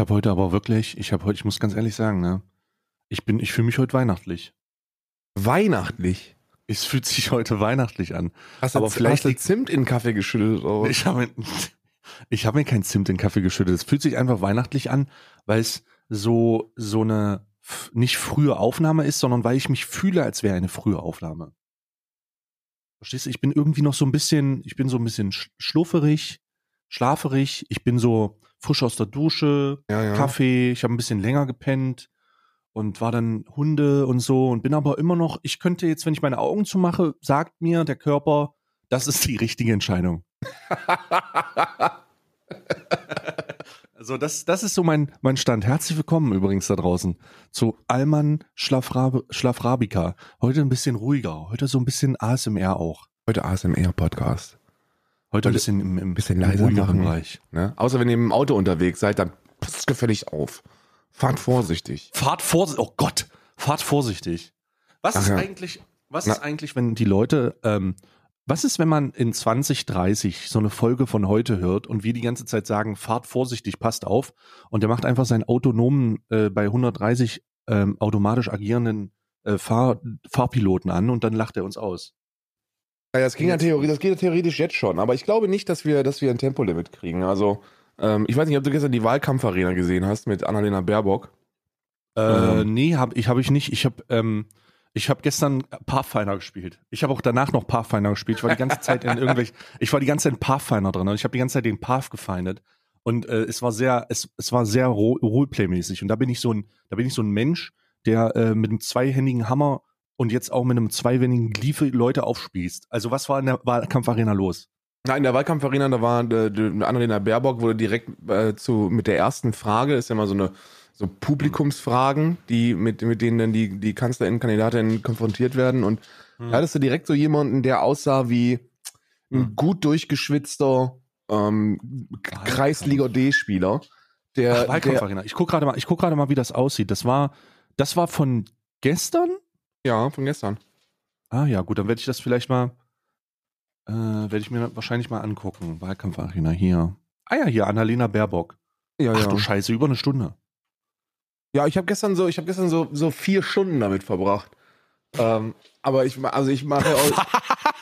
Ich habe heute aber wirklich, ich habe heute, ich muss ganz ehrlich sagen, ne, ich bin, ich fühle mich heute weihnachtlich. Weihnachtlich. Es fühlt sich heute weihnachtlich an. Hast du, Aber vielleicht hast du Zimt in den Kaffee geschüttet? Oder? Ich habe ich habe mir kein Zimt in den Kaffee geschüttet. Es fühlt sich einfach weihnachtlich an, weil es so so eine nicht frühe Aufnahme ist, sondern weil ich mich fühle, als wäre eine frühe Aufnahme. Verstehst du? Ich bin irgendwie noch so ein bisschen, ich bin so ein bisschen sch- schlufferig, schlaferig. Ich bin so frisch aus der Dusche, ja, ja. Kaffee. Ich habe ein bisschen länger gepennt und war dann Hunde und so und bin aber immer noch. Ich könnte jetzt, wenn ich meine Augen zumache, sagt mir der Körper, das ist die richtige Entscheidung. Also das, das ist so mein, mein Stand. Herzlich willkommen übrigens da draußen zu Alman Schlafrab Schlafrabika. Heute ein bisschen ruhiger, heute so ein bisschen ASMR auch. Heute ASMR-Podcast. Heute ein bisschen im, im, bisschen leiser machen. Bereich. Ne? Außer wenn ihr im Auto unterwegs seid, dann passt gefällig auf. Fahrt vorsichtig. Fahrt vorsichtig, oh Gott, fahrt vorsichtig. Was Ach ist ja. eigentlich, was Na. ist eigentlich, wenn die Leute, ähm, was ist, wenn man in 2030 so eine Folge von heute hört und wir die ganze Zeit sagen, fahrt vorsichtig, passt auf und der macht einfach seinen autonomen, äh, bei 130 ähm, automatisch agierenden äh, Fahr Fahrpiloten an und dann lacht er uns aus. Ja, das, ging ja theoretisch, das geht ja theoretisch jetzt schon, aber ich glaube nicht, dass wir, dass wir ein Tempolimit kriegen. Also, ähm, ich weiß nicht, ob du gestern die Wahlkampfarena gesehen hast mit Annalena Baerbock. Äh, Ähm. nee, hab, ich habe ich nicht. Ich habe ähm, ich habe gestern Pathfinder gespielt. Ich habe auch danach noch Pathfinder gespielt. Ich war die ganze Zeit in irgendwelch, ich war die ganze Zeit in Pathfinder drin und ich habe die ganze Zeit den Path gefeindet und äh, es war sehr, es, es war sehr Ro- Roleplay-mäßig und da bin ich so ein, da bin ich so ein Mensch, der äh, mit einem zweihändigen Hammer und jetzt auch mit einem zweiwendigen Gliefe Leute aufspießt. Also was war in der Wahlkampfarena los? Na, in der Wahlkampfarena, da war äh, Annalena Baerbock, wurde direkt äh, zu, mit der ersten Frage, ist ja mal so eine so Publikumsfragen, die mit, mit denen dann die, die Kanzlerinnen-Kandidatinnen konfrontiert werden. Und Hm. da hattest du direkt so jemanden, der aussah wie ein Hm. gut durchgeschwitzter ähm. Kreisliga D-Spieler. Der, Ach, der, Wahlkampfarena. Ich guck gerade mal, ich guck gerade mal, wie das aussieht. Das war, das war von gestern? Ja, von gestern. Ah ja, gut, dann werde ich das vielleicht mal, äh, werde ich mir wahrscheinlich mal angucken. Wahlkampfarena hier. Ah ja, hier, Annalena Baerbock. Ja, Ach ja. du Scheiße, über eine Stunde. Ja, ich habe gestern so, ich habe gestern so, so vier Stunden damit verbracht. Ähm, aber ich, also ich mache auch,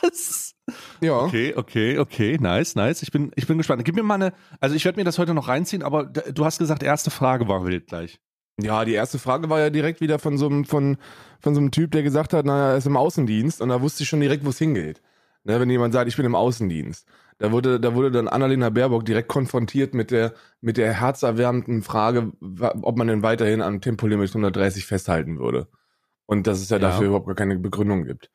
Was? ja. Okay, okay, okay, nice, nice. Ich bin, ich bin gespannt. Gib mir mal eine, also ich werde mir das heute noch reinziehen, aber du hast gesagt, erste Frage war wild gleich. Ja, die erste Frage war ja direkt wieder von so einem, von, von so einem Typ, der gesagt hat, naja, er ist im Außendienst und da wusste ich schon direkt, wo es hingeht. Ne, wenn jemand sagt, ich bin im Außendienst. Da wurde, da wurde dann Annalena Baerbock direkt konfrontiert mit der, mit der herzerwärmenden Frage, ob man denn weiterhin am Tempolimit 130 festhalten würde. Und dass es ja, Ja. dafür überhaupt gar keine Begründung gibt.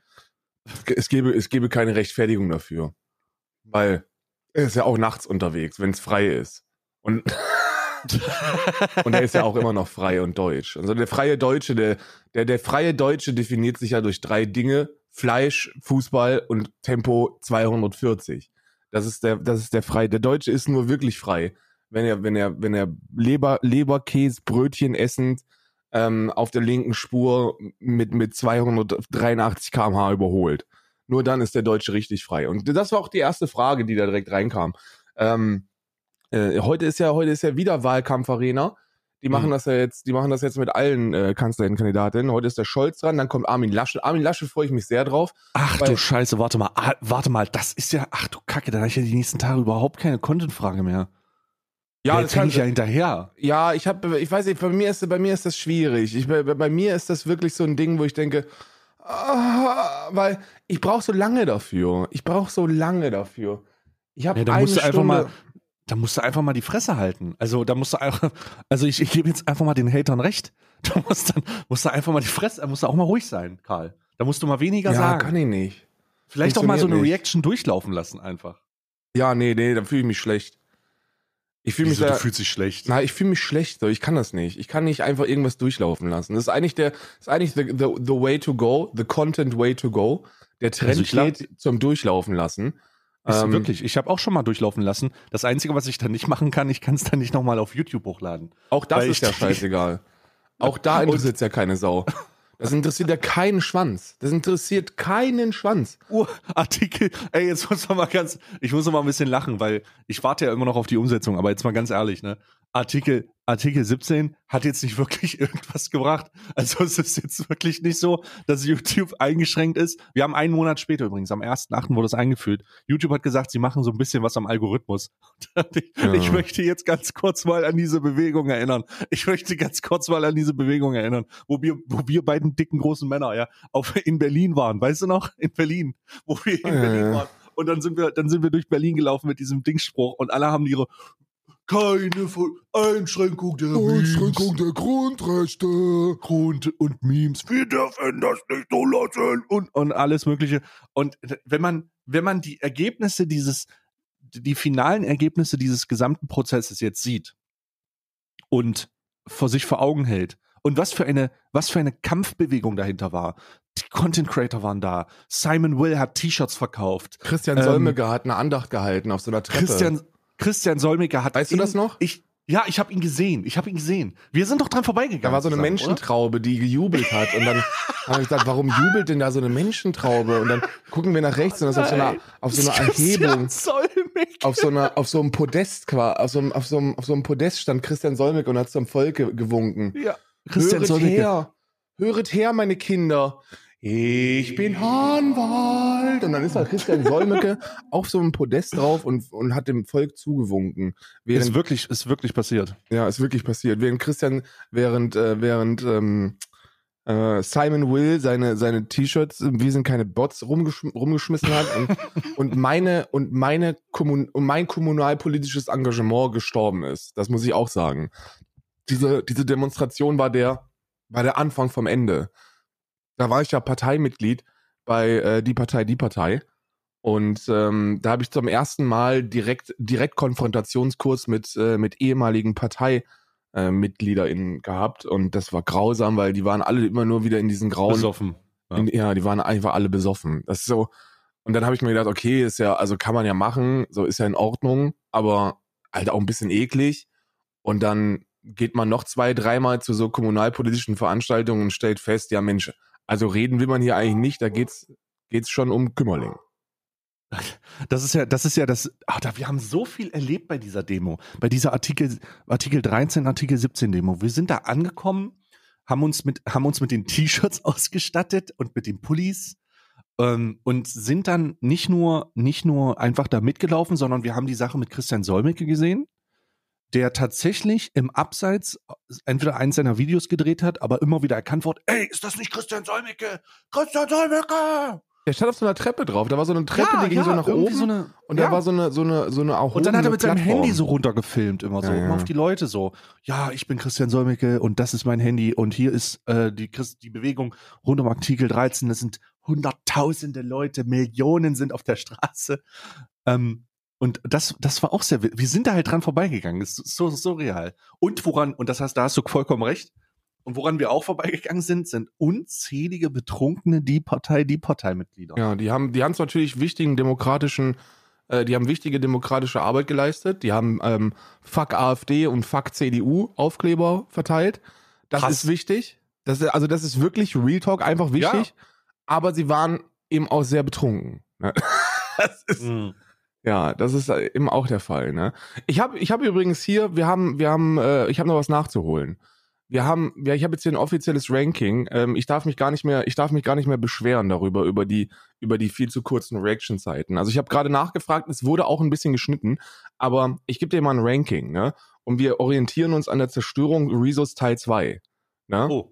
Es, gäbe, es gäbe keine Rechtfertigung dafür. Weil er ist ja auch nachts unterwegs, wenn es frei ist. Und und er ist ja auch immer noch frei und deutsch. Also der freie Deutsche, der, der, der freie Deutsche definiert sich ja durch drei Dinge. Fleisch, Fußball und Tempo 240. Das ist der, das ist der frei. Der Deutsche ist nur wirklich frei, wenn er, wenn er, wenn er Leber, Leberkäse, Brötchen essend ähm, auf der linken Spur mit, mit 283 kmh überholt. Nur dann ist der Deutsche richtig frei. Und das war auch die erste Frage, die da direkt reinkam. Ähm, äh, heute ist ja heute ist ja wieder Wahlkampfarena. Die machen Mhm. das ja jetzt, die machen das jetzt mit allen äh, Kanzlerinnen-Kandidatinnen. Heute ist der Scholz dran, dann kommt Armin Laschet. Armin Laschet freue ich mich sehr drauf. Ach du Scheiße, warte mal, ah, warte mal, das ist ja, ach du Kacke, dann habe ich ja die nächsten Tage überhaupt keine Content-Frage mehr. Ja, jetzt hänge ich ja hinterher. Ja, ich habe, ich weiß nicht, bei mir ist, bei mir ist das schwierig. Ich, bei, bei mir ist das wirklich so ein Ding, wo ich denke, ah, weil ich brauche so lange dafür. Ich brauche so lange dafür. Ich habe Ja, eine musst du einfach mal, da musst du einfach mal die Fresse halten. Also da musst du einfach, also ich, ich gebe jetzt einfach mal den Hatern recht. Du musst dann, musst du einfach mal die Fresse, da musst du auch mal ruhig sein, Karl. Da musst du mal weniger ja, sagen. kann ich nicht. Vielleicht auch mal so eine nicht. Reaction durchlaufen lassen einfach. Ja, nee, nee, da fühle ich mich schlecht. Ich fühle mich da, du fühlst dich schlecht. Na, ich fühle mich schlecht, so. ich kann das nicht. Ich kann nicht einfach irgendwas durchlaufen lassen. Das ist eigentlich der, ist eigentlich the, the, the way to go, the content way to go. Der Trend Also ich glaub- geht zum Durchlaufen lassen. Ist Ähm, wirklich, ich habe auch schon mal durchlaufen lassen. Das Einzige, was ich dann nicht machen kann, ich kann es dann nicht nochmal auf YouTube hochladen. Auch das ist ja scheißegal. Auch da interessiert ja keine Sau. Das interessiert ja keinen Schwanz. Das interessiert keinen Schwanz. Oh, Artikel, ey, jetzt muss man mal ganz, ich muss noch mal ein bisschen lachen, weil ich warte ja immer noch auf die Umsetzung, aber jetzt mal ganz ehrlich, ne? Artikel, Artikel 17 hat jetzt nicht wirklich irgendwas gebracht. Also es ist jetzt wirklich nicht so, dass YouTube eingeschränkt ist. Wir haben einen Monat später übrigens, am 1.8. wurde es eingeführt. YouTube hat gesagt, sie machen so ein bisschen was am Algorithmus. Ich, ja. ich möchte jetzt ganz kurz mal an diese Bewegung erinnern. Ich möchte ganz kurz mal an diese Bewegung erinnern, wo wir, wo wir beiden dicken großen Männer ja auf, in Berlin waren. Weißt du noch? In Berlin, wo wir in ja. Berlin waren. Und dann sind wir, dann sind wir durch Berlin gelaufen mit diesem Dingspruch und alle haben ihre keine Einschränkung der Einschränkung der Grundrechte. Grund und Memes. Wir dürfen das nicht so lassen. Und, und alles Mögliche. Und wenn man, wenn man die Ergebnisse dieses, die finalen Ergebnisse dieses gesamten Prozesses jetzt sieht und vor sich vor Augen hält, und was für eine, was für eine Kampfbewegung dahinter war. Die Content Creator waren da. Simon Will hat T-Shirts verkauft. Christian Solmecke ähm, hat eine Andacht gehalten auf so einer Treppe. Christian, Christian Solmecke hat. Weißt du das noch? Ich, ja, ich habe ihn gesehen. Ich habe ihn gesehen. Wir sind doch dran vorbeigegangen. Da war so eine zusammen, Menschentraube, oder? die gejubelt hat. Und dann habe ich gedacht, warum jubelt denn da so eine Menschentraube? Und dann gucken wir nach rechts und das ist auf so einer, auf so einer Erhebung. Auf so einer, auf so einem Podest, auf so einem, auf so einem, auf so einem Podest stand Christian Solmecke und hat zum Volk gewunken. Ja. Christian Höret Solmecke. her, höret her, meine Kinder ich bin Hahnwald. Und dann ist da Christian Solmecke auf so einem Podest drauf und, und hat dem Volk zugewunken. Während, ist wirklich, ist wirklich passiert. Ja, ist wirklich passiert. Während Christian, während, äh, während ähm, äh, Simon Will seine, seine T-Shirts, wir sind keine Bots, rumgeschm rumgeschmissen hat und, und meine, und meine Kommun und mein kommunalpolitisches Engagement gestorben ist. Das muss ich auch sagen. Diese, diese Demonstration war der, war der Anfang vom Ende da war ich ja Parteimitglied bei äh, Die Partei, Die Partei. Und ähm, da habe ich zum ersten Mal direkt, direkt Konfrontationskurs mit, äh, mit ehemaligen ParteimitgliederInnen äh, gehabt. Und das war grausam, weil die waren alle immer nur wieder in diesen grauen. Besoffen. Ja, in, ja die waren einfach alle besoffen. Das ist so. Und dann habe ich mir gedacht, okay, ist ja, also kann man ja machen, so ist ja in Ordnung, aber halt auch ein bisschen eklig. Und dann geht man noch zwei, dreimal zu so kommunalpolitischen Veranstaltungen und stellt fest, ja Mensch, also reden will man hier eigentlich nicht, da geht's, geht's schon um Kümmerling. Das ist ja, das ist ja das, ach, da, wir haben so viel erlebt bei dieser Demo, bei dieser Artikel, Artikel 13, Artikel 17 Demo. Wir sind da angekommen, haben uns mit, haben uns mit den T-Shirts ausgestattet und mit den Pullis ähm, und sind dann nicht nur, nicht nur einfach da mitgelaufen, sondern wir haben die Sache mit Christian Solmecke gesehen der tatsächlich im Abseits entweder eins seiner Videos gedreht hat, aber immer wieder erkannt wurde, ey, ist das nicht Christian Solmecke? Christian Solmecke! Der stand auf so einer Treppe drauf. Da war so eine Treppe, ja, die ging ja, so nach oben. So eine, und da war so eine, so eine, so eine auch Und dann hat er mit seinem Handy so runtergefilmt, immer so, immer auf die Leute so. Ja, ich bin Christian Solmecke und das ist mein Handy und hier ist äh, die, die Bewegung rund um Artikel 13. Das sind hunderttausende Leute, Millionen sind auf der Straße. Ähm, und das, das war auch sehr, wir sind da halt dran vorbeigegangen. Das ist so surreal. Und woran, und das heißt, da hast du vollkommen recht. Und woran wir auch vorbeigegangen sind, sind unzählige betrunkene Die Partei, Die Parteimitglieder. Ja, die haben, die haben natürlich wichtigen demokratischen, äh, die haben wichtige demokratische Arbeit geleistet. Die haben ähm, Fuck AfD und Fuck CDU Aufkleber verteilt. Das Krass. ist wichtig. Das also das ist wirklich Real Talk einfach wichtig. Ja. Aber sie waren eben auch sehr betrunken. Ne? das ist, mm. Ja, das ist äh, eben auch der Fall. Ne? Ich habe ich hab übrigens hier, wir haben, wir haben, äh, ich habe noch was nachzuholen. Wir haben, ja, ich habe jetzt hier ein offizielles Ranking. Ähm, ich darf mich gar nicht mehr, ich darf mich gar nicht mehr beschweren darüber über die, über die viel zu kurzen Reaction-Zeiten. Also ich habe gerade nachgefragt, es wurde auch ein bisschen geschnitten, aber ich gebe dir mal ein Ranking, ne? Und wir orientieren uns an der Zerstörung Resos Teil 2. Ne? Oh.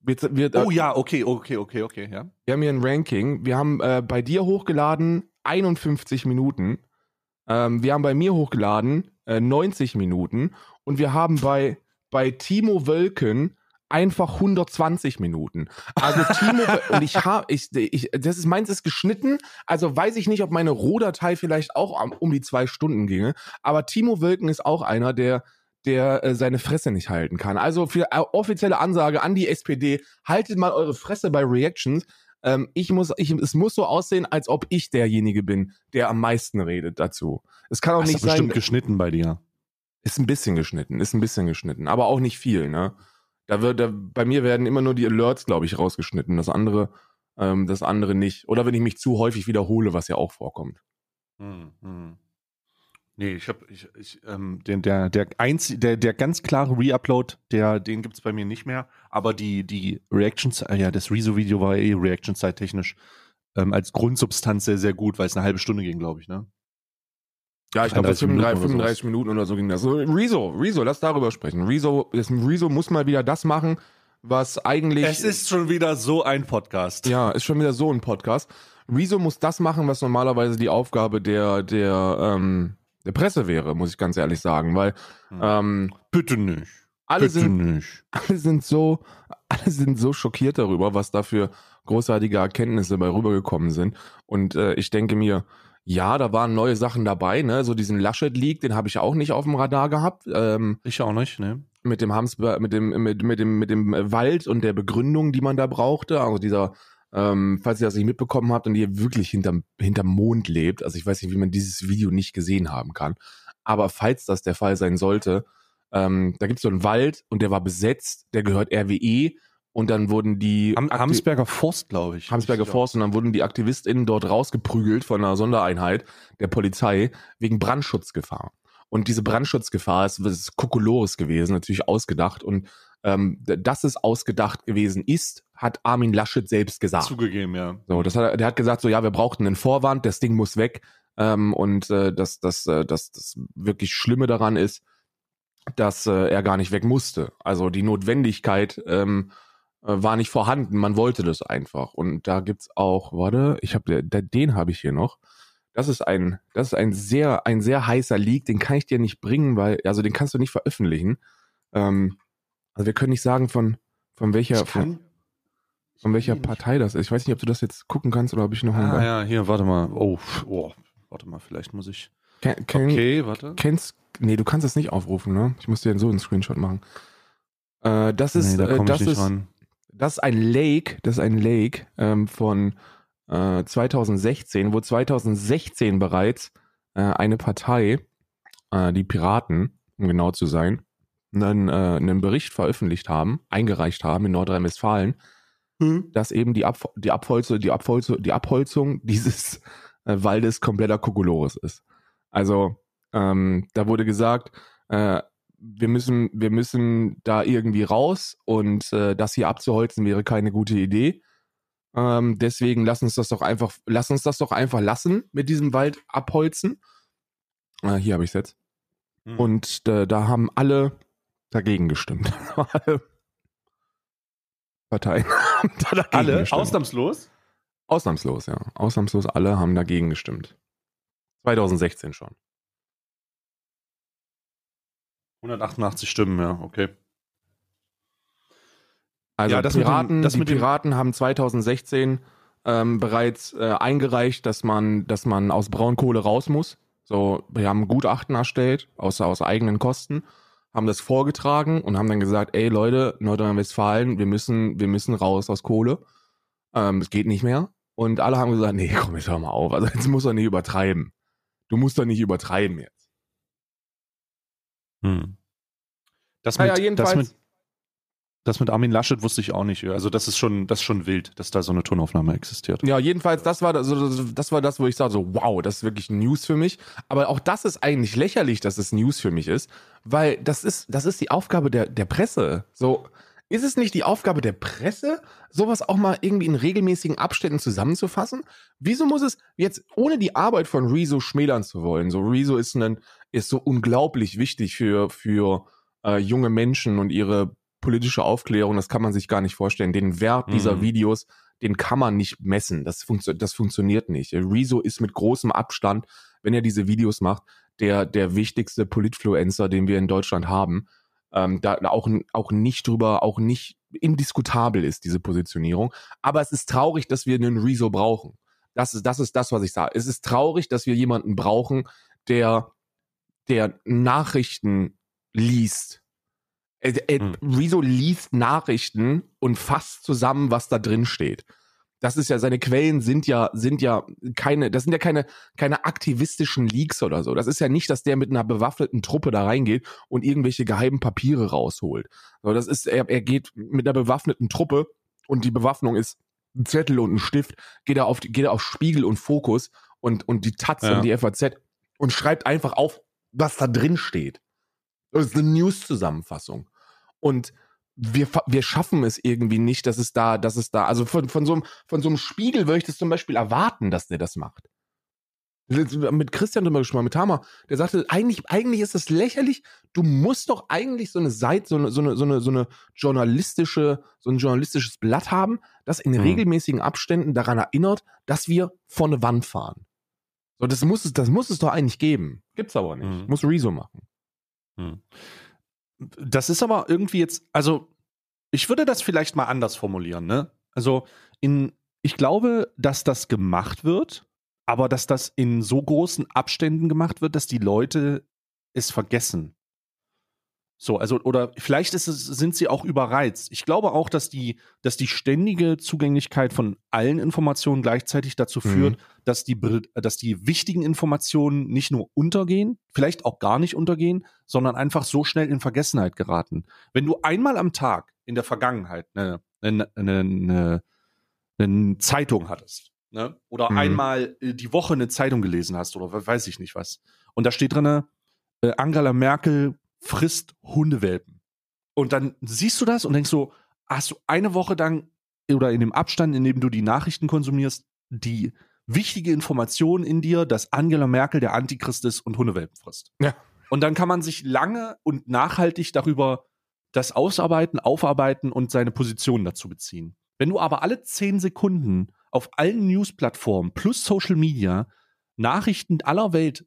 Wir, wir, oh ja, okay, okay, okay, okay, ja. Wir haben hier ein Ranking. Wir haben äh, bei dir hochgeladen 51 Minuten. Ähm, wir haben bei mir hochgeladen äh, 90 Minuten und wir haben bei, bei Timo Wölken einfach 120 Minuten. Also Timo und ich habe ich, ich das ist meins ist geschnitten, also weiß ich nicht, ob meine Rohdatei vielleicht auch um die zwei Stunden ginge, aber Timo Wölken ist auch einer, der der äh, seine Fresse nicht halten kann. Also für äh, offizielle Ansage an die SPD, haltet mal eure Fresse bei Reactions. Ähm, ich muss, ich, es muss so aussehen, als ob ich derjenige bin, der am meisten redet dazu. Es kann auch das nicht ist sein. bestimmt geschnitten bei dir. Ist ein bisschen geschnitten, ist ein bisschen geschnitten, aber auch nicht viel, ne? Da wird, da, bei mir werden immer nur die Alerts, glaube ich, rausgeschnitten. Das andere, ähm, das andere nicht. Oder wenn ich mich zu häufig wiederhole, was ja auch vorkommt. Hm, hm. Nee, ich habe ich, ich, ähm, den, der, der, einz, der, der ganz klare Reupload, der, den gibt's bei mir nicht mehr. Aber die, die Reactions, äh, ja, das Rezo-Video war eh Reaction-Zeit technisch ähm, als Grundsubstanz sehr, sehr gut, weil es eine halbe Stunde ging, glaube ich, ne? Ja, ich glaube, 33 35, Minuten oder 35 Minuten oder so ging das. So, Rezo, Rezo, lass darüber sprechen. Rezo, Rezo muss mal wieder das machen, was eigentlich. Es ist schon wieder so ein Podcast. Ja, ist schon wieder so ein Podcast. Rezo muss das machen, was normalerweise die Aufgabe der, der, ähm, der Presse wäre, muss ich ganz ehrlich sagen, weil Hm. ähm, Bitte nicht. alle Bitte sind, nicht. alle sind so, alle sind so schockiert darüber, was da für großartige Erkenntnisse bei rübergekommen sind. Und äh, ich denke mir, ja, da waren neue Sachen dabei, ne? So diesen Laschet-Leak, den habe ich auch nicht auf dem Radar gehabt. Ähm, Ich auch nicht, ne? mit dem Hamsber, mit dem, mit, mit dem, mit dem Wald und der Begründung, die man da brauchte. Also dieser, ähm, falls ihr das nicht mitbekommen habt und ihr wirklich hinterm, hinterm Mond lebt, also ich weiß nicht, wie man dieses Video nicht gesehen haben kann. Aber falls das der Fall sein sollte, ähm, da gibt es so einen Wald und der war besetzt, der gehört RWE und dann wurden die Ham Akti- Hamsberger Forst, glaube ich. Hamsberger. Forst und dann wurden die AktivistInnen dort rausgeprügelt von einer Sondereinheit der Polizei wegen Brandschutzgefahr. Und diese Brandschutzgefahr ist, ist Kokolores gewesen, natürlich ausgedacht. Und ähm, dass es ausgedacht gewesen ist, hat Armin Laschet selbst gesagt. Zugegeben, ja. So, das hat, er- der hat gesagt, so ja, wir brauchten einen Vorwand, das Ding muss weg. Ähm, und äh, das, das, äh, das, das wirklich Schlimme daran ist, dass äh, er gar nicht weg musste. Also die Notwendigkeit ähm, äh, war nicht vorhanden, man wollte das einfach. Und da gibt's auch, warte, ich habe den habe ich hier noch. Das ist ein, das ist ein sehr, ein sehr heißer Leak, den kann ich dir nicht bringen, weil, also den kannst du nicht veröffentlichen. Ähm, also wir können nicht sagen, von, von welcher, von, von welcher. Partei das ist. Ich weiß nicht, ob du das jetzt gucken kannst oder ob ich noch Ah, ja, hier, warte mal. Oh, oh, warte mal, vielleicht muss ich. Ken, ken, Okay, warte. Kennst, nee, du kannst das nicht aufrufen, ne? Ich muss dir so einen Screenshot machen. Äh, das ist, nee, da äh, das ist, ran. das ist ein Lake, das ist ein Lake ähm, von äh, 2016, wo 2016 bereits äh, eine Partei, äh, die Piraten, um genau zu sein, einen, äh, einen Bericht veröffentlicht haben, eingereicht haben in Nordrhein-Westfalen, dass eben die, Ab die, Abholzung, die, Abholzung, die Abholzung dieses äh, Waldes kompletter Kokolores ist. Also ähm, da wurde gesagt, äh, wir müssen, wir müssen da irgendwie raus und äh, das hier abzuholzen wäre keine gute Idee. Ähm, deswegen lass uns das doch einfach, lass uns das doch einfach lassen mit diesem Wald abholzen. Äh, hier habe ich es jetzt. Hm. Und äh, da haben alle dagegen gestimmt. Parteien haben da dagegen alle, gestimmt. ausnahmslos? Ausnahmslos, ja. Ausnahmslos alle haben dagegen gestimmt. 2016 schon. 188 Stimmen, ja, okay. Also Ja, das mit dem- Piraten, das die Piraten haben 2016 ähm, bereits äh, eingereicht, dass man, dass man aus Braunkohle raus muss. So, wir haben Gutachten erstellt aus, aus eigenen Kosten, haben das vorgetragen und haben dann gesagt, ey Leute, Nordrhein-Westfalen, wir müssen, wir müssen raus aus Kohle. Ähm, es geht nicht mehr. Und alle haben gesagt, nee, komm, jetzt hör mal auf. Also jetzt musst du nicht übertreiben. Du musst doch nicht übertreiben jetzt. Hm. Das, mit, jedenfalls. das, mit, das mit Armin Laschet wusste ich auch nicht. Also das ist schon, das ist schon wild, dass da so eine Tonaufnahme existiert. Ja, jedenfalls, das war das, das war das, wo ich sage, so, wow, das ist wirklich News für mich. Aber auch das ist eigentlich lächerlich, dass es News für mich ist, weil das ist, das ist die Aufgabe der, der Presse. So, ist es nicht die Aufgabe der Presse, sowas auch mal irgendwie in regelmäßigen Abständen zusammenzufassen? Wieso muss es jetzt, ohne die Arbeit von Rezo schmälern zu wollen, so Rezo ist ein, ist so unglaublich wichtig für, für äh, junge Menschen und ihre politische Aufklärung, das kann man sich gar nicht vorstellen. Den Wert dieser Mhm. Videos, den kann man nicht messen. Das, funktio das funktioniert nicht. Rezo ist mit großem Abstand, wenn er diese Videos macht, der, der wichtigste Politfluencer, den wir in Deutschland haben. Ähm, da auch, auch nicht drüber, auch nicht indiskutabel ist, diese Positionierung. Aber es ist traurig, dass wir einen Rezo brauchen. Das ist, das ist das, was ich sage. Es ist traurig, dass wir jemanden brauchen, der, der Nachrichten liest. Äh, äh, Hm. Rezo liest Nachrichten und fasst zusammen, was da drin steht. Das ist ja, seine Quellen sind ja, sind ja keine, das sind ja keine, keine aktivistischen Leaks oder so. Das ist ja nicht, dass der mit einer bewaffneten Truppe da reingeht und irgendwelche geheimen Papiere rausholt. So, das ist, er, er geht mit einer bewaffneten Truppe und die Bewaffnung ist ein Zettel und ein Stift, geht er auf, geht er auf Spiegel und Fokus und, und die Taz Ja. und die FAZ und schreibt einfach auf, was da drin steht. Das ist eine News-Zusammenfassung. Und wir, wir schaffen es irgendwie nicht, dass es da, dass es da, also von, von, so, einem, von so einem Spiegel würde ich das zum Beispiel erwarten, dass der das macht. Mit Christian drüber gesprochen, mit Hammer, der sagte, eigentlich, eigentlich ist das lächerlich. Du musst doch eigentlich so eine Seite, so eine, so eine, so eine, so eine journalistische, so ein journalistisches Blatt haben, das in mhm. regelmäßigen Abständen daran erinnert, dass wir vor eine Wand fahren. So, das muss es, das muss es doch eigentlich geben. Gibt's aber nicht. Mhm. Muss Rezo machen. Mhm. Das ist aber irgendwie jetzt, also ich würde das vielleicht mal anders formulieren, ne? Also in, ich glaube, dass das gemacht wird, aber dass das in so großen Abständen gemacht wird, dass die Leute es vergessen. So, also, oder vielleicht es, sind sie auch überreizt. Ich glaube auch, dass die, dass die ständige Zugänglichkeit von allen Informationen gleichzeitig dazu mhm. führt, mhm. dass die, dass die wichtigen Informationen nicht nur untergehen, vielleicht auch gar nicht untergehen, sondern einfach so schnell in Vergessenheit geraten. Wenn du einmal am Tag in der Vergangenheit eine, eine, eine, eine Zeitung hattest, ne? oder mhm. einmal äh, die Woche eine Zeitung gelesen hast, oder weiß ich nicht was, und da steht drin, äh, Angela Merkel frisst Hundewelpen. Und dann siehst du das und denkst so, hast du eine Woche lang oder in dem Abstand, in dem du die Nachrichten konsumierst, die wichtige Information in dir, dass Angela Merkel der Antichrist ist und Hundewelpen frisst. Ja. Und dann kann man sich lange und nachhaltig darüber das ausarbeiten, aufarbeiten und seine Position dazu beziehen. Wenn du aber alle zehn Sekunden auf allen News-Plattformen plus Social Media Nachrichten aller Welt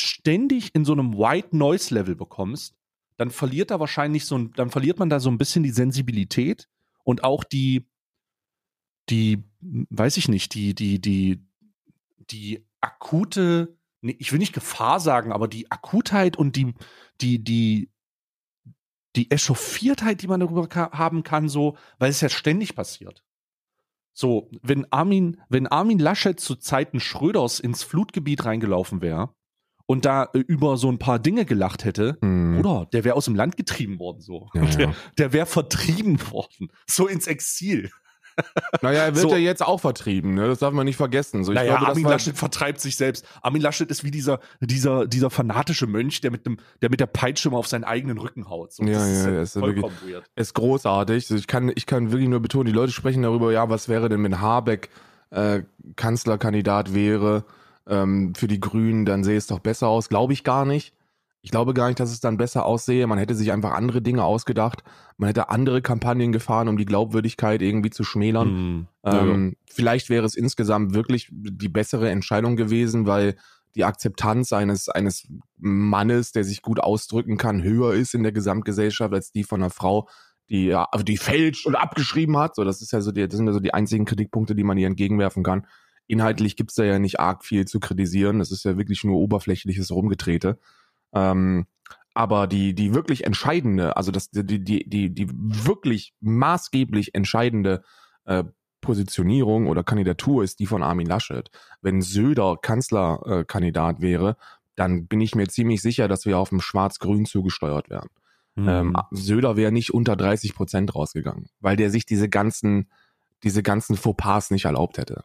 ständig in so einem White Noise Level bekommst, dann verliert da wahrscheinlich so ein, dann verliert man da so ein bisschen die Sensibilität und auch die, die, weiß ich nicht, die, die, die, die akute, ich will nicht Gefahr sagen, aber die Akutheit und die, die, die, die Echauffiertheit, die man darüber haben kann, so, weil es ja ständig passiert. So, wenn Armin, wenn Armin Laschet zu Zeiten Schröders ins Flutgebiet reingelaufen wäre, und da äh, über so ein paar Dinge gelacht hätte, mm. oder der wäre aus dem Land getrieben worden so. Ja, der, der wäre vertrieben worden, so ins Exil. Naja, er wird so. ja jetzt auch vertrieben, ne? Das darf man nicht vergessen. So, ich naja, glaube, Armin Laschet vertreibt sich selbst. Armin Laschet ist wie dieser, dieser, dieser fanatische Mönch, der mit dem, der mit der Peitsche immer auf seinen eigenen Rücken haut. So, ja, ja, ist, ja, ist vollkommen wirklich, weird. Ist großartig. Also ich kann, ich kann wirklich nur betonen, die Leute sprechen darüber, ja, was wäre denn, wenn Habeck äh, Kanzlerkandidat wäre? Ähm, für die Grünen, dann sehe es doch besser aus. Glaube ich gar nicht. Ich glaube gar nicht, dass es dann besser aussehe. Man hätte sich einfach andere Dinge ausgedacht. Man hätte andere Kampagnen gefahren, um die Glaubwürdigkeit irgendwie zu schmälern. Mhm. Ähm, ja. Vielleicht wäre es insgesamt wirklich die bessere Entscheidung gewesen, weil die Akzeptanz eines, eines Mannes, der sich gut ausdrücken kann, höher ist in der Gesamtgesellschaft als die von einer Frau, die also die fälscht und abgeschrieben hat. So, das ist ja so die, das sind ja so die einzigen Kritikpunkte, die man ihr entgegenwerfen kann. Inhaltlich gibt's da ja nicht arg viel zu kritisieren. Das ist ja wirklich nur oberflächliches Rumgetrete. Ähm, aber die, die wirklich entscheidende, also das, die, die, die, die wirklich maßgeblich entscheidende äh, Positionierung oder Kandidatur ist die von Armin Laschet. Wenn Söder Kanzlerkandidat äh, wäre, dann bin ich mir ziemlich sicher, dass wir auf dem Schwarz-Grün zugesteuert wären. Mhm. Ähm, Söder wäre nicht unter 30 Prozent rausgegangen, weil der sich diese ganzen, diese ganzen Fauxpas nicht erlaubt hätte.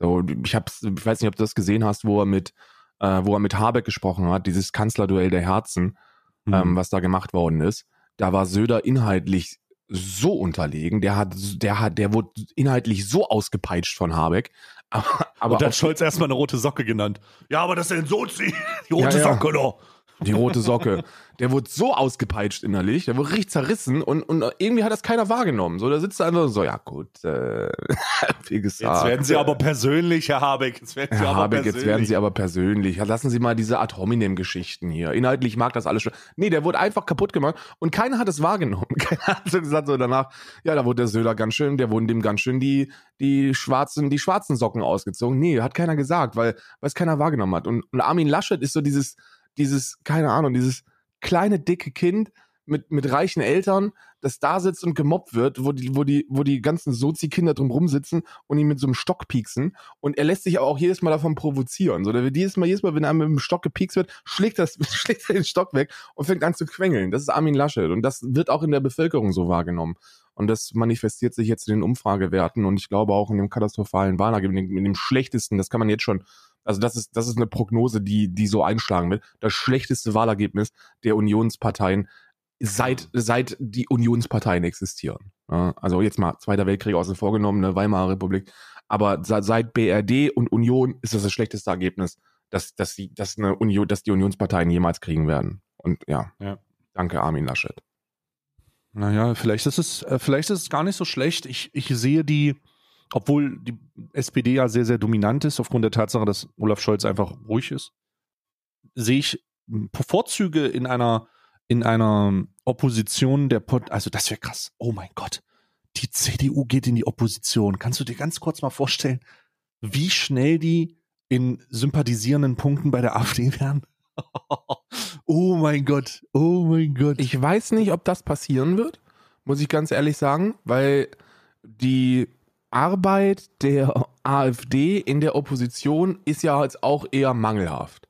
So, ich hab's, ich weiß nicht, ob du das gesehen hast, wo er mit, äh, wo er mit Habeck gesprochen hat, dieses Kanzlerduell der Herzen, mhm. ähm, was da gemacht worden ist. Da war Söder inhaltlich so unterlegen, der hat, der hat, der wurde inhaltlich so ausgepeitscht von Habeck. Aber, aber Und dann Scholz erstmal eine rote Socke genannt. Ja, aber das ist ein Sozi, die rote ja, Socke doch. Die rote Socke. Der wurde so ausgepeitscht innerlich, der wurde richtig zerrissen und, und irgendwie hat das keiner wahrgenommen. So, da sitzt er einfach so, ja gut, äh, wie gesagt. Jetzt werden Sie aber persönlich, Herr Habeck. Jetzt werden Sie Herr aber Habeck, persönlich. jetzt werden Sie aber persönlich. Lassen Sie mal diese Ad hominem-Geschichten hier. Inhaltlich mag das alles schon. Nee, der wurde einfach kaputt gemacht und keiner hat es wahrgenommen. Keiner hat so gesagt so danach, ja, da wurde der Söder ganz schön, der wurden dem ganz schön die, die schwarzen, die schwarzen Socken ausgezogen. Nee, hat keiner gesagt, weil, weil es keiner wahrgenommen hat. Und, und Armin Laschet ist so dieses, dieses, keine Ahnung, dieses kleine, dicke Kind mit, mit reichen Eltern, das da sitzt und gemobbt wird, wo die, wo die, wo die ganzen Sozi-Kinder drum rumsitzen und ihn mit so einem Stock pieksen. Und er lässt sich aber auch jedes Mal davon provozieren. So, der wird jedes Mal, jedes Mal, wenn er mit dem Stock gepiekst wird, schlägt das, schlägt er den Stock weg und fängt an zu quengeln. Das ist Armin Laschet. Und das wird auch in der Bevölkerung so wahrgenommen. Und das manifestiert sich jetzt in den Umfragewerten und ich glaube auch in dem katastrophalen Wahlergebnis, in dem schlechtesten, das kann man jetzt schon Also das ist, das ist eine Prognose, die, die so einschlagen wird. Das schlechteste Wahlergebnis der Unionsparteien seit, seit die Unionsparteien existieren. Ja, also jetzt mal Zweiter Weltkrieg außen vorgenommen, eine Weimarer Republik. Aber seit BRD und Union ist das das schlechteste Ergebnis, dass, dass, die, dass, eine Union, dass die Unionsparteien jemals kriegen werden. Und ja, Ja. danke Armin Laschet. Naja, vielleicht ist es, äh, vielleicht ist es gar nicht so schlecht. Ich, ich sehe die, obwohl die SPD ja sehr, sehr dominant ist, aufgrund der Tatsache, dass Olaf Scholz einfach ruhig ist, sehe ich Vorzüge in einer, in einer Opposition der Pot also das wäre krass. Oh mein Gott. Die CDU geht in die Opposition. Kannst du dir ganz kurz mal vorstellen, wie schnell die in sympathisierenden Punkten bei der AfD wären? oh mein Gott. Oh mein Gott. Ich weiß nicht, ob das passieren wird, muss ich ganz ehrlich sagen, weil die Arbeit der AfD in der Opposition ist ja jetzt auch eher mangelhaft.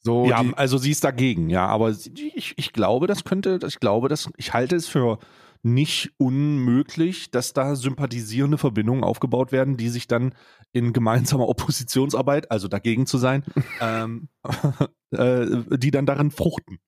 So, ja, die, also sie ist dagegen, ja, aber ich, ich glaube, das könnte, ich glaube, das, ich halte es für nicht unmöglich, dass da sympathisierende Verbindungen aufgebaut werden, die sich dann in gemeinsamer Oppositionsarbeit, also dagegen zu sein, ähm, äh, die dann darin fruchten.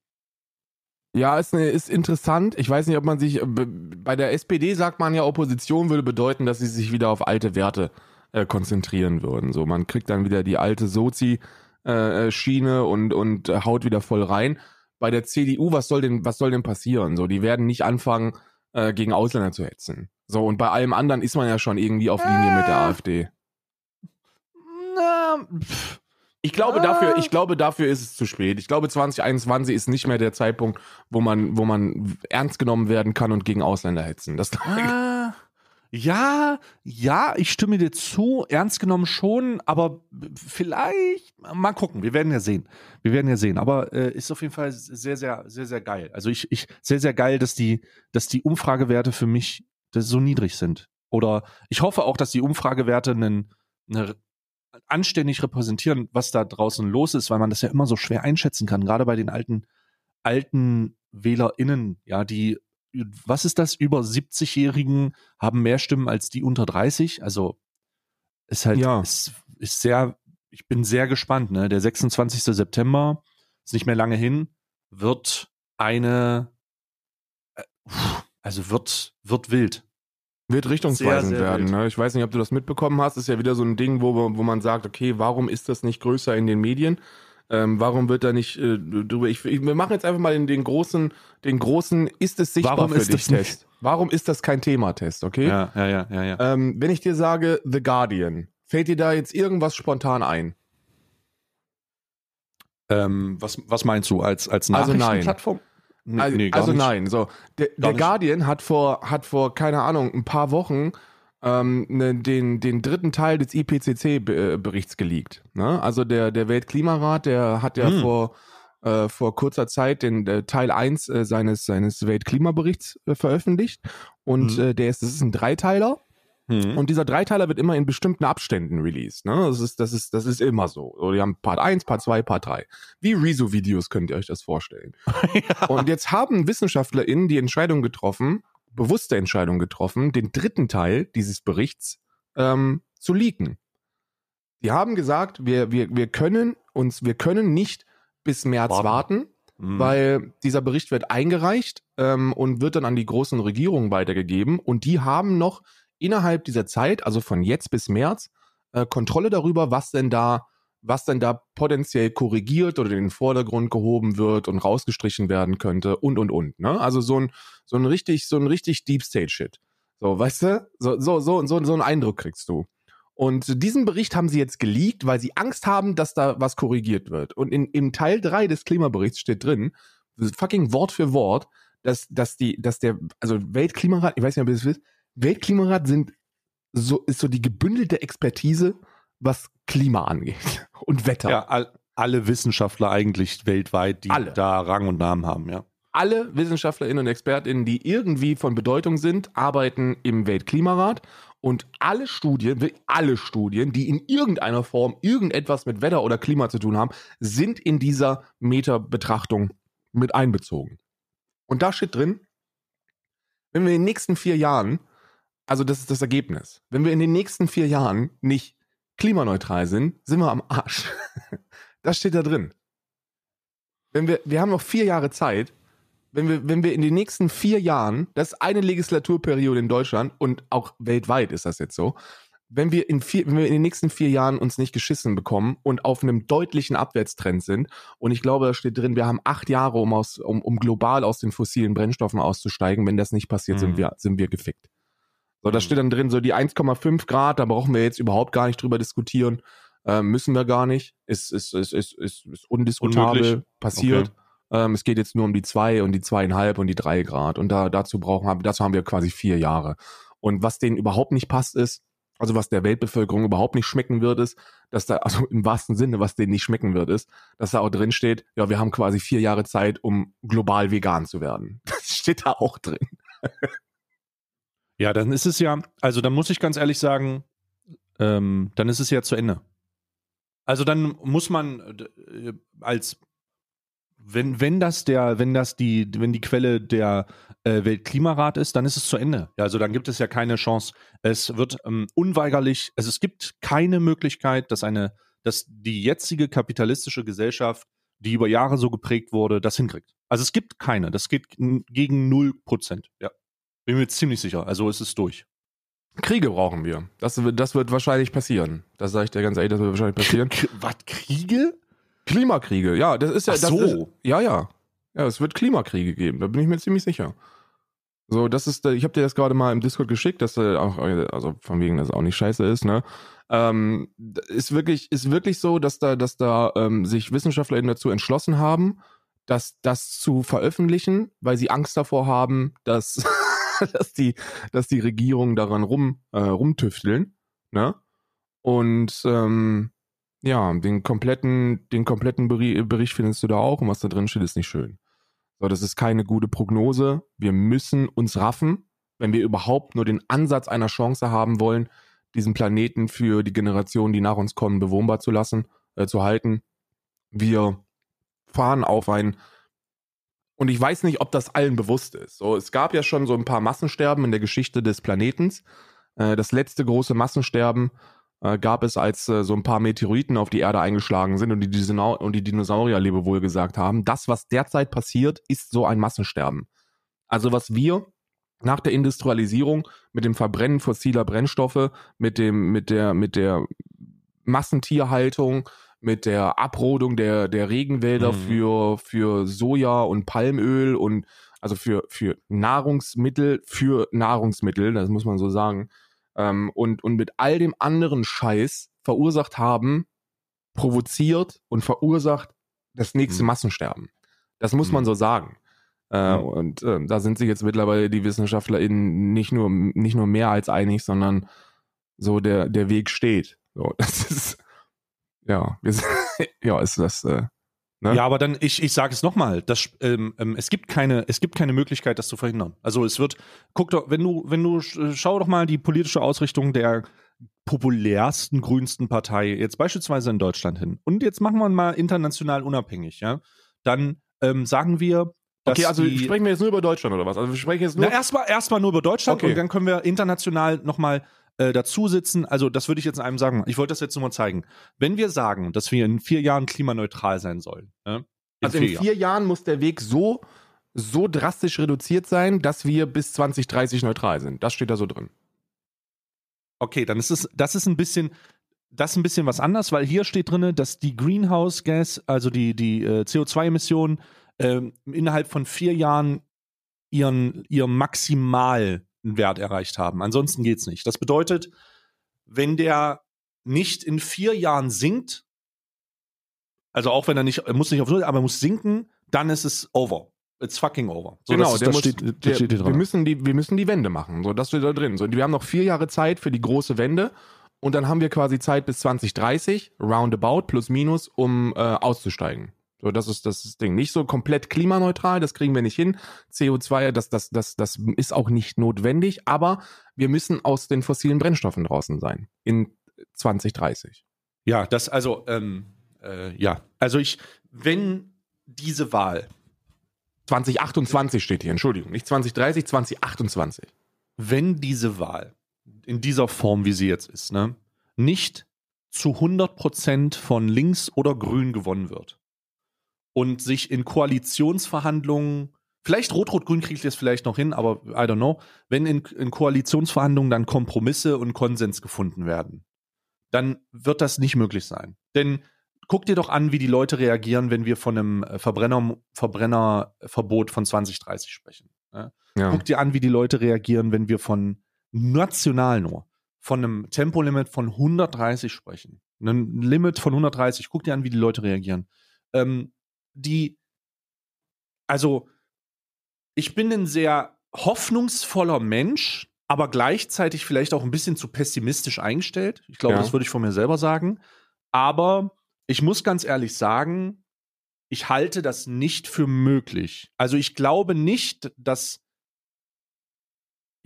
Ja, ist, ne, ist interessant. Ich weiß nicht, ob man sich, äh, bei der SPD sagt man ja, Opposition würde bedeuten, dass sie sich wieder auf alte Werte äh, konzentrieren würden. So, man kriegt dann wieder die alte Sozi, äh, Schiene und, und äh, haut wieder voll rein. Bei der CDU, was soll denn, was soll denn passieren? So, die werden nicht anfangen, äh, gegen Ausländer zu hetzen. So, und bei allem anderen ist man ja schon irgendwie auf Linie mit der Äh. AfD. Na, pff, Ich glaube Ah. dafür, ich glaube dafür ist es zu spät. Ich glaube 2021 ist nicht mehr der Zeitpunkt, wo man, wo man ernst genommen werden kann und gegen Ausländer hetzen. Das Ah, ja, ja, ich stimme dir zu, ernst genommen schon, aber vielleicht, mal gucken, wir werden ja sehen. Wir werden ja sehen, aber äh, ist auf jeden Fall sehr, sehr, sehr, sehr geil. Also ich, ich, sehr, sehr geil, dass die, dass die Umfragewerte für mich so niedrig sind. Oder ich hoffe auch, dass die Umfragewerte einen, eine anständig repräsentieren, was da draußen los ist, weil man das ja immer so schwer einschätzen kann, gerade bei den alten, alten WählerInnen, ja, die was ist das? Über 70-Jährigen haben mehr Stimmen als die unter 30. Also ist halt, Ja. ist, ist sehr, ich bin sehr gespannt. Ne? Der 26. September ist nicht mehr lange hin, wird eine, äh, also wird, wird wild. Wird richtungsweisend Sehr, sehr werden. Ne? Ich weiß nicht, ob du das mitbekommen hast. Ist ja wieder so ein Ding, wo, wo man sagt, okay, warum ist das nicht größer in den Medien? Ähm, warum wird da nicht äh, drüber? Ich, ich, wir machen jetzt einfach mal den, den großen, den großen, ist es sichtbar Warum für ist dich das nicht- Test? Warum ist das kein Thema-Test, okay? Ja, ja, ja, ja, ja. Ähm, wenn ich dir sage, The Guardian, fällt dir da jetzt irgendwas spontan ein? Ähm, was, was meinst du als, als Also nein. Also, nee, also nein, so. Der, der. Guardian hat vor, hat vor, keine Ahnung, ein paar Wochen ähm, ne, den, den dritten Teil des IPCC-Berichts geleakt. Ne? Also der, der Weltklimarat, der hat ja Hm. vor, äh, vor kurzer Zeit den äh, Teil 1 äh, seines, seines Weltklimaberichts äh, veröffentlicht. Und Hm. äh, der ist, das ist ein Dreiteiler. Hm. Und dieser Dreiteiler wird immer in bestimmten Abständen released. Ne? Das, ist, das, ist, das ist immer so. so. Die haben Part 1, Part 2, Part 3. Wie Rezo-Videos könnt ihr euch das vorstellen. Und jetzt haben WissenschaftlerInnen die Entscheidung getroffen, bewusste Entscheidung getroffen, den dritten Teil dieses Berichts ähm, zu leaken. Die haben gesagt, wir, wir, wir können uns, wir können nicht bis März Warten. warten, Hm. weil dieser Bericht wird eingereicht ähm, und wird dann an die großen Regierungen weitergegeben und die haben noch innerhalb dieser Zeit, also von jetzt bis März, äh, Kontrolle darüber, was denn da, was denn da potenziell korrigiert oder in den Vordergrund gehoben wird und rausgestrichen werden könnte und und und. Ne? Also so ein so ein richtig so ein richtig Deep State Shit. So, weißt du, so so so so, so einen Eindruck kriegst du. Und diesen Bericht haben sie jetzt geleakt, weil sie Angst haben, dass da was korrigiert wird. Und in, im Teil 3 des Klimaberichts steht drin, fucking Wort für Wort, dass, dass die, dass der, also Weltklimarat, ich weiß nicht, ob ihr das wisst, Weltklimarat sind so, ist so die gebündelte Expertise, was Klima angeht und Wetter. Ja, all, alle Wissenschaftler eigentlich weltweit, die Alle. da Rang und Namen haben, ja. alle WissenschaftlerInnen und ExpertInnen, die irgendwie von Bedeutung sind, arbeiten im Weltklimarat und alle Studien, alle Studien, die in irgendeiner Form irgendetwas mit Wetter oder Klima zu tun haben, sind in dieser Meta-Betrachtung mit einbezogen. Und da steht drin, wenn wir in den nächsten vier Jahren, also das ist das Ergebnis, wenn wir in den nächsten vier Jahren nicht klimaneutral sind, sind wir am Arsch. Das steht da drin. Wenn wir, wir haben noch vier Jahre Zeit, wenn wir, wenn wir in den nächsten vier Jahren, das ist eine Legislaturperiode in Deutschland und auch weltweit ist das jetzt so, wenn wir in vier, wenn wir in den nächsten vier Jahren uns nicht geschissen bekommen und auf einem deutlichen Abwärtstrend sind, und ich glaube, da steht drin, wir haben acht Jahre, um aus, um, um global aus den fossilen Brennstoffen auszusteigen. Wenn das nicht passiert, Mhm. sind wir, sind wir gefickt. So, da Mhm. steht dann drin, so die 1,5 Grad, da brauchen wir jetzt überhaupt gar nicht drüber diskutieren. Äh, müssen wir gar nicht. Ist, ist, ist, ist, ist, ist undiskutabel Unmöglich. passiert. Ähm, es geht jetzt nur um die zwei und die zweieinhalb und die drei Grad. Und da, dazu brauchen wir, dazu haben wir quasi vier Jahre. Und was denen überhaupt nicht passt, ist, also was der Weltbevölkerung überhaupt nicht schmecken wird, ist, dass da, also im wahrsten Sinne, was denen nicht schmecken wird, ist, dass da auch drin steht, ja, wir haben quasi vier Jahre Zeit, um global vegan zu werden. Das steht da auch drin. Ja, dann ist es ja, also dann muss ich ganz ehrlich sagen, ähm, dann ist es ja zu Ende. Also dann muss man äh, als wenn, wenn das der, wenn das die, wenn die Quelle der äh, Weltklimarat ist, dann ist es zu Ende. Ja, also dann gibt es ja keine Chance. Es wird ähm, unweigerlich, also es gibt keine Möglichkeit, dass eine, dass die jetzige kapitalistische Gesellschaft, die über Jahre so geprägt wurde, das hinkriegt. Also es gibt keine. Das geht gegen null Prozent. Ja. Bin mir ziemlich sicher. Also es ist durch. Kriege brauchen wir. Das, wird- das wird wahrscheinlich passieren. Das sage ich dir ganz ehrlich, das wird wahrscheinlich passieren. Was, Kriege? Klimakriege, ja, das ist ja, Ach so. ist, ja, ja. Ja, es wird Klimakriege geben, da bin ich mir ziemlich sicher. So, das ist, äh, ich habe dir das gerade mal im Discord geschickt, dass äh, auch, äh, also von wegen, dass es auch nicht scheiße ist, ne? Ähm, ist wirklich, ist wirklich so, dass da, dass da ähm, sich Wissenschaftler eben dazu entschlossen haben, dass das zu veröffentlichen, weil sie Angst davor haben, dass, dass die, dass die Regierungen daran rum, äh, rumtüfteln, ne? Und ähm, ja, den kompletten, den kompletten Beri- Bericht findest du da auch und was da drin steht, ist nicht schön. So, das ist keine gute Prognose. Wir müssen uns raffen, wenn wir überhaupt nur den Ansatz einer Chance haben wollen, diesen Planeten für die Generationen, die nach uns kommen, bewohnbar zu lassen, äh, zu halten. Wir fahren auf ein und ich weiß nicht, ob das allen bewusst ist. So, es gab ja schon so ein paar Massensterben in der Geschichte des Planetens. Äh, das letzte große Massensterben äh, gab es, als äh, so ein paar Meteoriten auf die Erde eingeschlagen sind und die, Disona und die Dinosaurier lebewohl gesagt haben. Das, was derzeit passiert, ist so ein Massensterben. Also was wir nach der Industrialisierung mit dem Verbrennen fossiler Brennstoffe, mit dem, mit der, mit der Massentierhaltung, mit der Abrodung der, der Regenwälder Mhm. für, für Soja und Palmöl und also für, für Nahrungsmittel, für Nahrungsmittel, das muss man so sagen, ähm, und, und mit all dem anderen Scheiß verursacht haben, provoziert und verursacht das nächste Mhm. Massensterben. Das muss man Mhm. so sagen. Äh. Und äh, da sind sich jetzt mittlerweile die WissenschaftlerInnen nicht nur, nicht nur mehr als einig, sondern so der, der Weg steht. So, das ist, ja, wir ja, ist das, äh, ne? Ja, aber dann, ich, ich sage es nochmal, das, ähm, ähm, es gibt keine, es gibt keine Möglichkeit, das zu verhindern. Also es wird, guck doch, wenn du, wenn du, sch- schau doch mal die politische Ausrichtung der populärsten, grünsten Partei, jetzt beispielsweise in Deutschland hin. Und jetzt machen wir mal international unabhängig, ja. Dann ähm, sagen wir, dass Okay, also die, sprechen wir jetzt nur über Deutschland oder was? Also wir sprechen jetzt nur. Na, erstmal erstmal nur über Deutschland Okay. und dann können wir international nochmal äh, dazu sitzen. Also, das würde ich jetzt in einem sagen. Ich wollte das jetzt nur mal zeigen. Wenn wir sagen, dass wir in vier Jahren klimaneutral sein sollen, ja, in also in vier Jahren muss der Weg so, so drastisch reduziert sein, dass wir bis 2030 neutral sind. Das steht da so drin. Okay, dann ist es, das ist ein bisschen, das ist ein bisschen was anders, weil hier steht drin, dass die Greenhouse Gas, also die, die äh, CO2-Emissionen, ähm, innerhalb von vier Jahren ihren, ihren maximalen Wert erreicht haben. Ansonsten geht's nicht. Das bedeutet, wenn der nicht in vier Jahren sinkt, also auch wenn er nicht, er muss nicht auf Null, aber er muss sinken, dann ist es over. It's fucking over. So, genau, das, der das muss, steht, das der, steht hier wir, dran. müssen die, wir müssen die Wende machen. So, das steht da drin. So, wir haben noch vier Jahre Zeit für die große Wende. Und dann haben wir quasi Zeit bis 2030, roundabout, plus minus, um äh, auszusteigen. So, das ist das, Ding. Nicht so komplett klimaneutral, das kriegen wir nicht hin. CO2, das, das, das, das ist auch nicht notwendig, aber wir müssen aus den fossilen Brennstoffen draußen sein. In 2030. Ja, das also, ähm, äh, ja. Also ich, wenn diese Wahl, 2028 steht hier, Entschuldigung. Nicht 2030, 2028. wenn diese Wahl in dieser Form, wie sie jetzt ist, ne, nicht zu 100% von links oder grün gewonnen wird und sich in Koalitionsverhandlungen, vielleicht Rot-Rot-Grün kriegt es vielleicht noch hin, aber I don't know, wenn in, in Koalitionsverhandlungen dann Kompromisse und Konsens gefunden werden, dann wird das nicht möglich sein. Denn guck dir doch an, wie die Leute reagieren, wenn wir von einem äh, Verbrenner, Verbrennerverbot von 2030 sprechen. Ja? Ja. Guck dir an, wie die Leute reagieren, wenn wir von national nur von einem Tempolimit von 130 sprechen. Ein Limit von 130. Guck dir an, wie die Leute reagieren. Ähm, die, also, ich bin ein sehr hoffnungsvoller Mensch, aber gleichzeitig vielleicht auch ein bisschen zu pessimistisch eingestellt. Ich glaube, ja. das würde ich von mir selber sagen. Aber ich muss ganz ehrlich sagen, ich halte das nicht für möglich. Also ich glaube nicht, dass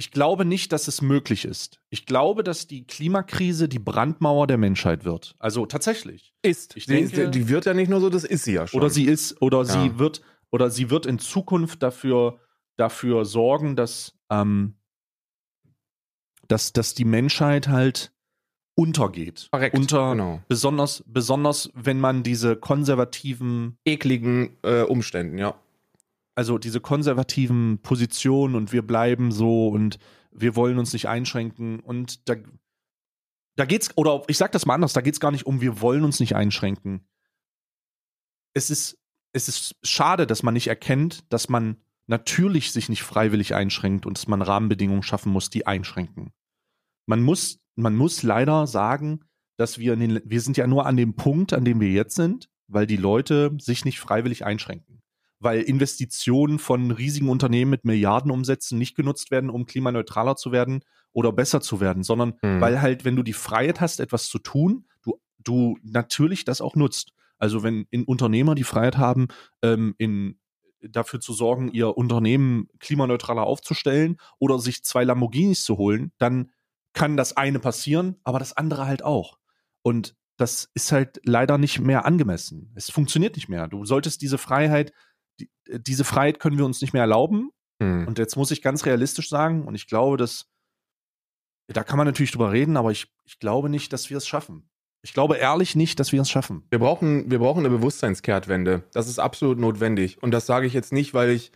ich glaube nicht, dass es möglich ist. Ich glaube, dass die Klimakrise die Brandmauer der Menschheit wird. Also tatsächlich. Ist. Ich denke, die, die wird ja nicht nur so, das ist sie ja schon. Oder sie ist, oder ja. sie wird, oder sie wird in Zukunft dafür, dafür sorgen, dass, ähm, dass, dass die Menschheit halt untergeht. Korrekt, Unter, genau. besonders, besonders, wenn man diese konservativen, ekligen äh, Umständen, ja also diese konservativen Positionen und wir bleiben so und wir wollen uns nicht einschränken und da, da geht's, oder ich sag das mal anders, da geht es gar nicht um, wir wollen uns nicht einschränken. Es ist, es ist schade, dass man nicht erkennt, dass man natürlich sich nicht freiwillig einschränkt und dass man Rahmenbedingungen schaffen muss, die einschränken. Man muss, man muss leider sagen, dass wir in den, wir sind ja nur an dem Punkt, an dem wir jetzt sind, weil die Leute sich nicht freiwillig einschränken weil Investitionen von riesigen Unternehmen mit Milliardenumsätzen nicht genutzt werden, um klimaneutraler zu werden oder besser zu werden, sondern mhm. weil halt, wenn du die Freiheit hast, etwas zu tun, du, du natürlich das auch nutzt. Also wenn in Unternehmer die Freiheit haben, ähm, in dafür zu sorgen, ihr Unternehmen klimaneutraler aufzustellen oder sich zwei Lamborghinis zu holen, dann kann das eine passieren, aber das andere halt auch. Und das ist halt leider nicht mehr angemessen. Es funktioniert nicht mehr. Du solltest diese Freiheit die, äh, diese Freiheit können wir uns nicht mehr erlauben. Hm. Und jetzt muss ich ganz realistisch sagen, und ich glaube, dass, da kann man natürlich drüber reden, aber ich, ich glaube nicht, dass wir es schaffen. Ich glaube ehrlich nicht, dass wir es schaffen. Wir brauchen, wir brauchen eine Bewusstseinskehrtwende. Das ist absolut notwendig. Und das sage ich jetzt nicht, weil ich,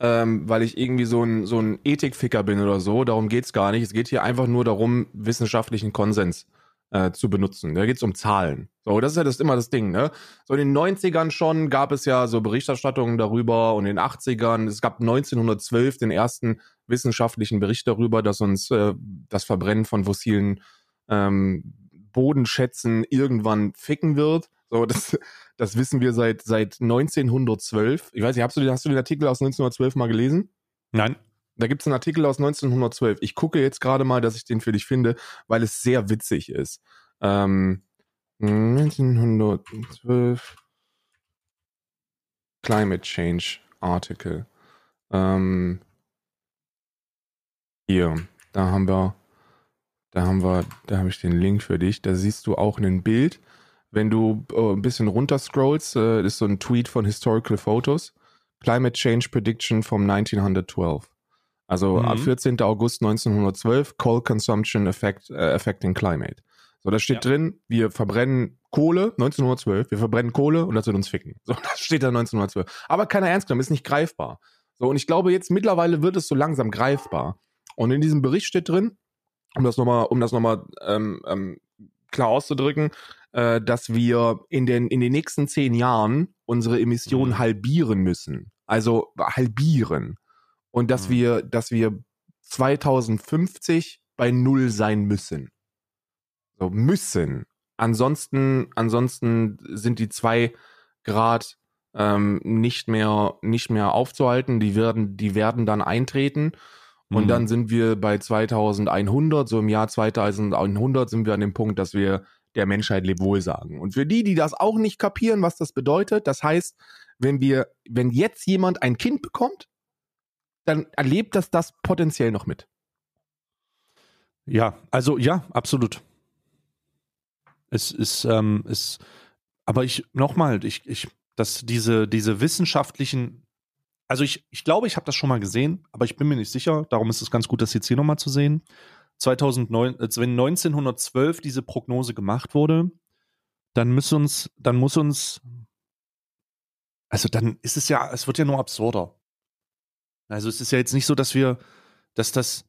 ähm, weil ich irgendwie so ein, so ein Ethikficker bin oder so. Darum geht es gar nicht. Es geht hier einfach nur darum, wissenschaftlichen Konsens äh, zu benutzen. Da geht es um Zahlen. So, das ist ja das immer das Ding, ne? So in den 90ern schon gab es ja so Berichterstattungen darüber und in den 80ern, es gab 1912 den ersten wissenschaftlichen Bericht darüber, dass uns äh, das Verbrennen von fossilen ähm, Bodenschätzen irgendwann ficken wird. So, das, das wissen wir seit, seit 1912. Ich weiß nicht, hast du, hast du den Artikel aus 1912 mal gelesen? Nein. Da gibt es einen Artikel aus 1912. Ich gucke jetzt gerade mal, dass ich den für dich finde, weil es sehr witzig ist. Ähm, 1912 Climate Change Article. Ähm, hier, da haben wir, da haben wir, da habe ich den Link für dich. Da siehst du auch ein Bild. Wenn du äh, ein bisschen runter scrollst, äh, ist so ein Tweet von Historical Photos. Climate Change Prediction from 1912. Also mhm. 14. August 1912, Coal Consumption Effect, äh, Affecting Climate. So, da steht ja. drin, wir verbrennen Kohle, 1912, wir verbrennen Kohle und das wird uns ficken. So, das steht da 1912. Aber keiner ernst genommen, ist nicht greifbar. So, und ich glaube, jetzt mittlerweile wird es so langsam greifbar. Und in diesem Bericht steht drin, um das nochmal, um das nochmal ähm, ähm, klar auszudrücken, äh, dass wir in den, in den nächsten zehn Jahren unsere Emissionen mhm. halbieren müssen. Also halbieren und dass mhm. wir, dass wir 2050 bei Null sein müssen. So müssen. Ansonsten, ansonsten sind die zwei Grad ähm, nicht mehr, nicht mehr aufzuhalten. Die werden, die werden dann eintreten. Und mhm. dann sind wir bei 2100, so im Jahr 2100 sind wir an dem Punkt, dass wir der Menschheit Lebwohl sagen. Und für die, die das auch nicht kapieren, was das bedeutet, das heißt, wenn wir, wenn jetzt jemand ein Kind bekommt, dann erlebt das das potenziell noch mit. Ja, also ja, absolut. Es ist, ähm, es, aber ich, nochmal, ich, ich, dass diese, diese wissenschaftlichen, also ich, ich glaube, ich habe das schon mal gesehen, aber ich bin mir nicht sicher, darum ist es ganz gut, das jetzt hier nochmal zu sehen. 2009, äh, wenn 1912 diese Prognose gemacht wurde, dann muss uns, dann muss uns, also dann ist es ja, es wird ja nur absurder. Also es ist ja jetzt nicht so, dass wir, dass das,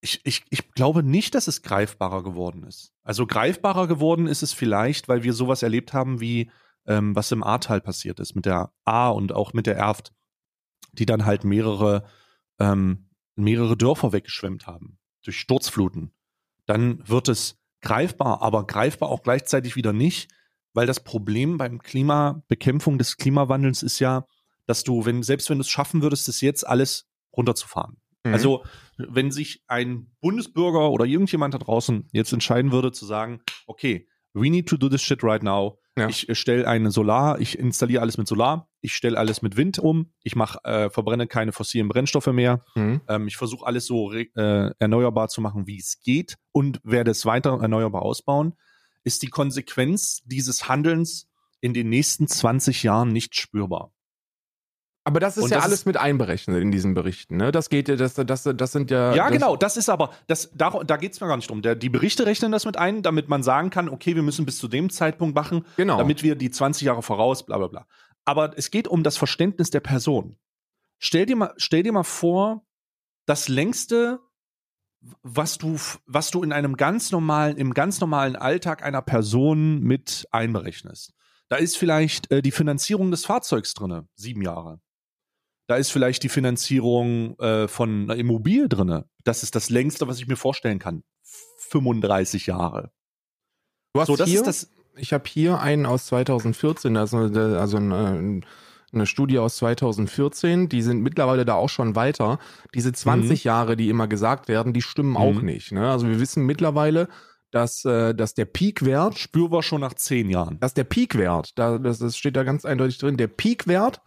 ich, ich, ich glaube nicht, dass es greifbarer geworden ist. Also greifbarer geworden ist es vielleicht, weil wir sowas erlebt haben, wie ähm, was im Ahrtal passiert ist mit der A und auch mit der Erft, die dann halt mehrere, ähm, mehrere Dörfer weggeschwemmt haben durch Sturzfluten. Dann wird es greifbar, aber greifbar auch gleichzeitig wieder nicht, weil das Problem beim Klimabekämpfung des Klimawandels ist ja, dass du, wenn, selbst wenn du es schaffen würdest, das jetzt alles runterzufahren. Mhm. Also, wenn sich ein Bundesbürger oder irgendjemand da draußen jetzt entscheiden würde zu sagen, okay, we need to do this shit right now. Ja. Ich äh, stelle eine Solar, ich installiere alles mit Solar, ich stelle alles mit Wind um, ich mache, äh, verbrenne keine fossilen Brennstoffe mehr, mhm. ähm, ich versuche alles so äh, erneuerbar zu machen, wie es geht und werde es weiter erneuerbar ausbauen ist die Konsequenz dieses Handelns in den nächsten 20 Jahren nicht spürbar. Aber das ist und ja das alles ist, mit einberechnet in diesen Berichten, ne? Das geht ja, das, das, das sind ja. Ja, genau, das ist aber, das, da, da geht es mir gar nicht drum. Der, die Berichte rechnen das mit ein, damit man sagen kann, okay, wir müssen bis zu dem Zeitpunkt machen, genau. damit wir die 20 Jahre voraus, bla bla bla. Aber es geht um das Verständnis der Person. Stell dir mal, stell dir mal vor, das längste was du, was du in einem ganz normalen, im ganz normalen Alltag einer Person mit einberechnest. Da ist vielleicht äh, die Finanzierung des Fahrzeugs drinne, sieben Jahre. Da ist vielleicht die Finanzierung äh, von einer Immobilie drinne. Das ist das längste, was ich mir vorstellen kann. 35 Jahre. Du hast so, das hier, ist das. Ich habe hier einen aus 2014, also, also ein, ein eine Studie aus 2014, die sind mittlerweile da auch schon weiter. Diese 20 mhm. Jahre, die immer gesagt werden, die stimmen mhm. auch nicht. Ne? Also wir wissen mittlerweile, dass, äh, dass der Peakwert. Spürbar schon nach zehn Jahren. Dass der Peakwert, da, das, das steht da ganz eindeutig drin, der Peakwert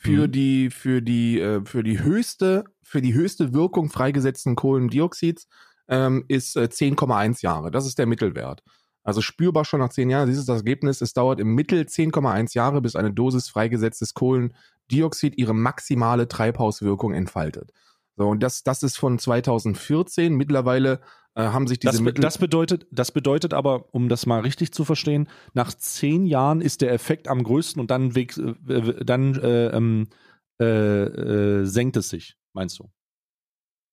für mhm. die, für die, äh, für die höchste, für die höchste Wirkung freigesetzten Kohlendioxids ähm, ist äh, 10,1 Jahre. Das ist der Mittelwert. Also spürbar schon nach zehn Jahren. Dieses das Ergebnis. Es dauert im Mittel 10,1 Jahre, bis eine Dosis freigesetztes Kohlendioxid ihre maximale Treibhauswirkung entfaltet. So, und das, das ist von 2014. Mittlerweile haben sich diese das, Mittel. Das bedeutet, das bedeutet aber, um das mal richtig zu verstehen, nach zehn Jahren ist der Effekt am größten und dann, weg, äh, dann äh, ähm, äh, äh, senkt es sich, meinst du?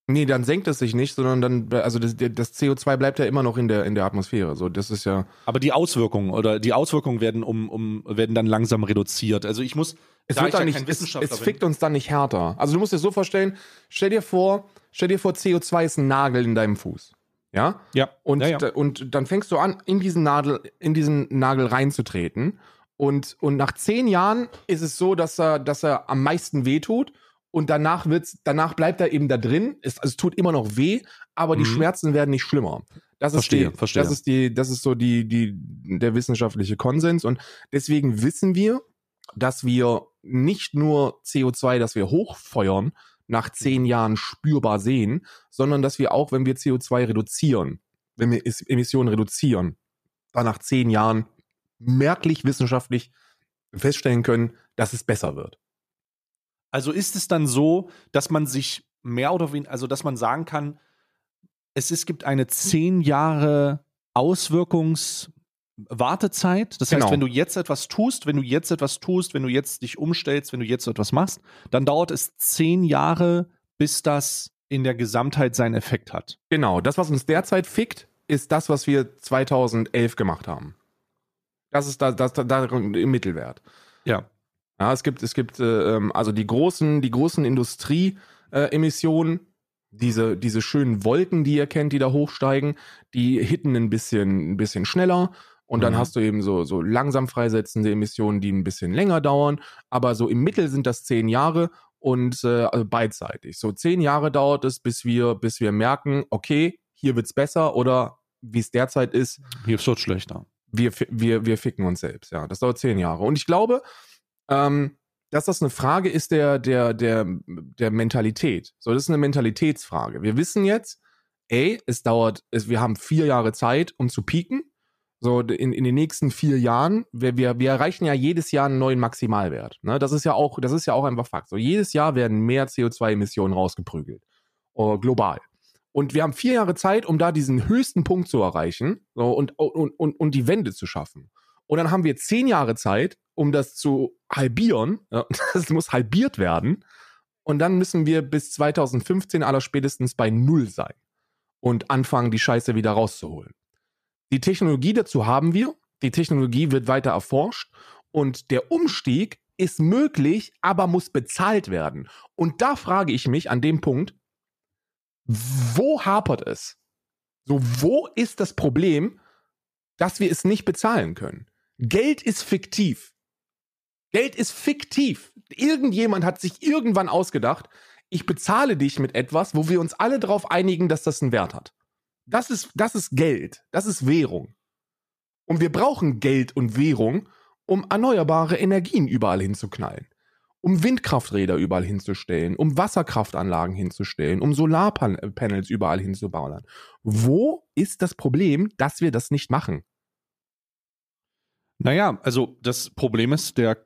Nee, dann senkt es sich nicht, sondern dann, also das, das, CO2 bleibt ja immer noch in der, in der Atmosphäre. So, das ist ja. Aber die Auswirkungen oder die Auswirkungen werden um, um, werden dann langsam reduziert. Also ich muss, es wird dann ja nicht, es, es fickt uns dann nicht härter. Also du musst dir so vorstellen, stell dir vor, stell dir vor, CO2 ist ein Nagel in deinem Fuß. Ja? Ja. Und, ja, ja. und dann fängst du an, in diesen Nagel, in diesen Nagel reinzutreten. Und, und nach zehn Jahren ist es so, dass er, dass er am meisten wehtut und danach wird's, danach bleibt er eben da drin. Es, also es tut immer noch weh, aber mhm. die Schmerzen werden nicht schlimmer. Das verstehe, ist die, verstehe. das ist die, das ist so die, die, der wissenschaftliche Konsens. Und deswegen wissen wir, dass wir nicht nur CO2, das wir hochfeuern, nach zehn. Jahren spürbar sehen, sondern dass wir auch, wenn wir CO2 reduzieren, wenn wir Emissionen reduzieren, dann nach zehn Jahren merklich wissenschaftlich feststellen können, dass es besser wird. Also ist es dann so, dass man sich mehr oder weniger, also dass man sagen kann, es, ist, gibt eine zehn Jahre Auswirkungswartezeit. Das genau. heißt, wenn du jetzt etwas tust, wenn du jetzt etwas tust, wenn du jetzt dich umstellst, wenn du jetzt etwas machst, dann dauert es zehn Jahre, bis das in der Gesamtheit seinen Effekt hat. Genau, das, was uns derzeit fickt, ist das, was wir 2011 gemacht haben. Das ist da, das, das im Mittelwert. Ja. Ja, es gibt, es gibt äh, ähm, also die großen, die großen Industrieemissionen, äh, diese, diese schönen Wolken, die ihr kennt, die da hochsteigen, die hitten ein bisschen, ein bisschen schneller. Und dann mhm. hast du eben so, so langsam freisetzende Emissionen, die ein bisschen länger dauern. Aber so im Mittel sind das zehn Jahre und äh, also beidseitig. So zehn Jahre dauert es, bis wir, bis wir merken, okay, hier wird's besser oder wie es derzeit ist. Hier wird's schlechter. Wir, wir, wir ficken uns selbst, ja. Das dauert zehn Jahre. Und ich glaube, ähm, dass das eine Frage ist der, der, der, der Mentalität. So, das ist eine Mentalitätsfrage. Wir wissen jetzt, ey, es dauert, es, wir haben vier Jahre Zeit, um zu pieken. So, in, in den nächsten vier Jahren, wir, wir, wir erreichen ja jedes Jahr einen neuen Maximalwert. Ne? Das ist ja auch, das ist ja auch einfach Fakt. So, jedes Jahr werden mehr CO2-Emissionen rausgeprügelt. Uh, global. Und wir haben vier Jahre Zeit, um da diesen höchsten Punkt zu erreichen so, und, und, und, und die Wende zu schaffen. Und dann haben wir zehn Jahre Zeit, um das zu halbieren. Ja, das muss halbiert werden. Und dann müssen wir bis 2015 aller spätestens bei Null sein und anfangen, die Scheiße wieder rauszuholen. Die Technologie dazu haben wir. Die Technologie wird weiter erforscht. Und der Umstieg ist möglich, aber muss bezahlt werden. Und da frage ich mich an dem Punkt, wo hapert es? So, wo ist das Problem, dass wir es nicht bezahlen können? Geld ist fiktiv. Geld ist fiktiv. Irgendjemand hat sich irgendwann ausgedacht, ich bezahle dich mit etwas, wo wir uns alle darauf einigen, dass das einen Wert hat. Das ist, das ist Geld. Das ist Währung. Und wir brauchen Geld und Währung, um erneuerbare Energien überall hinzuknallen um Windkrafträder überall hinzustellen, um Wasserkraftanlagen hinzustellen, um Solarpanels überall hinzubauen. Wo ist das Problem, dass wir das nicht machen? Naja, also das Problem ist der,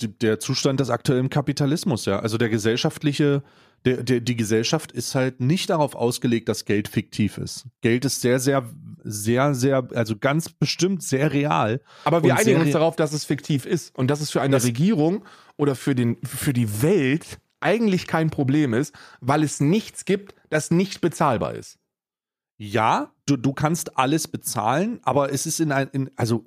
der Zustand des aktuellen Kapitalismus, ja. Also der gesellschaftliche der, der, die Gesellschaft ist halt nicht darauf ausgelegt, dass Geld fiktiv ist. Geld ist sehr, sehr, sehr, sehr, also ganz bestimmt sehr real. Aber wir einigen uns darauf, dass es fiktiv ist und dass es für eine Regierung oder für, den, für die Welt eigentlich kein Problem ist, weil es nichts gibt, das nicht bezahlbar ist. Ja, du, du kannst alles bezahlen, aber es ist in ein, in, also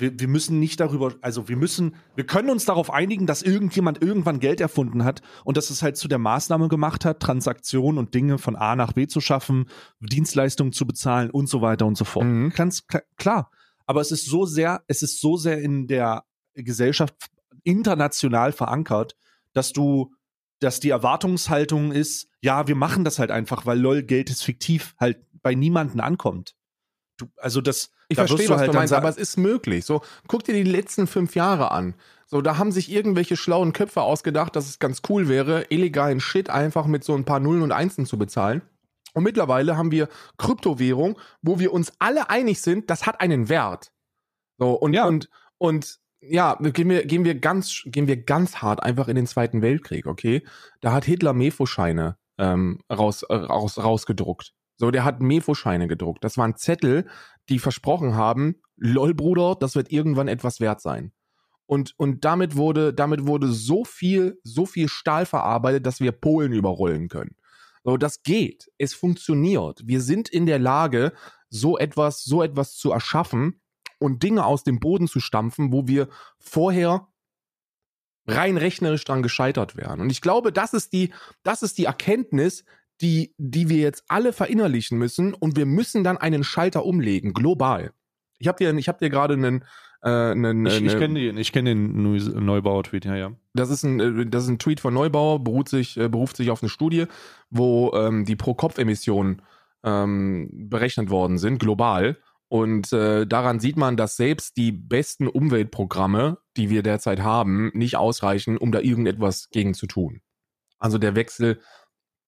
wir, wir müssen nicht darüber, also wir müssen, wir können uns darauf einigen, dass irgendjemand irgendwann Geld erfunden hat und dass es halt zu der Maßnahme gemacht hat, Transaktionen und Dinge von A nach B zu schaffen, Dienstleistungen zu bezahlen und so weiter und so fort. Mhm. Ganz klar. Aber es ist so sehr, es ist so sehr in der Gesellschaft international verankert, dass du, dass die Erwartungshaltung ist, ja, wir machen das halt einfach, weil lol, Geld ist fiktiv, halt bei niemanden ankommt. Du, also das, ich da verstehe, was halt du meinst, aber es ist möglich. So, guck dir die letzten fünf Jahre an. So, da haben sich irgendwelche schlauen Köpfe ausgedacht, dass es ganz cool wäre, illegalen Shit einfach mit so ein paar Nullen und Einsen zu bezahlen. Und mittlerweile haben wir Kryptowährung, wo wir uns alle einig sind, das hat einen Wert. So, und, ja. und, und, ja, gehen wir, gehen wir ganz, gehen wir ganz hart einfach in den Zweiten Weltkrieg, okay? Da hat Hitler Mefo-Scheine ähm, raus, äh, raus, rausgedruckt. So, der hat Mefo-Scheine gedruckt. Das waren Zettel, die versprochen haben, lol Bruder, das wird irgendwann etwas wert sein. Und, und damit wurde, damit wurde so viel, so viel Stahl verarbeitet, dass wir Polen überrollen können. So, das geht. Es funktioniert. Wir sind in der Lage, so etwas, so etwas zu erschaffen und Dinge aus dem Boden zu stampfen, wo wir vorher rein rechnerisch dran gescheitert wären. Und ich glaube, das ist die, das ist die Erkenntnis, die, die wir jetzt alle verinnerlichen müssen und wir müssen dann einen Schalter umlegen, global. Ich habe dir, ich hab dir gerade einen, äh, einen, ich, ich kenne den, ich kenne den Neubauer-Tweet, ja, ja. Das ist ein, äh, das ist ein Tweet von Neubauer, beruht sich, äh, beruft sich auf eine Studie, wo ähm, die Pro-Kopf-Emissionen ähm, berechnet worden sind, global. Und äh, daran sieht man, dass selbst die besten Umweltprogramme, die wir derzeit haben, nicht ausreichen, um da irgendetwas gegen zu tun. Also der Wechsel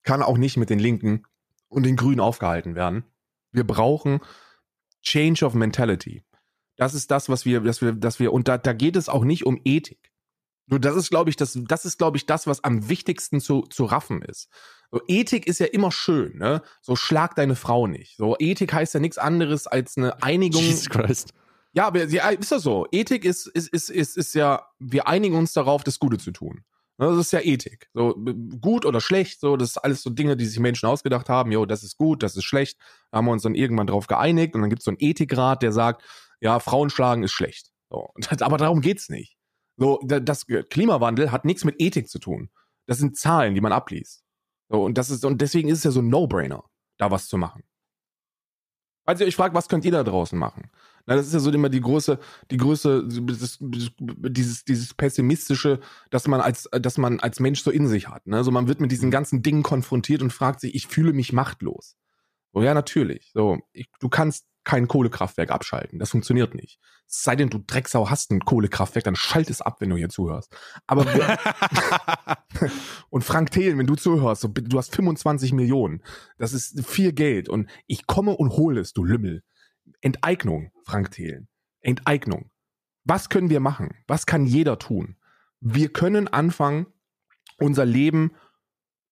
kann auch nicht mit den Linken und den Grünen aufgehalten werden. Wir brauchen Change of Mentality. Das ist das, was wir, dass wir, dass wir, und da, da geht es auch nicht um Ethik. Nur das ist, glaube ich, das, das ist, glaube ich, das, was am wichtigsten zu, zu raffen ist. So, Ethik ist ja immer schön, ne? So schlag deine Frau nicht. So, Ethik heißt ja nichts anderes als eine Einigung. Jesus Christ. Ja, aber ja, ist das so. Ethik ist, ist, ist, ist, ist ja, wir einigen uns darauf, das Gute zu tun. Ne, das ist ja Ethik. So gut oder schlecht, so das ist alles so Dinge, die sich Menschen ausgedacht haben. Jo, das ist gut, das ist schlecht. Da haben wir uns dann irgendwann drauf geeinigt und dann gibt es so einen Ethikrat, der sagt, ja, Frauen schlagen ist schlecht. So, aber darum geht's nicht. So, das Klimawandel hat nichts mit Ethik zu tun. Das sind Zahlen, die man abliest. So, und das ist und deswegen ist es ja so ein No-Brainer, da was zu machen. Falls ihr euch fragt, was könnt ihr da draußen machen? Na, das ist ja so immer die große, die Größe, dieses, dieses pessimistische, dass man als, dass man als Mensch so in sich hat. Ne? So man wird mit diesen mhm. ganzen Dingen konfrontiert und fragt sich, ich fühle mich machtlos. So, ja, natürlich. So, ich, du kannst kein Kohlekraftwerk abschalten. Das funktioniert nicht. Es sei denn, du Drecksau hast ein Kohlekraftwerk, dann schalt es ab, wenn du hier zuhörst. Aber und Frank Thelen, wenn du zuhörst, so, du hast 25 Millionen. Das ist viel Geld und ich komme und hole es, du Lümmel. Enteignung, Frank Thelen. Enteignung. Was können wir machen? Was kann jeder tun? Wir können anfangen, unser Leben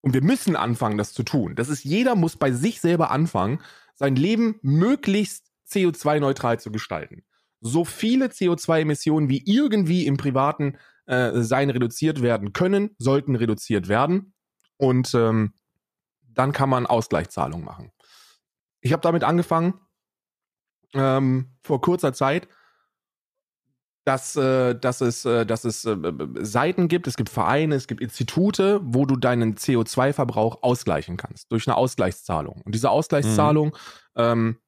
Und wir müssen anfangen, das zu tun. Das ist, jeder muss bei sich selber anfangen, sein Leben möglichst CO2-neutral zu gestalten. So viele CO2-Emissionen wie irgendwie im privaten äh, Sein reduziert werden können, sollten reduziert werden. Und ähm, dann kann man Ausgleichszahlungen machen. Ich habe damit angefangen ähm, vor kurzer Zeit dass, äh, dass es, äh, dass es äh, Seiten gibt, es gibt Vereine, es gibt Institute, wo du deinen CO2-Verbrauch ausgleichen kannst durch eine Ausgleichszahlung. Und diese Ausgleichszahlung mhm. ähm,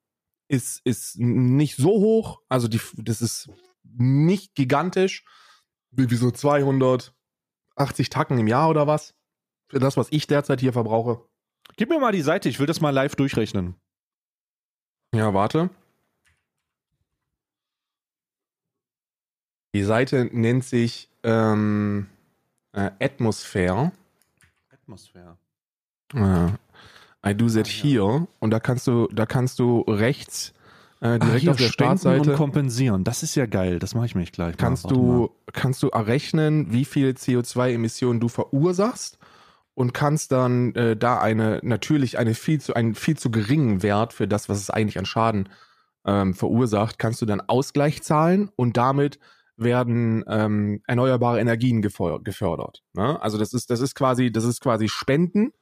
ist, ist nicht so hoch, also die, das ist nicht gigantisch, wie, wie so 280 Tacken im Jahr oder was, für das, was ich derzeit hier verbrauche. Gib mir mal die Seite, ich will das mal live durchrechnen. Ja, warte. Die Seite nennt sich ähm, äh, Atmosphere. Atmosphäre. Äh, I do that ah, here. Und da kannst du, da kannst du rechts äh, direkt Ach, hier, auf der Startseite und kompensieren. Das ist ja geil. Das mache ich mir gleich. Kannst mal. du, kannst du errechnen, wie viel CO2-Emissionen du verursachst und kannst dann äh, da eine natürlich eine viel zu einen viel zu geringen Wert für das, was es eigentlich an Schaden ähm, verursacht, kannst du dann Ausgleich zahlen und damit werden ähm, erneuerbare Energien gefördert. Ne? Also das ist, das ist quasi, das ist quasi Spenden,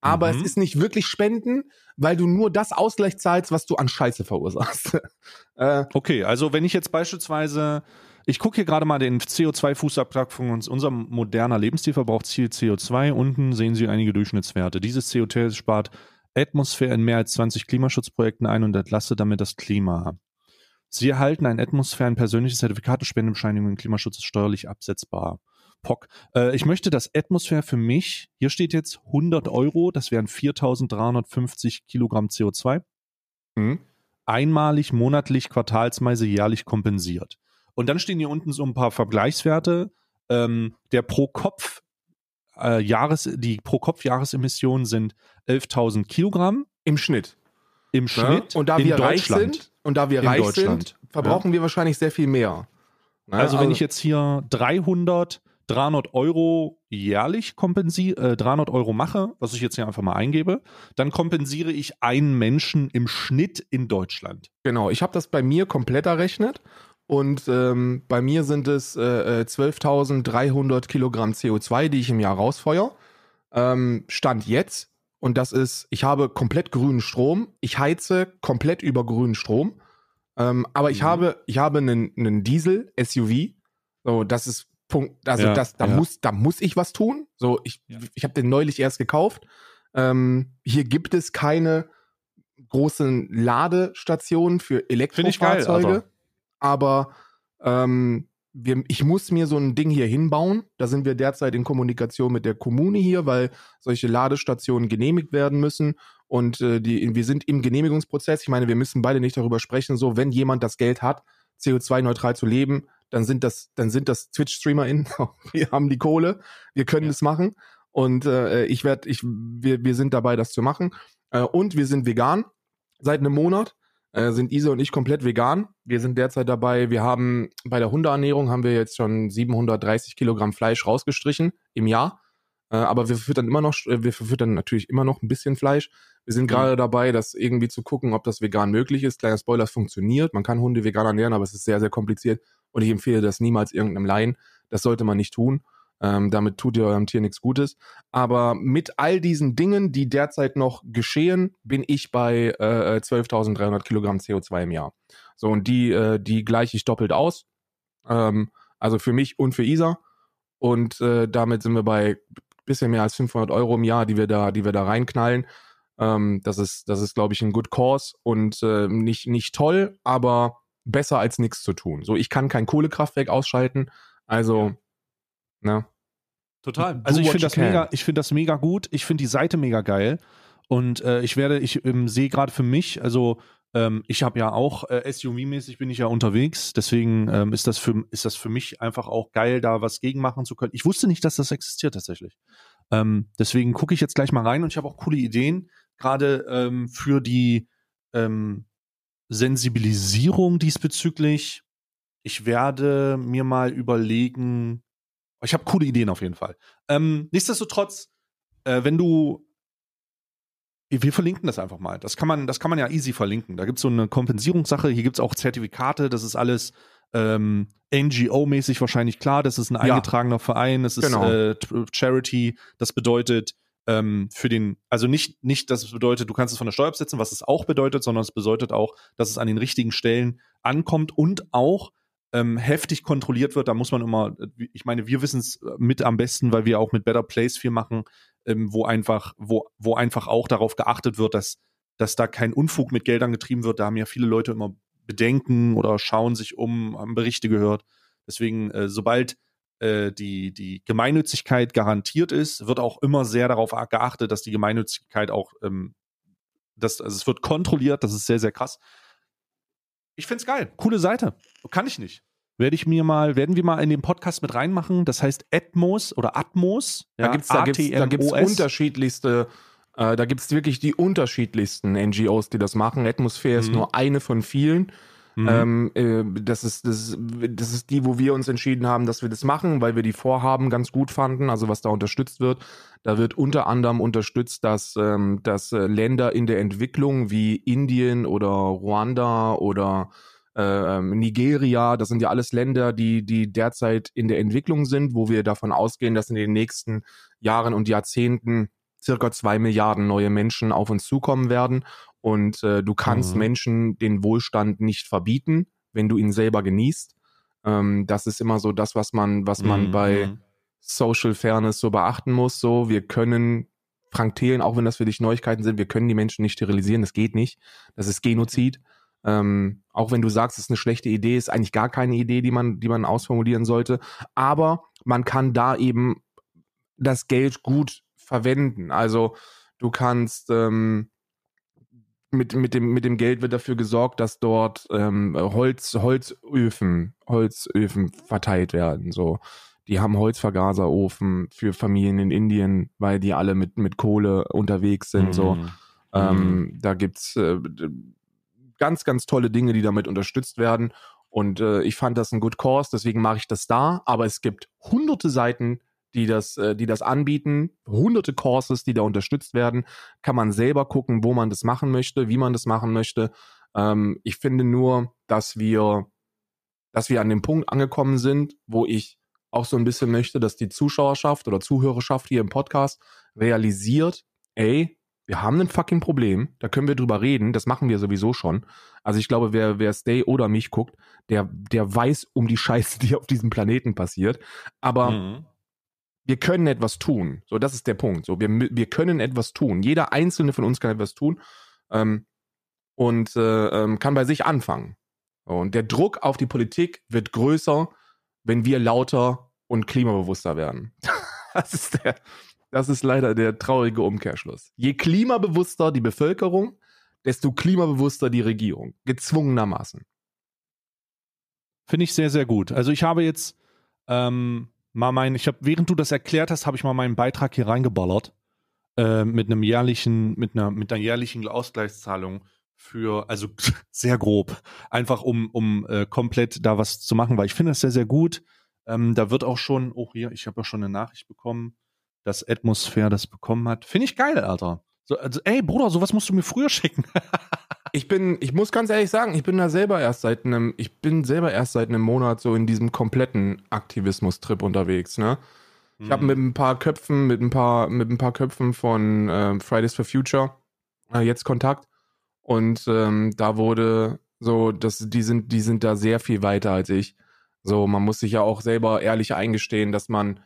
aber mhm. es ist nicht wirklich Spenden, weil du nur das Ausgleich zahlst, was du an Scheiße verursachst. äh, okay, also wenn ich jetzt beispielsweise, ich gucke hier gerade mal den CO2-Fußabdruck von uns, unser moderner Lebensstil verbraucht viel CO2. Unten sehen Sie einige Durchschnittswerte. Dieses CO2 spart Atmosphäre in mehr als 20 Klimaschutzprojekten ein und entlastet damit das Klima. Sie erhalten ein Atmosphären persönliches Zertifikat und Spendenbescheinigung im Klimaschutz ist steuerlich absetzbar. POC. Äh, ich möchte das Atmosphäre für mich, hier steht jetzt 100 Euro, das wären 4350 Kilogramm CO2. Mhm. Einmalig, monatlich, quartalsweise, jährlich kompensiert. Und dann stehen hier unten so ein paar Vergleichswerte. Ähm, der pro Kopf äh, Jahres, die pro Kopf Jahresemissionen sind 11.000 Kilogramm. Im Schnitt. Im Schnitt. Ja, und da wir reich sind, und da wir reich sind, verbrauchen ja. wir wahrscheinlich sehr viel mehr. Ne? Also, wenn also ich jetzt hier 300, 300 Euro jährlich kompensiere, äh, 300 Euro mache, was ich jetzt hier einfach mal eingebe, dann kompensiere ich einen Menschen im Schnitt in Deutschland. Genau, ich habe das bei mir komplett errechnet und ähm, bei mir sind es äh, 12.300 äh, Kilogramm CO2, die ich im Jahr rausfeuere. Ähm, Stand jetzt und das ist, ich habe komplett grünen Strom. Ich heize komplett über grünen Strom. Ähm, aber ich mhm. habe, ich habe einen, einen Diesel-SUV. So, das ist Punkt, also ja, das, da ja. muss, da muss ich was tun. So, ich, ja. ich habe den neulich erst gekauft. Ähm, hier gibt es keine großen Ladestationen für Elektrofahrzeuge. Geil, aber ähm, wir, ich muss mir so ein Ding hier hinbauen. Da sind wir derzeit in Kommunikation mit der Kommune hier, weil solche Ladestationen genehmigt werden müssen. Und äh, die, wir sind im Genehmigungsprozess. Ich meine, wir müssen beide nicht darüber sprechen, so wenn jemand das Geld hat, CO2-neutral zu leben, dann sind das, dann sind das Twitch-StreamerInnen. wir haben die Kohle, wir können es ja. machen. Und äh, ich werde, ich, wir, wir sind dabei, das zu machen. Äh, und wir sind vegan seit einem Monat äh, sind Isa und ich komplett vegan. Wir sind derzeit dabei, wir haben bei der Hundeernährung haben wir jetzt schon 730 Kilogramm Fleisch rausgestrichen im Jahr. Äh, aber wir verfüttern immer noch, äh, wir verfüttern natürlich immer noch ein bisschen Fleisch. Wir sind gerade mhm. dabei, das irgendwie zu gucken, ob das vegan möglich ist. Kleiner Spoiler, es funktioniert. Man kann Hunde vegan ernähren, aber es ist sehr, sehr kompliziert. Und ich empfehle das niemals irgendeinem Laien. Das sollte man nicht tun. Ähm, damit tut ihr eurem Tier nichts Gutes. Aber mit all diesen Dingen, die derzeit noch geschehen, bin ich bei äh, 12.300 Kilogramm CO2 im Jahr. So, und die, äh, die gleiche ich doppelt aus. Ähm, also für mich und für Isa. Und äh, damit sind wir bei bisschen mehr als 500 Euro im Jahr, die wir da, die wir da reinknallen. Ähm, das ist, das ist, glaube ich, ein good cause und äh, nicht, nicht toll, aber besser als nichts zu tun. So, ich kann kein Kohlekraftwerk ausschalten. Also Ne? Total. Also ich finde das mega, ich finde das mega gut. Ich finde die Seite mega geil. Und äh, ich werde, ich ähm, sehe gerade für mich, also ähm, ich habe ja auch äh, SUV-mäßig bin ich ja unterwegs, deswegen ähm, ist das für ist das für mich einfach auch geil, da was gegen machen zu können. Ich wusste nicht, dass das existiert tatsächlich. Ähm, deswegen gucke ich jetzt gleich mal rein und ich habe auch coole Ideen, gerade ähm, für die ähm, Sensibilisierung diesbezüglich. Ich werde mir mal überlegen, ich habe coole Ideen auf jeden Fall. Ähm, nichtsdestotrotz, äh, wenn du wir verlinken das einfach mal. Das kann man, das kann man ja easy verlinken. Da gibt es so eine Kompensierungssache, hier gibt es auch Zertifikate, das ist alles ähm, NGO-mäßig wahrscheinlich klar, das ist ein eingetragener ja. Verein, das ist genau. äh, Charity, das bedeutet ähm, für den, also nicht, nicht, dass es bedeutet, du kannst es von der Steuer absetzen, was es auch bedeutet, sondern es bedeutet auch, dass es an den richtigen Stellen ankommt und auch ähm, heftig kontrolliert wird. Da muss man immer, ich meine, wir wissen es mit am besten, weil wir auch mit Better Place viel machen, ähm, wo einfach, wo, wo einfach auch darauf geachtet wird, dass, dass da kein Unfug mit Geldern getrieben wird. Da haben ja viele Leute immer Bedenken oder schauen sich um, haben Berichte gehört. Deswegen, äh, sobald äh, die, die Gemeinnützigkeit garantiert ist, wird auch immer sehr darauf geachtet, dass die Gemeinnützigkeit auch, ähm, das, also es wird kontrolliert, das ist sehr, sehr krass. Ich find's geil. Coole Seite. Kann ich nicht. Werde ich mir mal, werden wir mal in den Podcast mit reinmachen. Das heißt Atmos oder Atmos. Ja, da gibt's, da gibt's, da gibt's unterschiedlichste, äh, da gibt's wirklich die unterschiedlichsten NGOs, die das machen. Atmosphäre mhm. ist nur eine von vielen. Mhm. Ähm, äh, das, ist, das, ist, das ist die, wo wir uns entschieden haben, dass wir das machen, weil wir die Vorhaben ganz gut fanden, also was da unterstützt wird. Da wird unter anderem unterstützt, dass, ähm, dass äh, Länder in der Entwicklung wie Indien oder Ruanda oder äh, ähm, Nigeria, das sind ja alles Länder, die, die derzeit in der Entwicklung sind, wo wir davon ausgehen, dass in den nächsten Jahren und Jahrzehnten circa zwei Milliarden neue Menschen auf uns zukommen werden. Und äh, du kannst mhm. Menschen den Wohlstand nicht verbieten, wenn du ihn selber genießt. Ähm, das ist immer so das, was man, was man mhm. bei mhm. Social Fairness so beachten muss. So, wir können Frank Thelen, auch wenn das für dich Neuigkeiten sind, wir können die Menschen nicht sterilisieren, das geht nicht. Das ist Genozid. Ähm, auch wenn du sagst, es ist eine schlechte Idee, ist eigentlich gar keine Idee, die man, die man ausformulieren sollte. Aber man kann da eben das Geld gut verwenden. Also du kannst ähm, mit, mit, dem, mit dem Geld wird dafür gesorgt, dass dort ähm, Holz, Holzöfen, Holzöfen verteilt werden. So. Die haben Holzvergaserofen für Familien in Indien, weil die alle mit, mit Kohle unterwegs sind. Mhm. So. Ähm, mhm. Da gibt's äh, ganz, ganz tolle Dinge, die damit unterstützt werden. Und äh, ich fand das ein Good Cause, deswegen mache ich das da. Aber es gibt hunderte Seiten, die das, äh, die das anbieten, hunderte Courses, die da unterstützt werden. Kann man selber gucken, wo man das machen möchte, wie man das machen möchte. Ähm, ich finde nur, dass wir, dass wir an dem Punkt angekommen sind, wo ich auch so ein bisschen möchte, dass die Zuschauerschaft oder Zuhörerschaft hier im Podcast realisiert, ey, wir haben ein fucking Problem, da können wir drüber reden, das machen wir sowieso schon. Also ich glaube, wer, wer Stay oder mich guckt, der, der weiß um die Scheiße, die auf diesem Planeten passiert. Aber mhm wir können etwas tun. So, das ist der Punkt. So, wir, wir können etwas tun. Jeder einzelne von uns kann etwas tun ähm, und äh, ähm, kann bei sich anfangen. Und der Druck auf die Politik wird größer, wenn wir lauter und klimabewusster werden. das ist der, das ist leider der traurige Umkehrschluss. Je klimabewusster die Bevölkerung, desto klimabewusster die Regierung. Gezwungenermaßen. Finde ich sehr, sehr gut. Also ich habe jetzt ähm, mal mein, ich habe, während du das erklärt hast, habe ich mal meinen Beitrag hier reingeballert äh, mit einem jährlichen, mit einer, mit einer jährlichen Ausgleichszahlung für, also sehr grob, einfach um, um äh, komplett da was zu machen, weil ich finde das sehr, sehr gut. Ähm, da wird auch schon, oh hier, ich habe ja schon eine Nachricht bekommen, dass Atmosphäre das bekommen hat. Finde ich geil, Alter. So, also, ey, Bruder, sowas musst du mir früher schicken. ich bin, ich muss ganz ehrlich sagen, ich bin da selber erst seit einem, ich bin selber erst seit einem Monat so in diesem kompletten Aktivismus-Trip unterwegs, ne? Ich habe hm. mit ein paar Köpfen, mit ein paar, mit ein paar Köpfen von äh, Fridays for Future äh, jetzt Kontakt. Und ähm, da wurde so, dass die sind, die sind da sehr viel weiter als ich. So, man muss sich ja auch selber ehrlich eingestehen, dass man,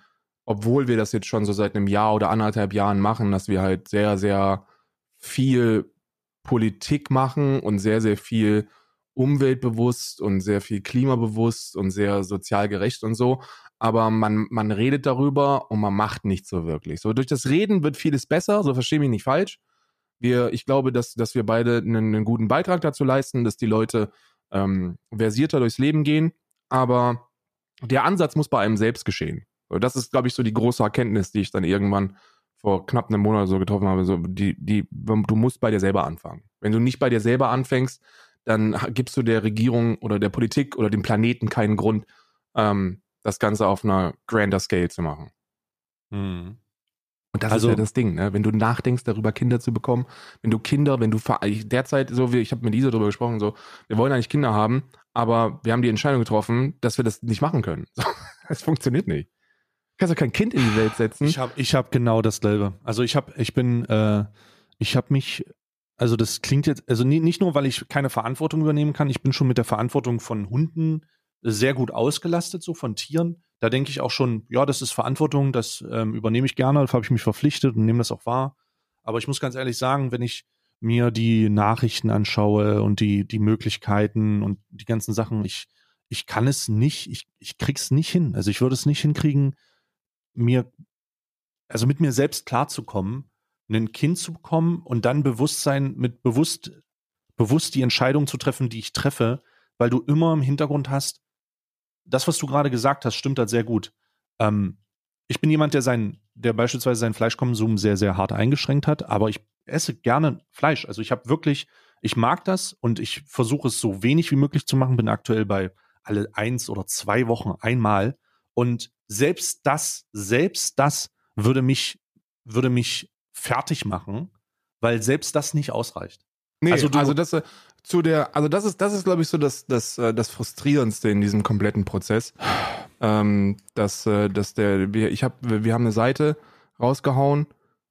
obwohl wir das jetzt schon so seit einem Jahr oder anderthalb Jahren machen, dass wir halt sehr, sehr viel Politik machen und sehr, sehr viel umweltbewusst und sehr viel klimabewusst und sehr sozial gerecht und so. Aber man, man redet darüber und man macht nicht so wirklich. So durch das Reden wird vieles besser, so verstehe mich nicht falsch. Wir, ich glaube, dass, dass wir beide einen, einen guten Beitrag dazu leisten, dass die Leute ähm, versierter durchs Leben gehen. Aber der Ansatz muss bei einem selbst geschehen. Das ist, glaube ich, so die große Erkenntnis, die ich dann irgendwann vor knapp einem Monat so getroffen habe, so die, die, du musst bei dir selber anfangen. Wenn du nicht bei dir selber anfängst, dann gibst du der Regierung oder der Politik oder dem Planeten keinen Grund, ähm, das Ganze auf einer grander Scale zu machen. Hm. Und das Also- ist ja das Ding, ne? Wenn du nachdenkst, darüber Kinder zu bekommen, wenn du Kinder, wenn du derzeit so wie ich habe mit Lisa darüber gesprochen, so wir wollen eigentlich Kinder haben, aber wir haben die Entscheidung getroffen, dass wir das nicht machen können. Es funktioniert nicht. Kannst doch kein Kind in die Welt setzen. Ich habe ich hab genau dasselbe. Also ich habe, ich bin, äh, ich habe mich, also das klingt jetzt, also nie, nicht nur, weil ich keine Verantwortung übernehmen kann, ich bin schon mit der Verantwortung von Hunden sehr gut ausgelastet, so von Tieren. Da denke ich auch schon, ja, das ist Verantwortung, das ähm, übernehme ich gerne, dafür habe ich mich verpflichtet und nehme das auch wahr. Aber ich muss ganz ehrlich sagen, wenn ich mir die Nachrichten anschaue und die, die Möglichkeiten und die ganzen Sachen, ich, ich kann es nicht, ich, ich krieg's nicht hin. Also ich würde es nicht hinkriegen, mir, also mit mir selbst klarzukommen, ein Kind zu bekommen und dann Bewusstsein mit bewusst, bewusst die Entscheidung zu treffen, die ich treffe, weil du immer im Hintergrund hast, das, was du gerade gesagt hast, stimmt halt sehr gut. Ähm, ich bin jemand, der sein, der beispielsweise seinen Fleischkonsum sehr, sehr hart eingeschränkt hat, aber ich esse gerne Fleisch. Also ich habe wirklich, ich mag das und ich versuche es so wenig wie möglich zu machen, bin aktuell bei alle eins oder zwei Wochen einmal. Und selbst das, selbst das würde mich, würde mich fertig machen, weil selbst das nicht ausreicht. Nee, Also also, du- das äh, zu der, also das ist, das ist, glaube ich, so das, das, äh, das Frustrierendste in diesem kompletten Prozess. Ähm, dass, äh, dass der, wir, ich hab, wir wir haben eine Seite rausgehauen,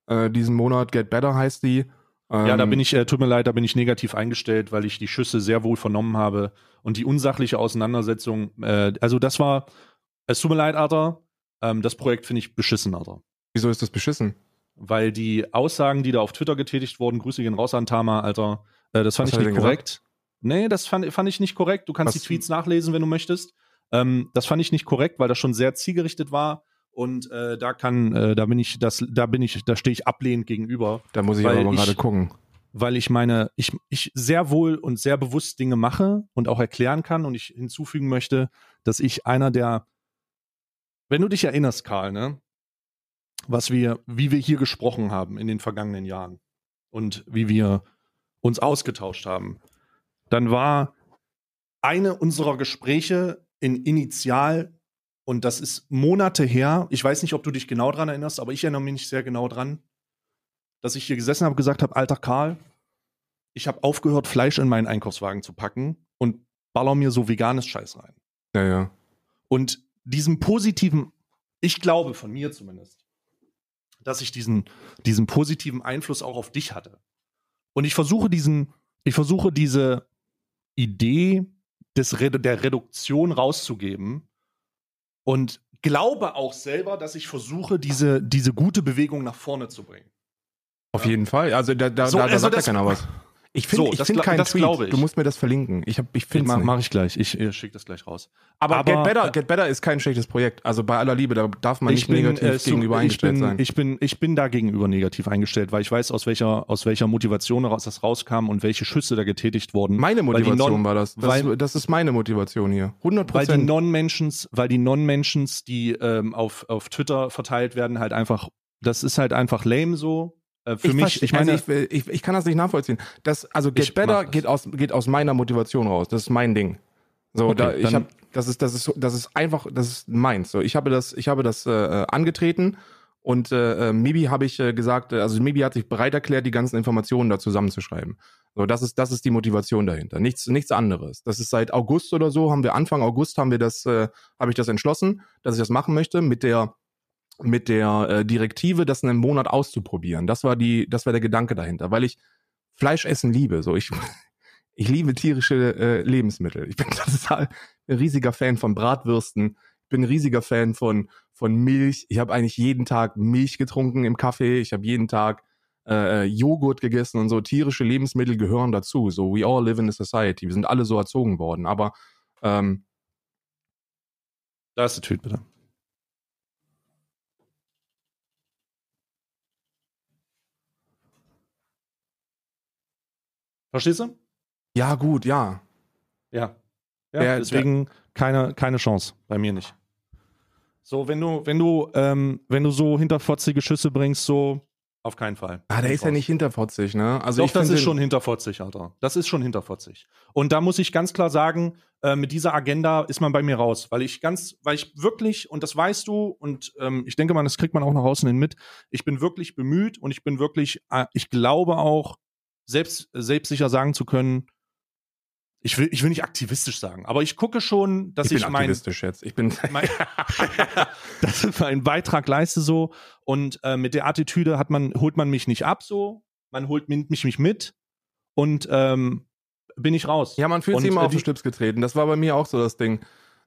äh, diesen Monat, Get Better heißt die. Ähm, Ja, da bin ich, äh, tut mir leid, da bin ich negativ eingestellt, weil ich die Schüsse sehr wohl vernommen habe und die unsachliche Auseinandersetzung, äh, also das war, es tut mir leid, Alter, ähm, das Projekt finde ich beschissen, Alter. Wieso ist das beschissen? Weil die Aussagen, die da auf Twitter getätigt wurden, Grüße gehen raus an Tama, Alter, äh, das fand Was ich nicht korrekt. Nee, das fand, fand ich nicht korrekt. Du kannst Was- die Tweets nachlesen, wenn du möchtest. Ähm, das fand ich nicht korrekt, weil das schon sehr zielgerichtet war. Und äh, da kann, äh, da bin ich, das, da bin ich, da stehe ich ablehnend gegenüber. Da muss ich aber mal gerade gucken. weil ich meine, ich, ich sehr wohl und sehr bewusst Dinge mache und auch erklären kann und ich hinzufügen möchte, dass ich einer der, wenn du dich erinnerst, Karl, ne, was wir, wie wir hier gesprochen haben in den vergangenen Jahren und wie wir uns ausgetauscht haben, dann war eine unserer Gespräche in Initial und das ist Monate her. Ich weiß nicht, ob du dich genau dran erinnerst, aber ich erinnere mich nicht sehr genau dran dass ich hier gesessen habe und gesagt habe, alter Karl, ich habe aufgehört, Fleisch in meinen Einkaufswagen zu packen und baller mir so veganes Scheiß rein. Ja, ja. Und diesen positiven, ich glaube von mir zumindest, dass ich diesen, diesen positiven Einfluss auch auf dich hatte. Und ich versuche diesen, ich versuche diese Idee des, Redu- der Reduktion rauszugeben und glaube auch selber, dass ich versuche, diese, diese gute Bewegung nach vorne zu bringen. Auf Ja. jeden Fall. Also da, da, So, da, da also sagt ja das- keiner was. Ich finde So, ich find keinen das Tweet. glaube ich. Du musst mir das verlinken. Ich, hab, ich finde Mach, mach ich gleich. Ich, ich schicke das gleich raus. Aber, Aber, Get, Better, äh, Get Better ist kein schlechtes Projekt. Also bei aller Liebe, da darf man nicht negativ äh, gegenüber ich eingestellt bin, sein. Ich bin, ich bin da gegenüber negativ eingestellt, weil ich weiß, aus welcher, aus welcher Motivation heraus das rauskam und welche Schüsse da getätigt wurden. meine Motivation Non- war das. Das, weil- das ist meine Motivation hier. 100 weil die Prozent. Non-Mentions, weil die Non-Mentions, die ähm, auf, auf Twitter verteilt werden, halt einfach, das ist halt einfach lame so. Äh, für mich, verste- ich meine, also ich, ich, ich kann das nicht nachvollziehen. Das, also Get Ich Better geht aus, geht aus meiner Motivation raus. Das ist mein Ding. So, Okay, da, ich hab, das ist, das ist, das ist einfach, das ist meins. So, ich habe das, ich habe das äh, angetreten und äh, äh, Mibi habe ich äh, gesagt, äh, also Mibi hat sich bereit erklärt, die ganzen Informationen da zusammenzuschreiben. So, das ist, das ist die Motivation dahinter. Nichts, nichts anderes. Das ist seit August oder so, haben wir Anfang August haben wir das, äh, habe ich das entschlossen, dass ich das machen möchte mit der mit der äh, Direktive, das in einem Monat auszuprobieren. Das war die, das war der Gedanke dahinter, weil ich Fleisch essen liebe. So ich, ich liebe tierische äh, Lebensmittel. Ich bin total ein riesiger Fan von Bratwürsten. Ich bin ein riesiger Fan von von Milch. Ich habe eigentlich jeden Tag Milch getrunken im Kaffee. Ich habe jeden Tag äh, Joghurt gegessen und so. Tierische Lebensmittel gehören dazu. So we all live in a society. Wir sind alle so erzogen worden. Aber ähm, da ist der Tweet bitte. Verstehst du? ja gut, ja. Ja. Ja, Der- deswegen keine, keine Chance. Bei mir nicht. So, wenn du, wenn du, ähm, wenn du so hinterfotzige Schüsse bringst, so, Auf keinen Fall. Ah, der ist ja nicht hinterfotzig, ne? Also Doch, ich das ist schon hinterfotzig, Alter. Das ist schon hinterfotzig. Und da muss ich ganz klar sagen, äh, mit dieser Agenda ist man bei mir raus, weil ich ganz, weil ich wirklich, und das weißt du, und ähm, ich denke mal, das kriegt man auch nach außen hin mit, ich bin wirklich bemüht und ich bin wirklich, äh, ich glaube auch, selbst, selbstsicher sagen zu können, ich will, ich will nicht aktivistisch sagen, aber ich gucke schon, dass ich bin ich, mein, aktivistisch jetzt. Ich bin mein, dass ich meinen Beitrag leiste so und äh, mit der Attitüde hat man holt man mich nicht ab so, man holt mich, mich, mit und ähm, bin ich raus. Ja, man fühlt Und, sich immer äh, auf den die- Schlips getreten. Das war bei mir auch so das Ding.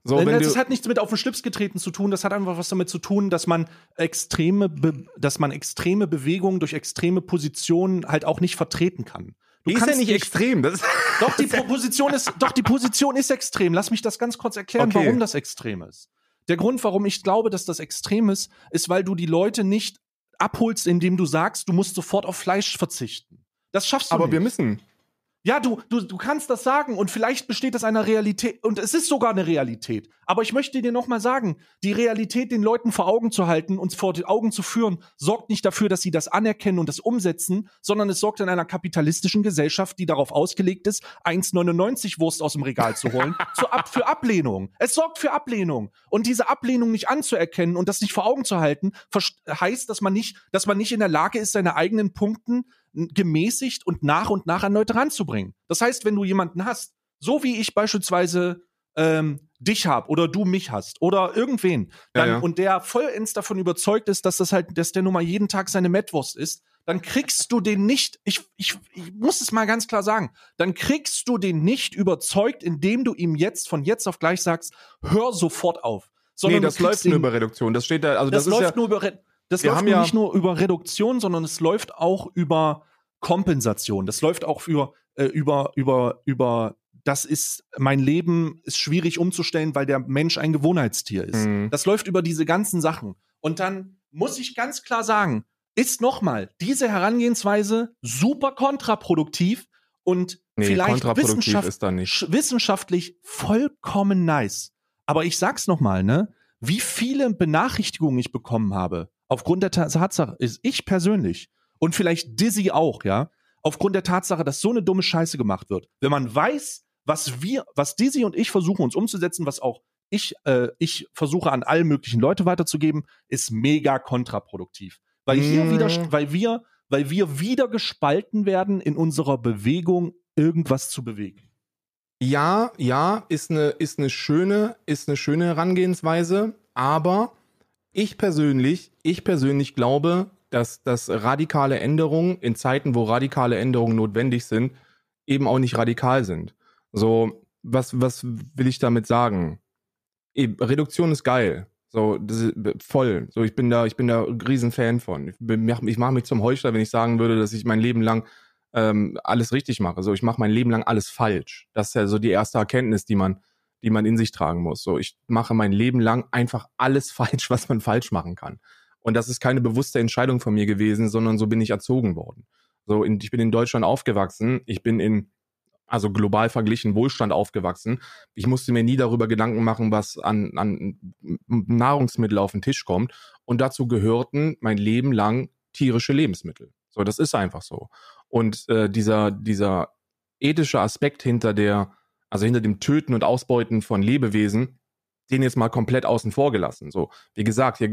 So, Äh, wenn das hat nichts mit auf den Schlips getreten zu tun, das hat einfach was damit zu tun, dass man extreme, Be dass man extreme Bewegungen durch extreme Positionen halt auch nicht vertreten kann. Du ist ja nicht extrem. Das Doch, die Po- Position ist, doch, die Position ist extrem. Lass mich das ganz kurz erklären, Okay. warum das extrem ist. Der Grund, warum ich glaube, dass das extrem ist, ist, weil du die Leute nicht abholst, indem du sagst, du musst sofort auf Fleisch verzichten. Das schaffst du aber nicht. wir müssen. Ja, du, du, du kannst das sagen und vielleicht besteht das einer Realität und es ist sogar eine Realität. Aber ich möchte dir nochmal sagen, die Realität den Leuten vor Augen zu halten und vor die Augen zu führen, sorgt nicht dafür, dass sie das anerkennen und das umsetzen, sondern es sorgt in einer kapitalistischen Gesellschaft, die darauf ausgelegt ist, 1,99 Wurst aus dem Regal zu holen, zu ab, für Ablehnung. Es sorgt für Ablehnung. Und diese Ablehnung nicht anzuerkennen und das nicht vor Augen zu halten, heißt, dass man nicht, dass man nicht in der Lage ist, seine eigenen Punkten gemäßigt und nach und nach an Leute ranzubringen. Das heißt, wenn du jemanden hast, so wie ich beispielsweise ähm, dich hab oder du mich hast oder irgendwen, dann, Ja, ja. und der vollends davon überzeugt ist, dass das halt, dass der nun mal jeden Tag seine Mettwurst ist, dann kriegst du den nicht, ich, ich, ich muss es mal ganz klar sagen, dann kriegst du den nicht überzeugt, indem du ihm jetzt von jetzt auf gleich sagst, hör sofort auf. Nee, Sondern das du kriegst läuft nur über Reduktion. Das steht da, also das, das, läuft ja, nur über Re das Wir läuft ja- nicht nur über Reduktion, sondern es läuft auch über Kompensation. Das läuft auch für äh, über über über das ist mein Leben ist schwierig umzustellen, weil der Mensch ein Gewohnheitstier ist. Mhm. Das läuft über diese ganzen Sachen. Und dann muss ich ganz klar sagen, ist nochmal diese Herangehensweise super kontraproduktiv und nee, vielleicht wissenschaft wissenschaftlich vollkommen nice. Aber ich sag's noch mal, ne? Wie viele Benachrichtigungen ich bekommen habe, aufgrund der Ta- Tatsache, ist ich persönlich und vielleicht Dizzy auch, ja, aufgrund der Tatsache, dass so eine dumme Scheiße gemacht wird. Wenn man weiß, was wir, was Dizzy und ich versuchen uns umzusetzen, was auch ich, äh, ich versuche an allen möglichen Leute weiterzugeben, ist mega kontraproduktiv. Weil hier Mm. wieder, weil wir, weil wir wieder gespalten werden in unserer Bewegung, irgendwas zu bewegen. Ja, ja, ist eine, ist eine schöne, ist eine schöne Herangehensweise, aber ich persönlich, ich persönlich glaube, dass, dass radikale Änderungen in Zeiten, wo radikale Änderungen notwendig sind, eben auch nicht radikal sind. So, was, was will ich damit sagen? Eben, Reduktion ist geil. So, das ist voll. So, ich bin da, ich bin da ein Riesenfan von. Ich, ich mache mich zum Heuchler, wenn ich sagen würde, dass ich mein Leben lang ähm, alles richtig mache. So, ich mache mein Leben lang alles falsch. Das ist ja so die erste Erkenntnis, die man, die man in sich tragen muss. So, ich mache mein Leben lang einfach alles falsch, was man falsch machen kann. Und das ist keine bewusste Entscheidung von mir gewesen, sondern so bin ich erzogen worden. So, in, ich bin in Deutschland aufgewachsen. Ich bin in, also global verglichen Wohlstand aufgewachsen. Ich musste mir nie darüber Gedanken machen, was an, an Nahrungsmittel auf den Tisch kommt. Und dazu gehörten mein Leben lang tierische Lebensmittel. So, das ist einfach so. Und äh, dieser, dieser ethische Aspekt hinter der, also hinter dem Töten und Ausbeuten von Lebewesen, den jetzt mal komplett außen vor gelassen. So, wie gesagt, hier,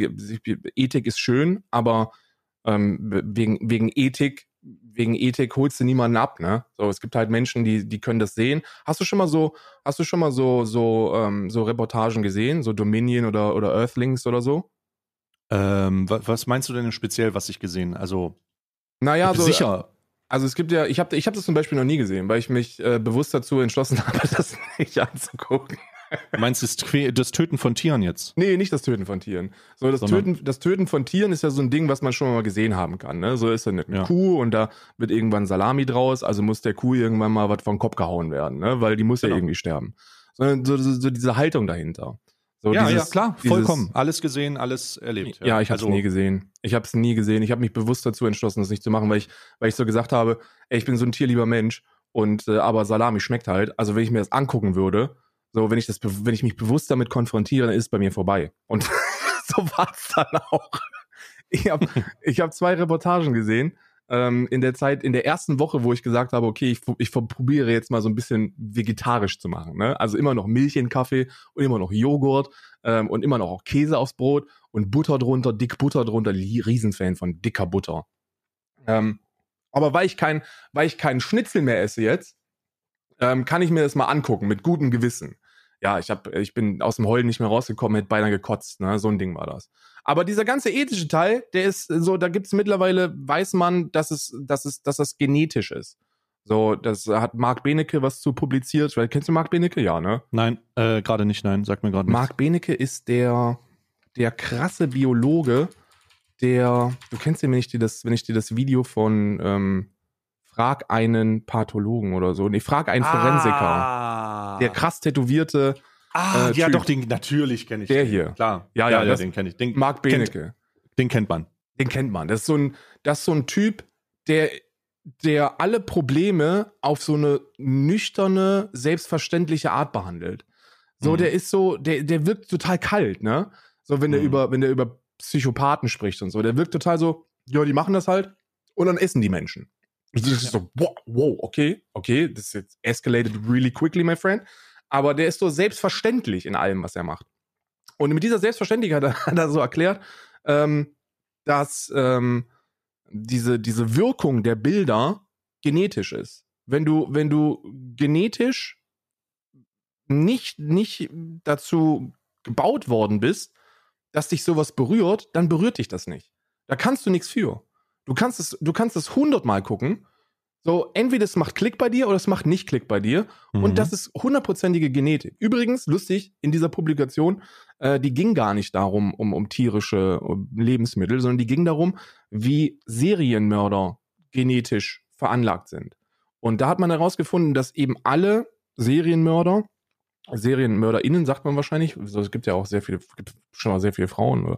Ethik ist schön, aber ähm, wegen, wegen Ethik, wegen Ethik holst du niemanden ab, ne? So, es gibt halt Menschen, die, die können das sehen. Hast du schon mal so, hast du schon mal so, so, ähm, so Reportagen gesehen, so Dominion oder, oder Earthlings oder so? Ähm, wa- was meinst du denn speziell, was ich gesehen? Also Naja, so, sicher. Also es gibt ja, ich habe ich hab das zum Beispiel noch nie gesehen, weil ich mich äh, bewusst dazu entschlossen habe, das nicht anzugucken. Du meinst Que- das Töten von Tieren jetzt? Nee, nicht das Töten von Tieren. So, das, Sondern- Töten, das Töten von Tieren ist ja so ein Ding, was man schon mal gesehen haben kann. Ne? So ist ja eine Ja. Kuh und da wird irgendwann Salami draus, also muss der Kuh irgendwann mal was vom Kopf gehauen werden, ne? weil die muss Genau. ja irgendwie sterben. Sondern so, so, so diese Haltung dahinter. So ja, dieses, ja, klar, vollkommen. Alles gesehen, alles erlebt. Ja, ich habe es also, nie gesehen. Ich habe es nie gesehen. Ich habe mich bewusst dazu entschlossen, das nicht zu machen, weil ich, weil ich so gesagt habe, ey, ich bin so ein tierlieber Mensch und äh, aber Salami schmeckt halt. Also wenn ich mir das angucken würde, so wenn ich das, wenn ich mich bewusst damit konfrontiere, dann ist es bei mir vorbei. Und so war es dann auch. ich habe ich hab zwei Reportagen gesehen. Ähm, in der Zeit, in der ersten Woche, wo ich gesagt habe, okay, ich, ich probiere jetzt mal so ein bisschen vegetarisch zu machen. Ne? Also immer noch Milch in Kaffee und immer noch Joghurt ähm, und immer noch auch Käse aufs Brot und Butter drunter, dick Butter drunter. Riesenfan von dicker Butter. Ähm, aber weil ich kein, weil ich keinen Schnitzel mehr esse jetzt, ähm, kann ich mir das mal angucken mit gutem Gewissen. Ja, ich hab, ich bin aus dem Heulen nicht mehr rausgekommen, hätte beinahe gekotzt, ne? So ein Ding war das. Aber dieser ganze ethische Teil, der ist so, da gibt's mittlerweile, weiß man, dass es, dass es, dass das genetisch ist. So, das hat Marc Benecke was zu publiziert. Kennst du Marc Benecke? Ja, ne? Nein, äh, gerade nicht, nein, sag mir gerade nicht. Marc Benecke ist der, der krasse Biologe, der, du kennst den, wenn ich dir das, wenn ich dir das Video von ähm, Frag einen Pathologen oder so, nee, frag einen Forensiker. Ah. Der krass tätowierte. Ah, äh, ja, Typ. doch, den, natürlich kenne ich Der den. hier. Klar. Ja, ja, ja, ja den kenne ich. Den, Marc kennt, Benecke. den kennt man. Den kennt man. Das ist so ein, das ist so ein Typ, der, der alle Probleme auf so eine nüchterne, selbstverständliche Art behandelt. So, Mhm. der ist so, der, der wirkt total kalt, ne? So, wenn der Mhm. über, wenn der über Psychopathen spricht und so, der wirkt total so, ja, die machen das halt und dann essen die Menschen. Das ist so, wow, wow, okay, okay, das ist jetzt escalated really quickly, my friend. Aber der ist so selbstverständlich in allem, was er macht. Und mit dieser Selbstverständlichkeit hat er, hat er so erklärt, ähm, dass ähm, diese, diese Wirkung der Bilder genetisch ist. Wenn du, wenn du genetisch nicht, nicht dazu gebaut worden bist, dass dich sowas berührt, dann berührt dich das nicht. Da kannst du nichts für. Du kannst es, du kannst es hundertmal gucken. So, entweder es macht Klick bei dir oder es macht nicht Klick bei dir. Mhm. Und das ist hundertprozentige Genetik. Übrigens, lustig, in dieser Publikation, äh, die ging gar nicht darum, um, um tierische um Lebensmittel, sondern die ging darum, wie Serienmörder genetisch veranlagt sind. Und da hat man herausgefunden, dass eben alle Serienmörder, SerienmörderInnen sagt man wahrscheinlich, es gibt ja auch sehr viele, gibt schon mal sehr viele Frauen,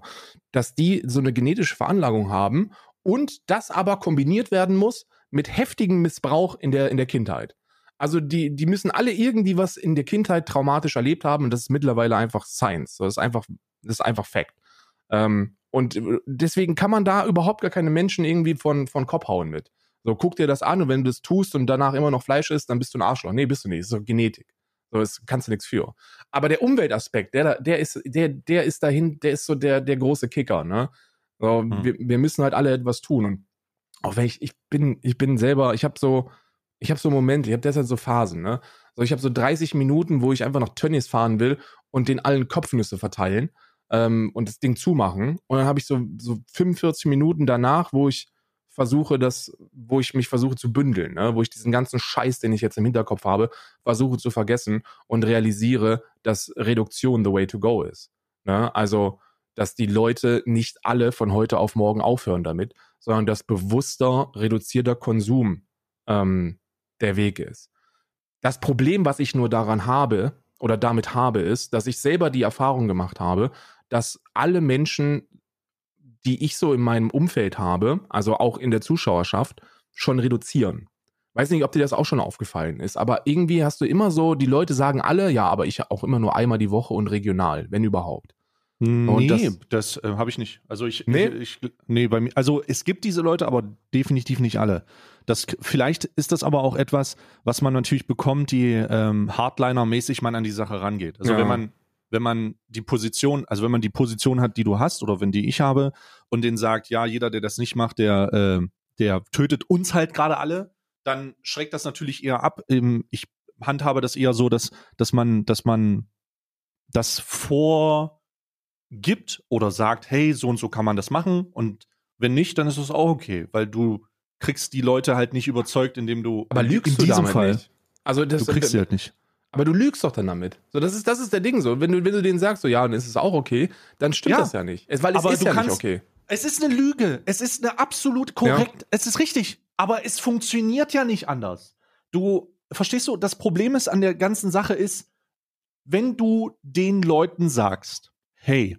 dass die so eine genetische Veranlagung haben und das aber kombiniert werden muss mit heftigem Missbrauch in der, in der Kindheit. Also die, die müssen alle irgendwie was in der Kindheit traumatisch erlebt haben und das ist mittlerweile einfach Science. Das ist einfach, das ist einfach Fact. Ähm, und äh, deswegen kann man da überhaupt gar keine Menschen irgendwie von, von Kopf hauen mit. So, guck dir das an und wenn du das tust und danach immer noch Fleisch isst, dann bist du ein Arschloch. Nee, bist du nicht. Das ist so Genetik. So, das kannst du nichts für. Aber der Umweltaspekt, der, der ist, der, der ist dahin, der ist so der, der große Kicker, ne? So, Hm. wir, wir müssen halt alle etwas tun. Und auch wenn ich, ich bin, ich bin selber, ich habe so, ich habe so Momente, ich habe deshalb so Phasen, ne? So, ich habe so 30 Minuten, wo ich einfach nach Tönnies fahren will und den allen Kopfnüsse verteilen ähm, und das Ding zumachen. Und dann habe ich so, so 45 Minuten danach, wo ich versuche, das, wo ich mich versuche zu bündeln, ne? wo ich diesen ganzen Scheiß, den ich jetzt im Hinterkopf habe, versuche zu vergessen und realisiere, dass Reduktion the way to go ist. Ne? Also, dass die Leute nicht alle von heute auf morgen aufhören damit, sondern dass bewusster, reduzierter Konsum ähm, der Weg ist. Das Problem, was ich nur daran habe oder damit habe, ist, dass ich selber die Erfahrung gemacht habe, dass alle Menschen, die ich so in meinem Umfeld habe, also auch in der Zuschauerschaft, schon reduzieren. Weiß nicht, ob dir das auch schon aufgefallen ist, aber irgendwie hast du immer so, die Leute sagen alle, ja, aber ich auch immer nur einmal die Woche und regional, wenn überhaupt. Nee, das- das, äh, habe ich nicht. Also ich, Nee? ich, ich, nee, bei mir, also es gibt diese Leute, aber definitiv nicht alle. Das, vielleicht ist das aber auch etwas, was man natürlich bekommt, die ähm, Hardliner-mäßig man an die Sache rangeht. Also Ja. wenn man, wenn man die Position, also wenn man die Position hat, die du hast oder wenn die ich habe und den sagt, ja, jeder, der das nicht macht, der, äh, der tötet uns halt gerade alle, dann schreckt das natürlich eher ab. Ähm, Ich handhabe das eher so, dass, dass man, dass man das vor gibt oder sagt, hey, so und so kann man das machen und wenn nicht, dann ist es auch okay, weil du kriegst die Leute halt nicht überzeugt, indem du Aber in lügst du diesem damit Fall, nicht? Also das, du kriegst sie halt nicht. aber du lügst doch dann damit. So, das ist, das ist der Ding so. Wenn du, wenn du denen sagst, so ja, dann ist es auch okay, dann stimmt Ja. das ja nicht. Es, weil es Aber ist du ja nicht kannst- okay. Es ist eine Lüge. Es ist eine absolut korrekt. Es ist richtig. Aber es funktioniert ja nicht anders. Du, verstehst du, das Problem ist an der ganzen Sache ist, wenn du den Leuten sagst, hey,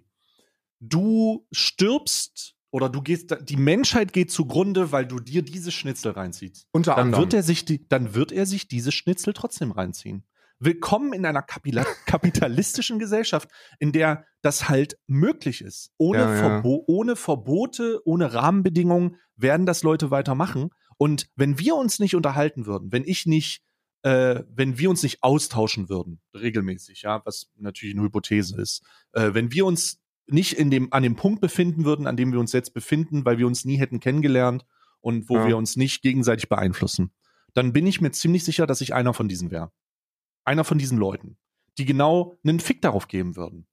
du stirbst oder du gehst, die Menschheit geht zugrunde, weil du dir diese Schnitzel reinziehst. Unter Dann anderem. wird er sich die, dann wird er sich diese Schnitzel trotzdem reinziehen. Willkommen in einer Kapila kapitalistischen Gesellschaft, in der das halt möglich ist. Ohne, Ja, ja. Verbo ohne Verbote, ohne Rahmenbedingungen werden das Leute weitermachen. Und wenn wir uns nicht unterhalten würden, wenn ich nicht, äh, wenn wir uns nicht austauschen würden, regelmäßig, ja, was natürlich eine Hypothese ist, äh, wenn wir uns nicht in dem, an dem Punkt befinden würden, an dem wir uns jetzt befinden, weil wir uns nie hätten kennengelernt und wo Ja. wir uns nicht gegenseitig beeinflussen, dann bin ich mir ziemlich sicher, dass ich einer von diesen wäre. Einer von diesen Leuten, die genau einen Fick darauf geben würden.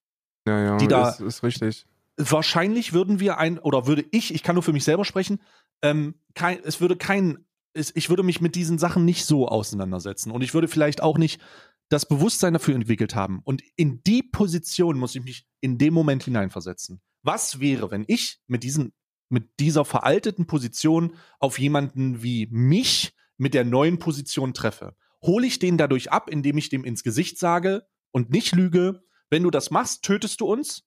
Ja, ja, Die da- ist, ist richtig. Wahrscheinlich würden wir ein, oder würde ich, ich kann nur für mich selber sprechen, ähm, kein, es würde kein, es, ich würde mich mit diesen Sachen nicht so auseinandersetzen und ich würde vielleicht auch nicht das Bewusstsein dafür entwickelt haben. Und in die Position muss ich mich in dem Moment hineinversetzen. Was wäre, wenn ich mit diesen, mit dieser veralteten Position auf jemanden wie mich mit der neuen Position treffe? Hole ich den dadurch ab, indem ich dem ins Gesicht sage und nicht lüge, wenn du das machst, tötest du uns?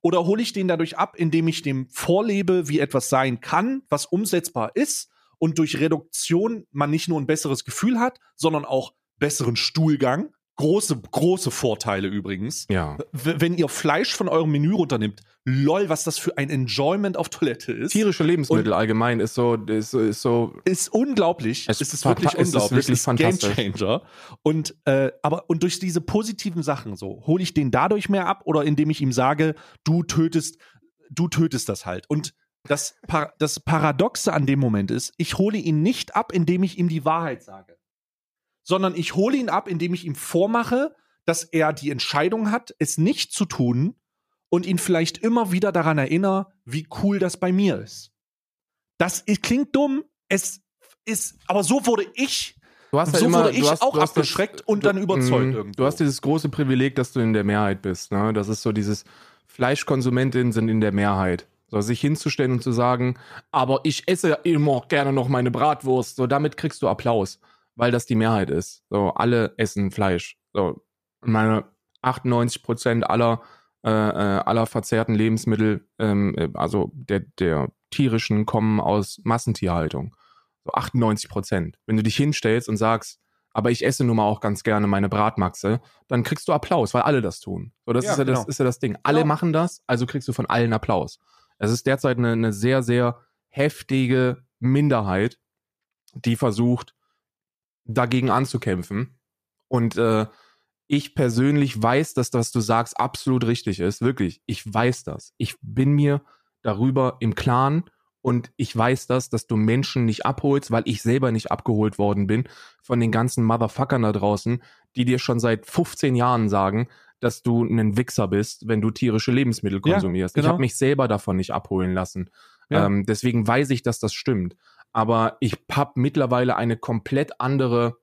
Oder hole ich den dadurch ab, indem ich dem vorlebe, wie etwas sein kann, was umsetzbar ist und durch Reduktion man nicht nur ein besseres Gefühl hat, sondern auch besseren Stuhlgang? Große, große Vorteile übrigens. Ja. Wenn ihr Fleisch von eurem Menü runternimmt, lol, was das für ein Enjoyment auf Toilette ist. Tierische Lebensmittel allgemein ist so, ist, so- ist so, ist unglaublich. Es Es, ist wirklich es ist unglaublich. wirklich es ist Game. Changer. Und äh, aber und durch diese positiven Sachen so hole ich den dadurch mehr ab oder indem ich ihm sage, du tötest, du tötest das halt. Und das, Par das Paradoxe an dem Moment ist, ich hole ihn nicht ab, indem ich ihm die Wahrheit sage, sondern ich hole ihn ab, indem ich ihm vormache, dass er die Entscheidung hat, es nicht zu tun und ihn vielleicht immer wieder daran erinnere, wie cool das bei mir ist. Das klingt dumm, es ist, aber so wurde ich. du hast So immer, wurde ich du hast, auch du abgeschreckt und dann überzeugt mh, irgendwo. Du hast dieses große Privileg, dass du in der Mehrheit bist, ne? Das ist so dieses Fleischkonsumentinnen sind in der Mehrheit. So, sich hinzustellen und zu sagen, aber ich esse immer gerne noch meine Bratwurst. So, damit kriegst du Applaus, weil das die Mehrheit ist. So, alle essen Fleisch. So, meine 98 Prozent aller, äh, äh, aller verzehrten Lebensmittel, ähm, äh, also der, der tierischen, kommen aus Massentierhaltung. So 98 Prozent. Wenn du dich hinstellst und sagst, aber ich esse nun mal auch ganz gerne meine Bratmaxe, dann kriegst du Applaus, weil alle das tun. So, das Ja, ist, ja das genau. ist ja das Ding. Alle Genau. machen das, also kriegst du von allen Applaus. Es ist derzeit eine, eine sehr, sehr heftige Minderheit, die versucht, dagegen anzukämpfen. Und äh, ich persönlich weiß, dass das, was du sagst, absolut richtig ist. Wirklich, ich weiß das. Ich bin mir darüber im Klaren und ich weiß das, dass du Menschen nicht abholst, weil ich selber nicht abgeholt worden bin von den ganzen Motherfuckern da draußen, die dir schon seit 15 Jahren sagen, dass du ein Wichser bist, wenn du tierische Lebensmittel Ja, konsumierst. Ich genau. habe mich selber davon nicht abholen lassen. Ja. Ähm, deswegen weiß ich, dass das stimmt. Aber ich habe mittlerweile eine komplett andere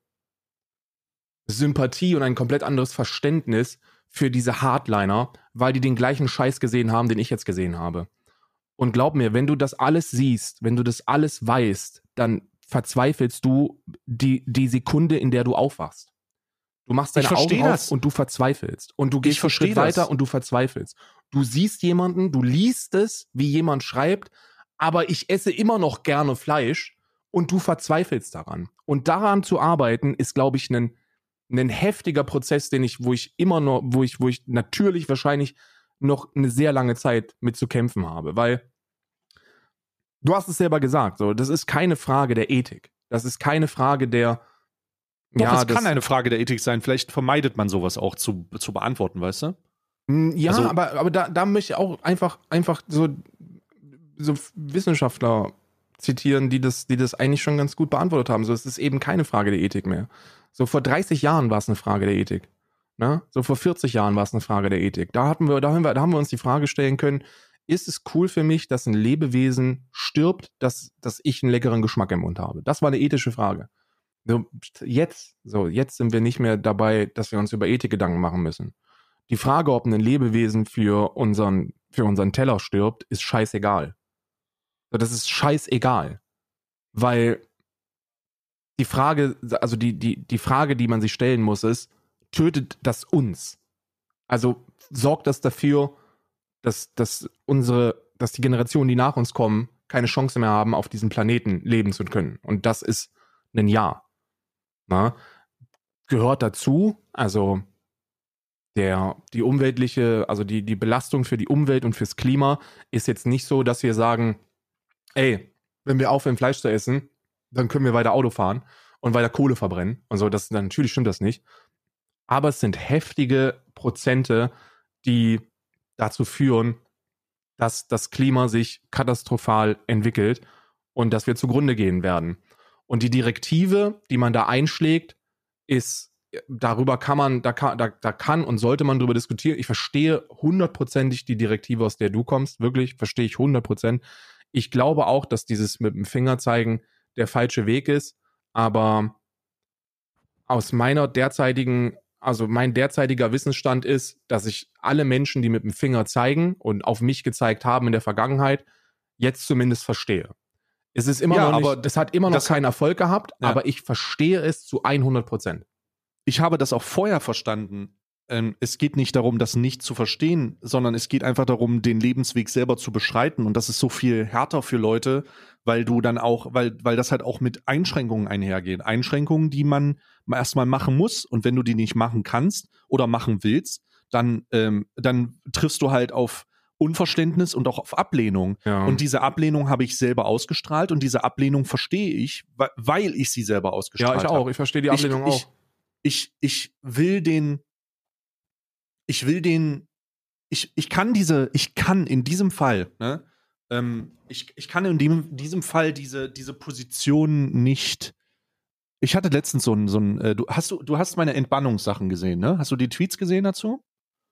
Sympathie und ein komplett anderes Verständnis für diese Hardliner, weil die den gleichen Scheiß gesehen haben, den ich jetzt gesehen habe. Und glaub mir, wenn du das alles siehst, wenn du das alles weißt, dann verzweifelst du die, die Sekunde, in der du aufwachst. Du machst deine Augen auf das. und du verzweifelst. Und du gehst einen Schritt das. weiter und du verzweifelst. Du siehst jemanden, du liest es, wie jemand schreibt, aber ich esse immer noch gerne Fleisch und du verzweifelst daran. Und daran zu arbeiten, ist, glaube ich, ein, ein heftiger Prozess, den ich, wo ich immer noch, wo ich, wo ich natürlich wahrscheinlich noch eine sehr lange Zeit mit zu kämpfen habe, weil du hast es selber gesagt, so, das ist keine Frage der Ethik. Das ist keine Frage der, Doch, ja, es das, kann eine Frage der Ethik sein. Vielleicht vermeidet man sowas auch zu, zu beantworten, weißt du? Mm, Ja, Also- aber, aber da, da möchte ich auch einfach, einfach so, so Wissenschaftler zitieren, die das, die das eigentlich schon ganz gut beantwortet haben. So, es ist eben keine Frage der Ethik mehr. So vor 30 Jahren war es eine Frage der Ethik. Ne? So vor 40 Jahren war es eine Frage der Ethik. Da hatten wir, da haben wir, da haben wir uns die Frage stellen können, ist es cool für mich, dass ein Lebewesen stirbt, dass, dass ich einen leckeren Geschmack im Mund habe? Das war eine ethische Frage. So, jetzt, so, jetzt sind wir nicht mehr dabei, dass wir uns über Ethik Gedanken machen müssen. Die Frage, ob ein Lebewesen für unseren, für unseren Teller stirbt, ist scheißegal. Das ist scheißegal. Weil die Frage, also die, die, die Frage, die man sich stellen muss, ist, tötet das uns? Also sorgt das dafür, dass, dass unsere, dass die Generationen, die nach uns kommen, keine Chance mehr haben, auf diesem Planeten leben zu können. Und das ist ein Ja. Na? gehört dazu. Also der, die umweltliche, also die, die Belastung für die Umwelt und fürs Klima ist jetzt nicht so, dass wir sagen, ey, wenn wir aufhören, Fleisch zu essen, dann können wir weiter Auto fahren und weiter Kohle verbrennen und so. Das, natürlich stimmt das nicht. Aber es sind heftige Prozente, die dazu führen, dass das Klima sich katastrophal entwickelt und dass wir zugrunde gehen werden. Und die Direktive, die man da einschlägt, ist darüber kann man, da kann, da, da kann und sollte man darüber diskutieren. Ich verstehe hundertprozentig die Direktive, aus der du kommst. Wirklich, verstehe ich hundertprozentig. Ich glaube auch, dass dieses mit dem Finger zeigen der falsche Weg ist. Aber aus meiner derzeitigen, also mein derzeitiger Wissensstand ist, dass ich alle Menschen, die mit dem Finger zeigen und auf mich gezeigt haben in der Vergangenheit, jetzt zumindest verstehe. Es ist immer ja, noch nicht, aber es hat immer noch keinen Erfolg gehabt, ja. aber ich verstehe es zu 100 Prozent ich habe das auch vorher verstanden. Ähm, es geht nicht darum, das nicht zu verstehen, sondern es geht einfach darum, den Lebensweg selber zu beschreiten. Und das ist so viel härter für Leute, weil du dann auch, weil, weil das halt auch mit Einschränkungen einhergeht. Einschränkungen, die man erstmal machen muss. Und wenn du die nicht machen kannst oder machen willst, dann, ähm, dann triffst du halt auf Unverständnis und auch auf Ablehnung. Ja. Und diese Ablehnung habe ich selber ausgestrahlt und diese Ablehnung verstehe ich, weil ich sie selber ausgestrahlt habe. Ja, ich auch. Ich verstehe die Ablehnung ich, auch. Ich, ich, ich will den, ich will den, ich, ich kann diese, ich kann in diesem Fall, ne, ähm, ich, ich kann in dem, diesem Fall diese, diese Position nicht. Ich hatte letztens so ein, so ein äh, du hast du, du hast meine Entbannungssachen gesehen, ne? Hast du die Tweets gesehen dazu?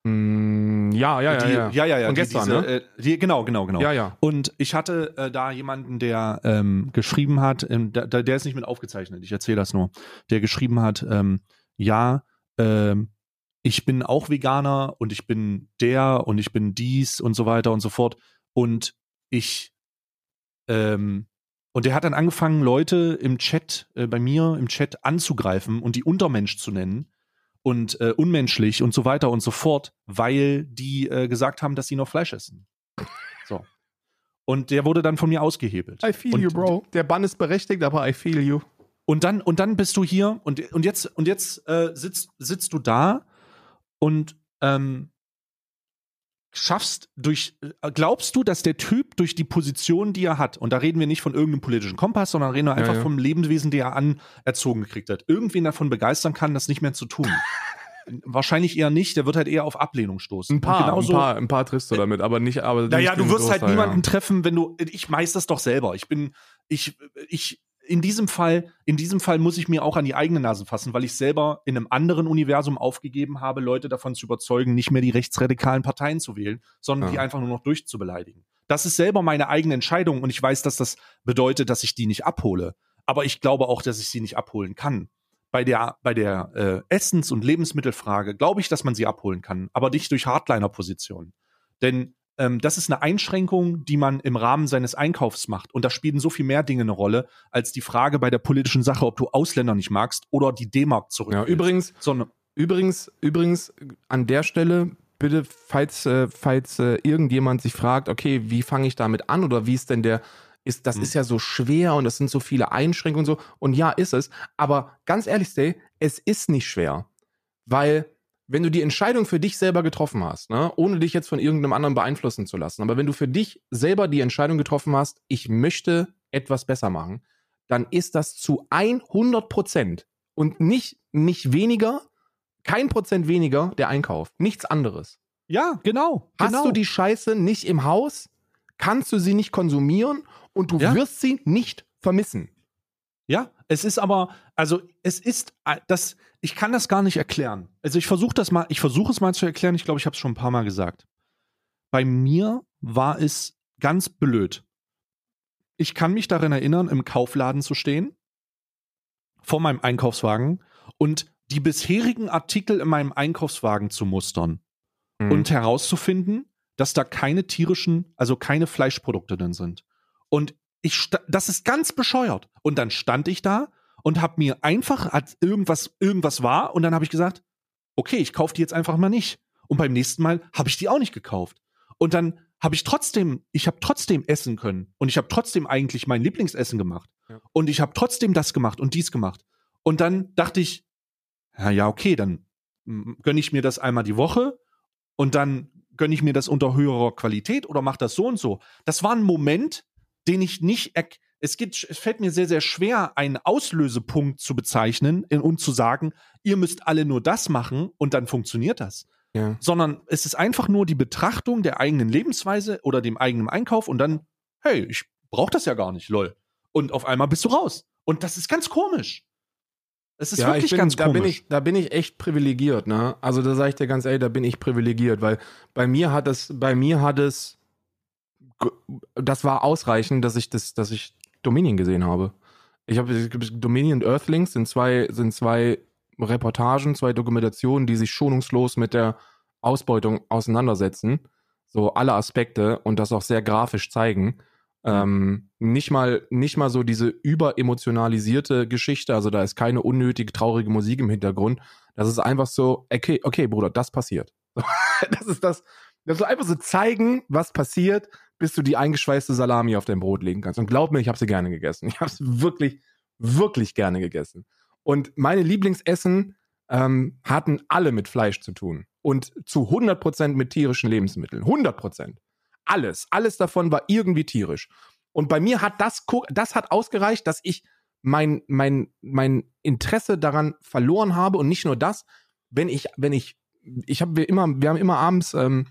Mm, ja, ja, die, ja, ja, ja, ja. Von gestern, diese, ne? Äh, die, genau, genau, genau. Ja, ja. Und ich hatte äh, da jemanden, der ähm, geschrieben hat, ähm, der, der ist nicht mit aufgezeichnet. Ich erzähle das nur. Der geschrieben hat, ähm, ja, ähm, ich bin auch Veganer und ich bin der und ich bin dies und so weiter und so fort. Und ich, ähm, und der hat dann angefangen, Leute im Chat, äh, bei mir im Chat anzugreifen und die Untermensch zu nennen und äh, unmenschlich und so weiter und so fort, weil die äh, gesagt haben, dass sie noch Fleisch essen. So. Und der wurde dann von mir ausgehebelt. I feel und you, bro. Der Bann ist berechtigt, aber I feel you. Und dann, und dann bist du hier und, und jetzt, und jetzt äh, sitzt, sitzt du da und ähm, schaffst durch, äh, glaubst du, dass der Typ durch die Position, die er hat, und da reden wir nicht von irgendeinem politischen Kompass, sondern reden wir einfach ja, ja. vom Lebenswesen, der er anerzogen gekriegt hat, irgendwen davon begeistern kann, das nicht mehr zu tun? Wahrscheinlich eher nicht, der wird halt eher auf Ablehnung stoßen. Ein paar, genauso, ein paar, ein paar triffst du damit, aber nicht, aber. Naja, du wirst halt niemanden ja. treffen, wenn du, ich weiß das doch selber. Ich bin, ich, ich, in diesem Fall, in diesem Fall muss ich mir auch an die eigene Nase fassen, weil ich selber in einem anderen Universum aufgegeben habe, Leute davon zu überzeugen, nicht mehr die rechtsradikalen Parteien zu wählen, sondern ja. die einfach nur noch durchzubeleidigen. Das ist selber meine eigene Entscheidung und ich weiß, dass das bedeutet, dass ich die nicht abhole. Aber ich glaube auch, dass ich sie nicht abholen kann. Bei der, bei der äh, Essens- und Lebensmittelfrage glaube ich, dass man sie abholen kann, aber nicht durch Hardliner-Positionen. Denn ähm, das ist eine Einschränkung, die man im Rahmen seines Einkaufs macht. Und da spielen so viel mehr Dinge eine Rolle, als die Frage bei der politischen Sache, ob du Ausländer nicht magst oder die D-Mark zurück. Ja, übrigens, so übrigens, übrigens, an der Stelle bitte, falls, äh, falls äh, irgendjemand sich fragt, okay, wie fange ich damit an oder wie ist denn der, ist, das hm. ist ja so schwer und das sind so viele Einschränkungen und so. Und ja, ist es. Aber ganz ehrlich, Stay, es ist nicht schwer. Weil wenn du die Entscheidung für dich selber getroffen hast, ne, ohne dich jetzt von irgendeinem anderen beeinflussen zu lassen, aber wenn du für dich selber die Entscheidung getroffen hast, ich möchte etwas besser machen, dann ist das zu 100 Prozent und nicht, nicht weniger, kein Prozent weniger der Einkauf. Nichts anderes. Ja, genau. Hast genau. du die Scheiße nicht im Haus, kannst du sie nicht konsumieren und du ja. wirst sie nicht vermissen. Ja, es ist aber, also es ist äh, das, ich kann das gar nicht erklären. Also ich versuche das mal, ich versuche es mal zu erklären. Ich glaube, ich habe es schon ein paar Mal gesagt. Bei mir war es ganz blöd. Ich kann mich daran erinnern, im Kaufladen zu stehen, vor meinem Einkaufswagen und die bisherigen Artikel in meinem Einkaufswagen zu mustern mhm. und herauszufinden, dass da keine tierischen, also keine Fleischprodukte drin sind. Und ich, das ist ganz bescheuert. Und dann stand ich da und habe mir einfach, als irgendwas, irgendwas war, und dann habe ich gesagt, okay, ich kaufe die jetzt einfach mal nicht. Und beim nächsten Mal habe ich die auch nicht gekauft. Und dann habe ich trotzdem, ich habe trotzdem essen können. Und ich habe trotzdem eigentlich mein Lieblingsessen gemacht. Ja. Und ich habe trotzdem das gemacht und dies gemacht. Und dann dachte ich, ja, ja, okay, dann gönne ich mir das einmal die Woche und dann gönne ich mir das unter höherer Qualität oder mache das so und so. Das war ein Moment, den ich nicht es, geht, es fällt mir sehr, sehr schwer, einen Auslösepunkt zu bezeichnen und zu sagen, ihr müsst alle nur das machen und dann funktioniert das. Ja. Sondern es ist einfach nur die Betrachtung der eigenen Lebensweise oder dem eigenen Einkauf und dann, hey, ich brauche das ja gar nicht, lol. Und auf einmal bist du raus. Und das ist ganz komisch. Es ist ja, wirklich bin, ganz da komisch. Bin ich, da bin ich echt privilegiert, ne? Also da sage ich dir ganz ehrlich, da bin ich privilegiert, weil bei mir hat es, bei mir hat es, das war ausreichend, dass ich das, dass ich Dominion gesehen habe. Ich habe Dominion und Earthlings sind zwei, sind zwei Reportagen, zwei Dokumentationen, die sich schonungslos mit der Ausbeutung auseinandersetzen. So alle Aspekte und das auch sehr grafisch zeigen. Ähm, nicht mal, nicht mal so diese überemotionalisierte Geschichte, also da ist keine unnötige, traurige Musik im Hintergrund. Das ist einfach so, okay, okay, Bruder, das passiert. das ist das, das ist einfach so zeigen, was passiert, bis du die eingeschweißte Salami auf dein Brot legen kannst. Und glaub mir, ich habe sie gerne gegessen. Ich habe es wirklich, wirklich gerne gegessen. Und meine Lieblingsessen ähm, hatten alle mit Fleisch zu tun. Und zu 100% mit tierischen Lebensmitteln. 100%. Alles. Alles davon war irgendwie tierisch. Und bei mir hat das, das hat ausgereicht, dass ich mein, mein, mein Interesse daran verloren habe. Und nicht nur das, wenn ich, wenn ich, ich habe wir immer, wir haben immer abends ähm,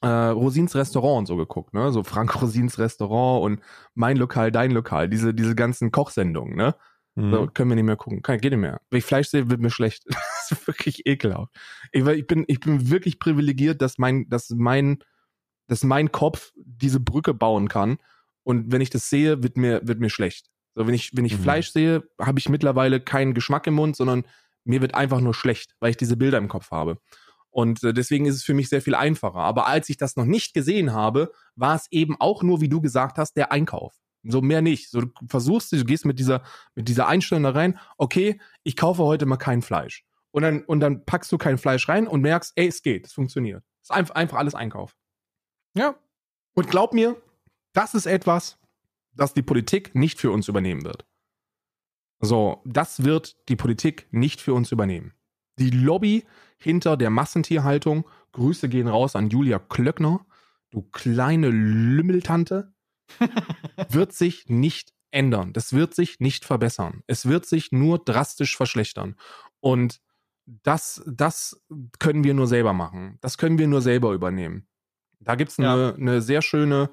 äh, Rosins Restaurant und so geguckt, ne? So Frank Rosins Restaurant und mein Lokal, dein Lokal, diese, diese ganzen Kochsendungen, ne? Mhm. So, können wir nicht mehr gucken. Kann, geht nicht mehr. Wenn ich Fleisch sehe, wird mir schlecht. das ist wirklich ekelhaft. Ich, ich, bin, ich bin wirklich privilegiert, dass mein, dass mein, dass mein Kopf diese Brücke bauen kann. Und wenn ich das sehe, wird mir, wird mir schlecht. So, wenn ich, wenn ich mhm. Fleisch sehe, habe ich mittlerweile keinen Geschmack im Mund, sondern mir wird einfach nur schlecht, weil ich diese Bilder im Kopf habe. Und äh, deswegen ist es für mich sehr viel einfacher. Aber als ich das noch nicht gesehen habe, war es eben auch nur, wie du gesagt hast, der Einkauf. So mehr nicht. So, du versuchst, du gehst mit dieser, mit dieser Einstellung da rein, okay, ich kaufe heute mal kein Fleisch. Und dann, und dann packst du kein Fleisch rein und merkst, ey, es geht, es funktioniert. Es ist einfach, einfach alles Einkauf. Ja. Und glaub mir, das ist etwas, das die Politik nicht für uns übernehmen wird. So, das wird die Politik nicht für uns übernehmen. Die Lobby hinter der Massentierhaltung, Grüße gehen raus an Julia Klöckner, du kleine Lümmeltante, wird sich nicht ändern. Das wird sich nicht verbessern. Es wird sich nur drastisch verschlechtern. Und das, das können wir nur selber machen. Das können wir nur selber übernehmen. Da gibt es eine, ja. eine sehr schöne,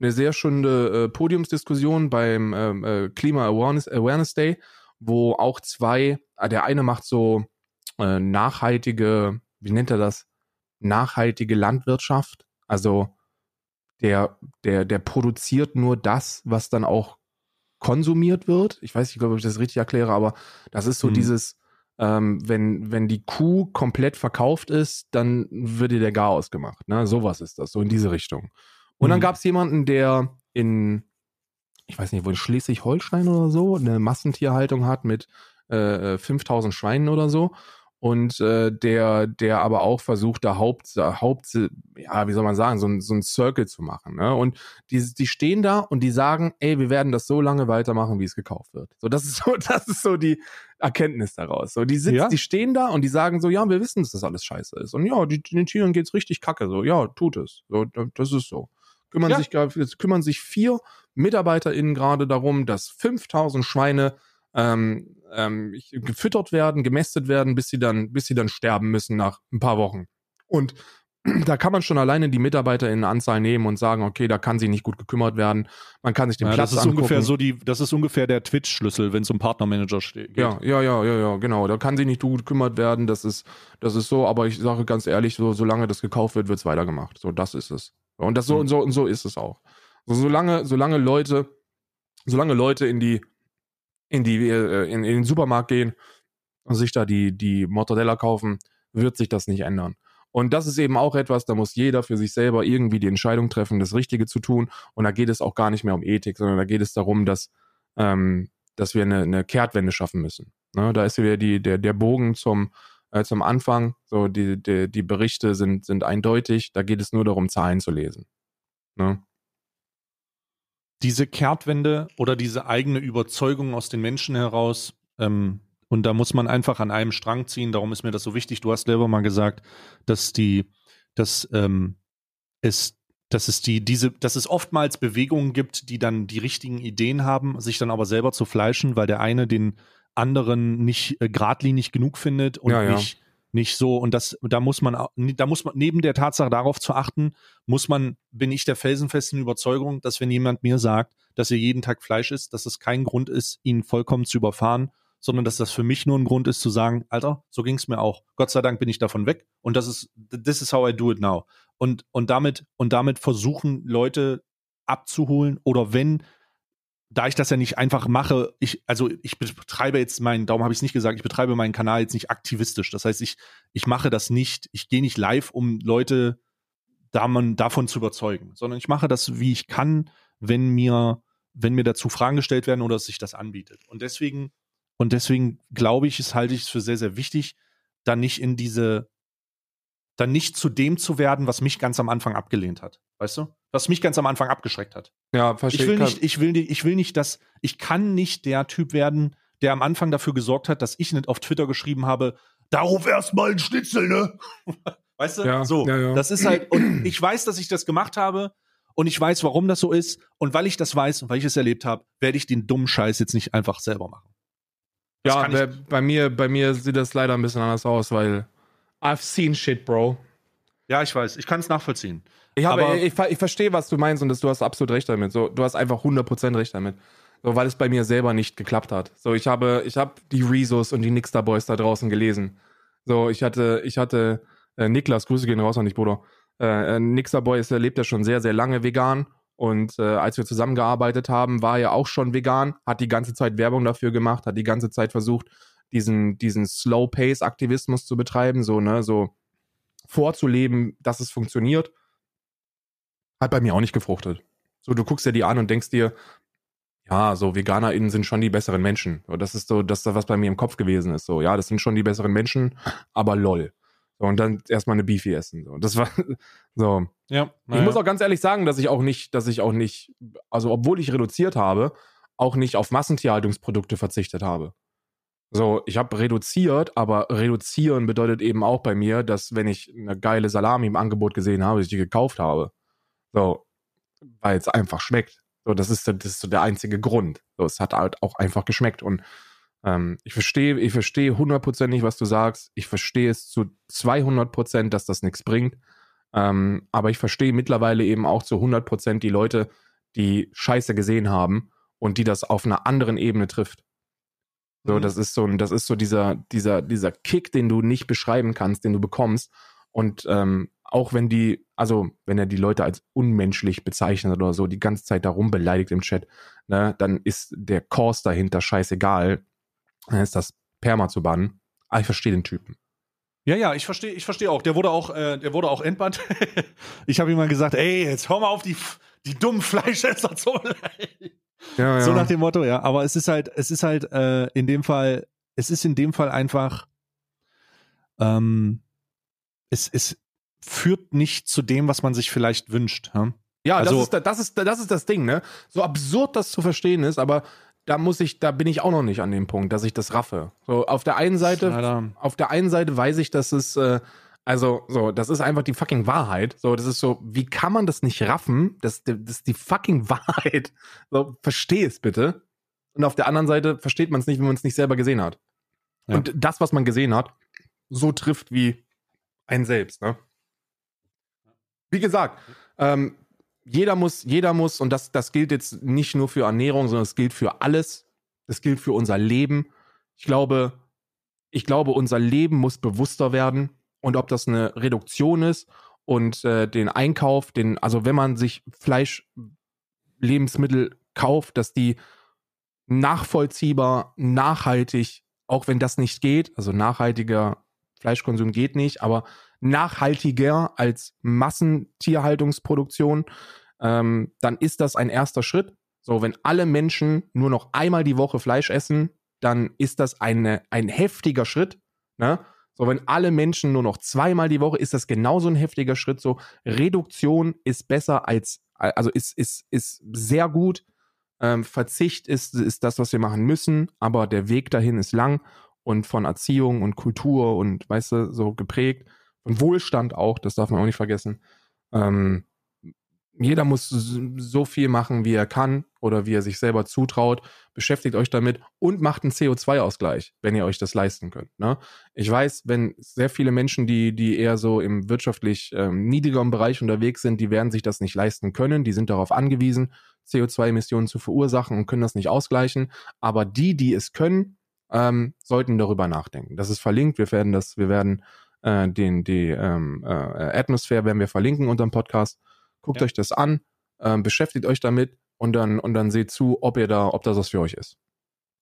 eine sehr schöne äh, Podiumsdiskussion beim ähm, äh, Klima Awareness, Awareness Day, wo auch zwei, äh, der eine macht so äh, nachhaltige, wie nennt er das? Nachhaltige Landwirtschaft. Also der, der, der produziert nur das, was dann auch konsumiert wird. Ich weiß nicht, ob ich das richtig erkläre, aber das ist so mhm. dieses, ähm, wenn, wenn die Kuh komplett verkauft ist, dann wird ihr der Garaus gemacht. Ne? Sowas ist das, so in diese Richtung. Und mhm. dann gab es jemanden, der in, ich weiß nicht, wo in Schleswig-Holstein oder so, eine Massentierhaltung hat mit äh, 5000 äh, Schweinen oder so und äh, der, der aber auch versucht, da Haupt, Haupt, ja, wie soll man sagen, so ein, so ein Circle zu machen. Ne? Und die, die stehen da und die sagen, ey, wir werden das so lange weitermachen, wie es gekauft wird. So, das ist so, das ist so die Erkenntnis daraus. So, die sitzen, ja. die stehen da und die sagen so, ja, wir wissen, dass das alles scheiße ist. Und ja, die, den Tieren geht's richtig kacke. So, ja, tut es. So, das ist so. Kümmern ja. sich, jetzt kümmern sich vier MitarbeiterInnen gerade darum, dass 5000 Schweine ähm, ähm, gefüttert werden, gemästet werden, bis sie dann, bis sie dann sterben müssen nach ein paar Wochen. Und da kann man schon alleine die Mitarbeiter in Anzahl nehmen und sagen, okay, da kann sie nicht gut gekümmert werden. Man kann sich den ja, Platz das ist angucken. ungefähr so die, das ist ungefähr der Twitch-Schlüssel, wenn es um Partnermanager geht. Ja, ja, ja, ja, ja, genau. Da kann sie nicht gut gekümmert werden. Das ist, das ist so. Aber ich sage ganz ehrlich, so, solange das gekauft wird, wird es weitergemacht. So, das ist es. Und das so mhm. und so und so ist es auch. So, solange, solange Leute, solange Leute in die in, die, äh, in, in den Supermarkt gehen und sich da die, die Mortadella kaufen, wird sich das nicht ändern. Und das ist eben auch etwas, da muss jeder für sich selber irgendwie die Entscheidung treffen, das Richtige zu tun. Und da geht es auch gar nicht mehr um Ethik, sondern da geht es darum, dass, ähm, dass wir eine, eine Kehrtwende schaffen müssen. Ne? Da ist wieder die, der, der Bogen zum, äh, zum Anfang. So, die, die, die Berichte sind, sind eindeutig. Da geht es nur darum, Zahlen zu lesen. Ne? Diese Kehrtwende oder diese eigene Überzeugung aus den Menschen heraus, ähm, und da muss man einfach an einem Strang ziehen. Darum ist mir das so wichtig. Du hast selber mal gesagt, dass die, dass ähm, es, dass es die, diese, dass es oftmals Bewegungen gibt, die dann die richtigen Ideen haben, sich dann aber selber zu fleischen, weil der eine den anderen nicht äh, geradlinig genug findet und Ja, ja. nicht nicht so und das da muss man da muss man neben der Tatsache darauf zu achten, muss man bin ich der felsenfesten Überzeugung, dass wenn jemand mir sagt, dass er jeden Tag Fleisch isst, dass es kein Grund ist, ihn vollkommen zu überfahren, sondern dass das für mich nur ein Grund ist zu sagen, Alter, so ging es mir auch. Gott sei Dank bin ich davon weg und das ist this is how I do it now. Und und damit und damit versuchen Leute abzuholen oder wenn da ich das ja nicht einfach mache, ich, also ich betreibe jetzt meinen, darum habe ich es nicht gesagt, ich betreibe meinen Kanal jetzt nicht aktivistisch. Das heißt, ich, ich mache das nicht, ich gehe nicht live, um Leute davon zu überzeugen, sondern ich mache das, wie ich kann, wenn mir, wenn mir dazu Fragen gestellt werden oder sich das anbietet. Und deswegen, und deswegen glaube ich, es halte ich es für sehr, sehr wichtig, da nicht in diese, dann nicht zu dem zu werden, was mich ganz am Anfang abgelehnt hat. Weißt du? Was mich ganz am Anfang abgeschreckt hat. Ja, verstehe Ich will nicht, ich will nicht, ich will nicht, dass, ich kann nicht der Typ werden, der am Anfang dafür gesorgt hat, dass ich nicht auf Twitter geschrieben habe, darauf erstmal ein Schnitzel, ne? Weißt du? Ja, so. ja, ja. Das ist halt, und ich weiß, dass ich das gemacht habe und ich weiß, warum das so ist. Und weil ich das weiß und weil ich es erlebt habe, werde ich den dummen Scheiß jetzt nicht einfach selber machen. Das Ja, bei, bei mir, bei mir sieht das leider ein bisschen anders aus, weil I've seen shit, Bro. Ja, ich weiß, ich kann es nachvollziehen. Ich, habe, Aber- ich, ver- ich verstehe, was du meinst und das, du hast absolut recht damit. So, du hast einfach 100% recht damit. So, weil es bei mir selber nicht geklappt hat. So, ich habe, ich habe die Rezos und die Nixter Boys da draußen gelesen. So, ich hatte, ich hatte äh, Niklas, Grüße gehen raus an dich, Bruder. Äh, äh, Nixter Boys lebt ja schon sehr, sehr lange vegan. Und äh, als wir zusammengearbeitet haben, war er auch schon vegan, hat die ganze Zeit Werbung dafür gemacht, hat die ganze Zeit versucht, diesen, diesen Slow-Pace-Aktivismus zu betreiben, so, ne, so vorzuleben, dass es funktioniert. Hat bei mir auch nicht gefruchtet. So, du guckst dir die an und denkst dir, ja, so VeganerInnen sind schon die besseren Menschen. Das ist so, das, was bei mir im Kopf gewesen ist. So, ja, das sind schon die besseren Menschen, aber lol. So, und dann erstmal eine Beefy essen. So, das war so. Ja. Ich muss auch ganz ehrlich sagen, dass ich auch nicht, dass ich auch nicht, also obwohl ich reduziert habe, auch nicht auf Massentierhaltungsprodukte verzichtet habe. So, ich habe reduziert, aber reduzieren bedeutet eben auch bei mir, dass wenn ich eine geile Salami im Angebot gesehen habe, ich die gekauft habe. So, weil es einfach schmeckt. So, das ist, das ist so der einzige Grund. So, es hat halt auch einfach geschmeckt. Und ähm, ich verstehe, ich verstehe hundertprozentig, was du sagst. Ich verstehe es zu 200 Prozent, dass das nichts bringt. Ähm, aber ich verstehe mittlerweile eben auch zu 100 Prozent die Leute, die Scheiße gesehen haben und die das auf einer anderen Ebene trifft. So, Mhm. das ist so ein, das ist so dieser, dieser, dieser Kick, den du nicht beschreiben kannst, den du bekommst. Und ähm, auch wenn die, also wenn er die Leute als unmenschlich bezeichnet oder so, die ganze Zeit darum beleidigt im Chat, ne, dann ist der Kurs dahinter scheißegal. Dann ist das Perma zu bannen. Aber ich verstehe den Typen. Ja, ja, ich verstehe, ich verstehe auch. Der wurde auch, äh, der wurde auch entbannt. ich habe ihm mal gesagt, ey, jetzt hör mal auf die, die dummen Fleischesser zu beleidigen. Ja, So nach dem Motto, ja. Aber es ist halt, es ist halt äh, in dem Fall, es ist in dem Fall einfach, ähm, es, es führt nicht zu dem, was man sich vielleicht wünscht. Ja? Ja, Also- das, ist, da- das, ist, das ist das Ding, ne? So absurd das zu verstehen ist, aber da muss ich, da bin ich auch noch nicht an dem Punkt, dass ich das raffe. So, auf der einen Seite, Leider. auf der einen Seite weiß ich, dass es, äh, also, so, das ist einfach die fucking Wahrheit. So, das ist so, wie kann man das nicht raffen? Das, das ist die fucking Wahrheit. So, versteh es bitte. Und auf der anderen Seite versteht man es nicht, wenn man es nicht selber gesehen hat. Ja. Und das, was man gesehen hat, so trifft wie ein selbst, ne? Wie gesagt, ähm, jeder muss, jeder muss, und das, das gilt jetzt nicht nur für Ernährung, sondern es gilt für alles. Das gilt für unser Leben. Ich glaube, ich glaube, unser Leben muss bewusster werden. Und ob das eine Reduktion ist und äh, den Einkauf, den, also wenn man sich Fleisch, Lebensmittel kauft, dass die nachvollziehbar, nachhaltig, auch wenn das nicht geht, also nachhaltiger Fleischkonsum geht nicht, aber nachhaltiger als Massentierhaltungsproduktion, ähm, dann ist das ein erster Schritt. So, wenn alle Menschen nur noch einmal die Woche Fleisch essen, dann ist das eine, ein heftiger Schritt. Ne? So, wenn alle Menschen nur noch zweimal die Woche, ist das genauso ein heftiger Schritt. So, Reduktion ist besser als, also ist, ist, ist sehr gut. Ähm, Verzicht ist, ist das, was wir machen müssen, aber der Weg dahin ist lang. Und von Erziehung und Kultur und, weißt du, so geprägt. Und Wohlstand auch, das darf man auch nicht vergessen. Ähm, jeder muss so viel machen, wie er kann oder wie er sich selber zutraut. Beschäftigt euch damit und macht einen CO2-Ausgleich, wenn ihr euch das leisten könnt. Ne? Ich weiß, wenn sehr viele Menschen, die, die eher so im wirtschaftlich ähm, niedrigeren Bereich unterwegs sind, die werden sich das nicht leisten können. Die sind darauf angewiesen, CO2-Emissionen zu verursachen und können das nicht ausgleichen. Aber die, die es können, ähm, sollten darüber nachdenken. Das ist verlinkt. Wir werden das, wir werden äh, den, die ähm, äh, Atmosphäre werden wir verlinken unter dem Podcast Guckt ja. euch das an, ähm, beschäftigt euch damit und dann, und dann seht zu, ob ihr da, ob das was für euch ist.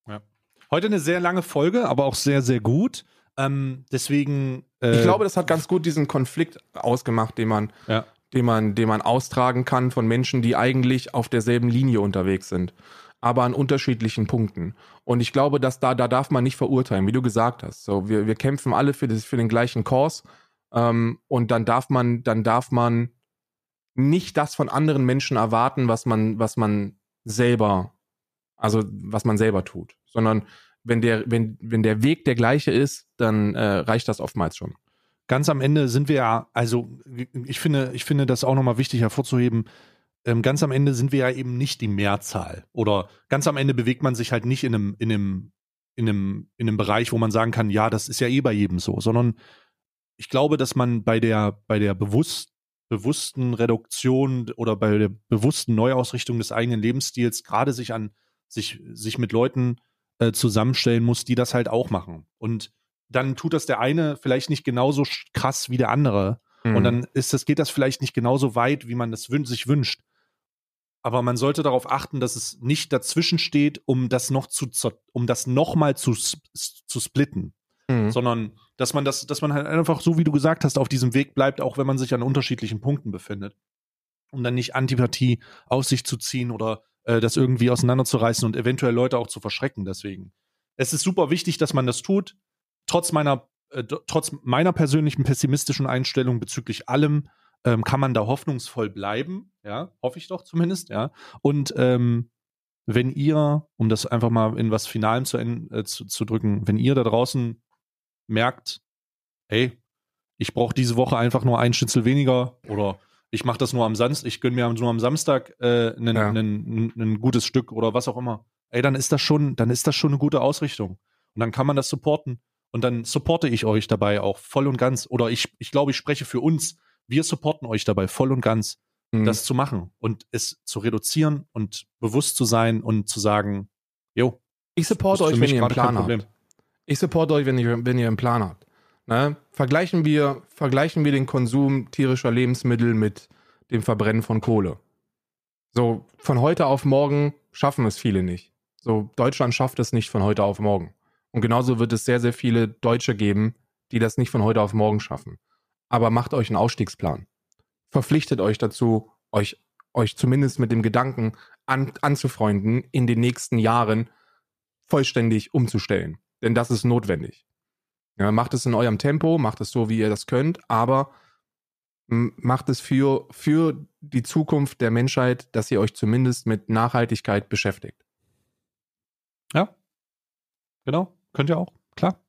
Ja. Heute eine sehr lange Folge, aber auch sehr, sehr gut. Ähm, deswegen. Äh, ich glaube, das hat ganz gut diesen Konflikt ausgemacht, den man, ja. den man, den man austragen kann von Menschen, die eigentlich auf derselben Linie unterwegs sind, aber an unterschiedlichen Punkten. Und ich glaube, dass da, da darf man nicht verurteilen, wie du gesagt hast. So, wir, wir kämpfen alle für, das, für den gleichen Kurs. Ähm, und dann darf man, dann darf man nicht das von anderen Menschen erwarten, was man, was man selber, also was man selber tut, sondern wenn der, wenn, wenn der Weg der gleiche ist, dann äh, reicht das oftmals schon. Ganz am Ende sind wir ja, also ich finde, ich finde das auch nochmal wichtig hervorzuheben. Ähm, ganz am Ende sind wir ja eben nicht die Mehrzahl. Oder ganz am Ende bewegt man sich halt nicht in einem, in einem, in einem, in einem Bereich, wo man sagen kann, ja, das ist ja eh bei jedem so, sondern ich glaube, dass man bei der, bei der bewusst bewussten Reduktion oder bei der bewussten Neuausrichtung des eigenen Lebensstils gerade sich an sich, sich mit Leuten äh, zusammenstellen muss, die das halt auch machen. Und dann tut das der eine vielleicht nicht genauso krass wie der andere. Mhm. Und dann ist das, geht das vielleicht nicht genauso weit, wie man das wün sich wünscht. Aber man sollte darauf achten, dass es nicht dazwischen steht, um das noch zu, um das nochmal zu, zu splitten. Mhm. Sondern dass man das, dass man halt einfach so, wie du gesagt hast, auf diesem Weg bleibt, auch wenn man sich an unterschiedlichen Punkten befindet. Um dann nicht Antipathie aus sich zu ziehen oder äh, das irgendwie auseinanderzureißen und eventuell Leute auch zu verschrecken. Deswegen. Es ist super wichtig, dass man das tut. Trotz meiner, äh, trotz meiner persönlichen pessimistischen Einstellung bezüglich allem ähm, kann man da hoffnungsvoll bleiben. Ja, hoffe ich doch zumindest. Ja. Und ähm, wenn ihr, um das einfach mal in was Finalem zu, äh, zu, zu drücken, wenn ihr da draußen merkt, hey, ich brauche diese Woche einfach nur ein Schnitzel weniger oder ich mache das nur am Samstag, ich gönne mir nur am Samstag äh, ein ja. gutes Stück oder was auch immer. Ey, dann ist das schon, dann ist das schon eine gute Ausrichtung. Und dann kann man das supporten. Und dann supporte ich euch dabei auch voll und ganz. Oder ich, ich glaube, ich spreche für uns. Wir supporten euch dabei voll und ganz, mhm. das zu machen und es zu reduzieren und bewusst zu sein und zu sagen, jo. Ich supporte euch, wenn ihr einen Plan habt. Ich support euch, wenn ihr, wenn ihr einen Plan habt. Ne? Vergleichen, wir, vergleichen wir den Konsum tierischer Lebensmittel mit dem Verbrennen von Kohle. So, von heute auf morgen schaffen es viele nicht. So, Deutschland schafft es nicht von heute auf morgen. Und genauso wird es sehr, sehr viele Deutsche geben, die das nicht von heute auf morgen schaffen. Aber macht euch einen Ausstiegsplan. Verpflichtet euch dazu, euch, euch zumindest mit dem Gedanken an, anzufreunden, in den nächsten Jahren vollständig umzustellen. Denn das ist notwendig. Ja, macht es in eurem Tempo, macht es so, wie ihr das könnt, aber macht es für, für die Zukunft der Menschheit, dass ihr euch zumindest mit Nachhaltigkeit beschäftigt. Ja, genau. Könnt ihr auch, klar.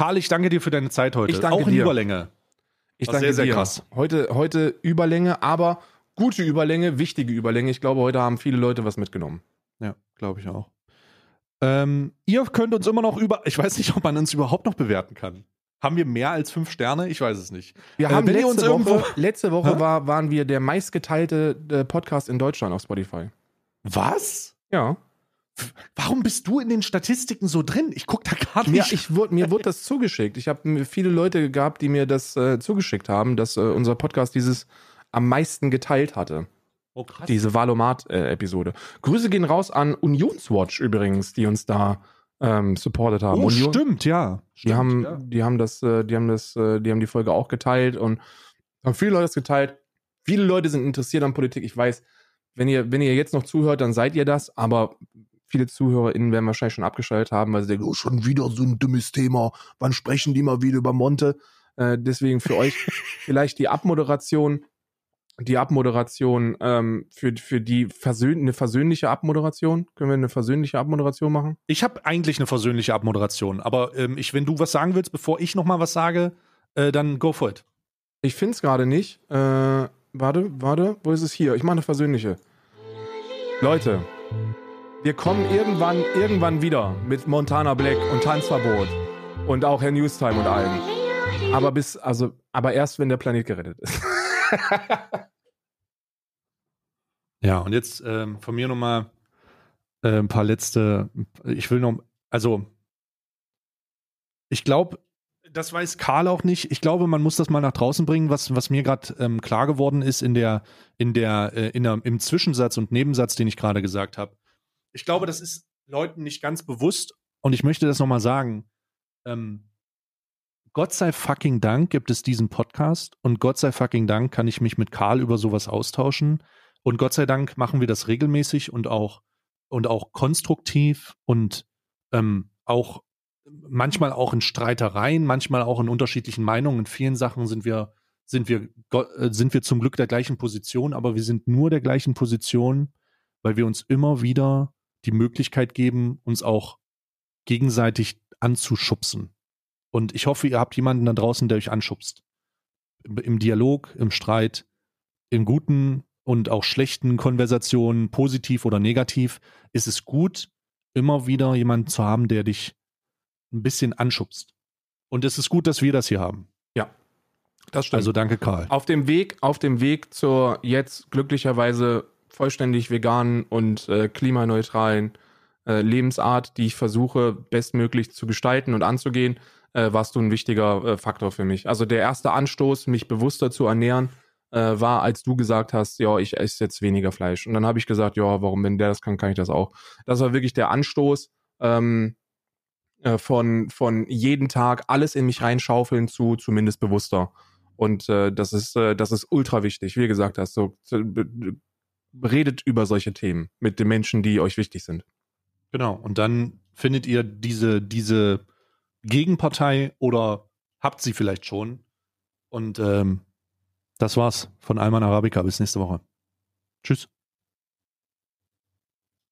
Karl, ich danke dir für deine Zeit heute. Ich danke auch in dir. Überlänge. Ich danke sehr, sehr dir. krass. Heute, heute Überlänge, aber gute Überlänge, wichtige Überlänge. Ich glaube, heute haben viele Leute was mitgenommen. Ja, glaube ich auch. Ähm, ihr könnt uns immer noch über, ich weiß nicht, ob man uns überhaupt noch bewerten kann. Haben wir mehr als fünf Sterne? Ich weiß es nicht. Wir äh, haben letzte, uns irgendwo Woche, letzte Woche war, waren wir der meistgeteilte äh, Podcast in Deutschland auf Spotify. Was? Ja. Warum bist du in den Statistiken so drin? Ich gucke da gar nicht. Ja, ich wurde, mir wurde das zugeschickt. Ich habe viele Leute gehabt, die mir das äh, zugeschickt haben, dass äh, unser Podcast dieses am meisten geteilt hatte. Oh, krass. Diese Valomat-Episode. Grüße gehen raus an Unionswatch übrigens, die uns da ähm, supportet haben. Oh, Union, stimmt, ja. Stimmt, die haben, ja. die haben das, äh, die haben das, äh, die haben die Folge auch geteilt und haben viele Leute das geteilt. Viele Leute sind interessiert an Politik. Ich weiß, wenn ihr, wenn ihr jetzt noch zuhört, dann seid ihr das, aber viele ZuhörerInnen werden wahrscheinlich schon abgeschaltet haben, weil sie denken, oh, schon wieder so ein dummes Thema. Wann sprechen die mal wieder über Monte? Äh, deswegen für euch vielleicht die Abmoderation die Abmoderation ähm, für, für die versöhn eine versöhnliche Abmoderation? Können wir eine versöhnliche Abmoderation machen? Ich habe eigentlich eine versöhnliche Abmoderation, aber ähm, ich, wenn du was sagen willst, bevor ich nochmal was sage, äh, dann go for it. Ich finde es gerade nicht. Äh, warte, warte, wo ist es hier? Ich mache eine versöhnliche. Leute, wir kommen irgendwann, irgendwann wieder mit Montana Black und Tanzverbot und auch Herr Newstime und allen. Aber bis, also, aber erst wenn der Planet gerettet ist. ja, und jetzt ähm, von mir nochmal äh, ein paar letzte. Ich will noch, also ich glaube, das weiß Karl auch nicht. Ich glaube, man muss das mal nach draußen bringen, was, was mir gerade ähm, klar geworden ist in der, in der, äh, in der, im Zwischensatz und Nebensatz, den ich gerade gesagt habe. Ich glaube, das ist Leuten nicht ganz bewusst und ich möchte das nochmal sagen. Ähm, Gott sei fucking Dank gibt es diesen Podcast und Gott sei fucking Dank kann ich mich mit Karl über sowas austauschen und Gott sei Dank machen wir das regelmäßig und auch und auch konstruktiv und ähm, auch manchmal auch in Streitereien, manchmal auch in unterschiedlichen Meinungen. In vielen Sachen sind wir sind wir äh, sind wir zum Glück der gleichen Position, aber wir sind nur der gleichen Position, weil wir uns immer wieder die Möglichkeit geben, uns auch gegenseitig anzuschubsen. Und ich hoffe, ihr habt jemanden da draußen, der euch anschubst. Im Dialog, im Streit, in guten und auch schlechten Konversationen, positiv oder negativ, ist es gut, immer wieder jemanden zu haben, der dich ein bisschen anschubst. Und es ist gut, dass wir das hier haben. Ja, das stimmt. Also danke, Karl. Auf dem Weg, auf dem Weg zur jetzt glücklicherweise vollständig veganen und äh, klimaneutralen äh, Lebensart, die ich versuche bestmöglich zu gestalten und anzugehen, äh, warst du ein wichtiger äh, Faktor für mich. Also der erste Anstoß, mich bewusster zu ernähren, äh, war, als du gesagt hast, ja, ich esse jetzt weniger Fleisch. Und dann habe ich gesagt, ja, warum, wenn der das kann, kann ich das auch. Das war wirklich der Anstoß. Ähm, äh, von, von jeden Tag alles in mich reinschaufeln zu zumindest bewusster. Und äh, das ist äh, das ist ultra wichtig. Wie gesagt hast, so redet über solche Themen mit den Menschen, die euch wichtig sind. Genau. Und dann findet ihr diese diese Gegenpartei oder habt sie vielleicht schon. Und ähm, das war's von Alman Arabica. Bis nächste Woche. Tschüss.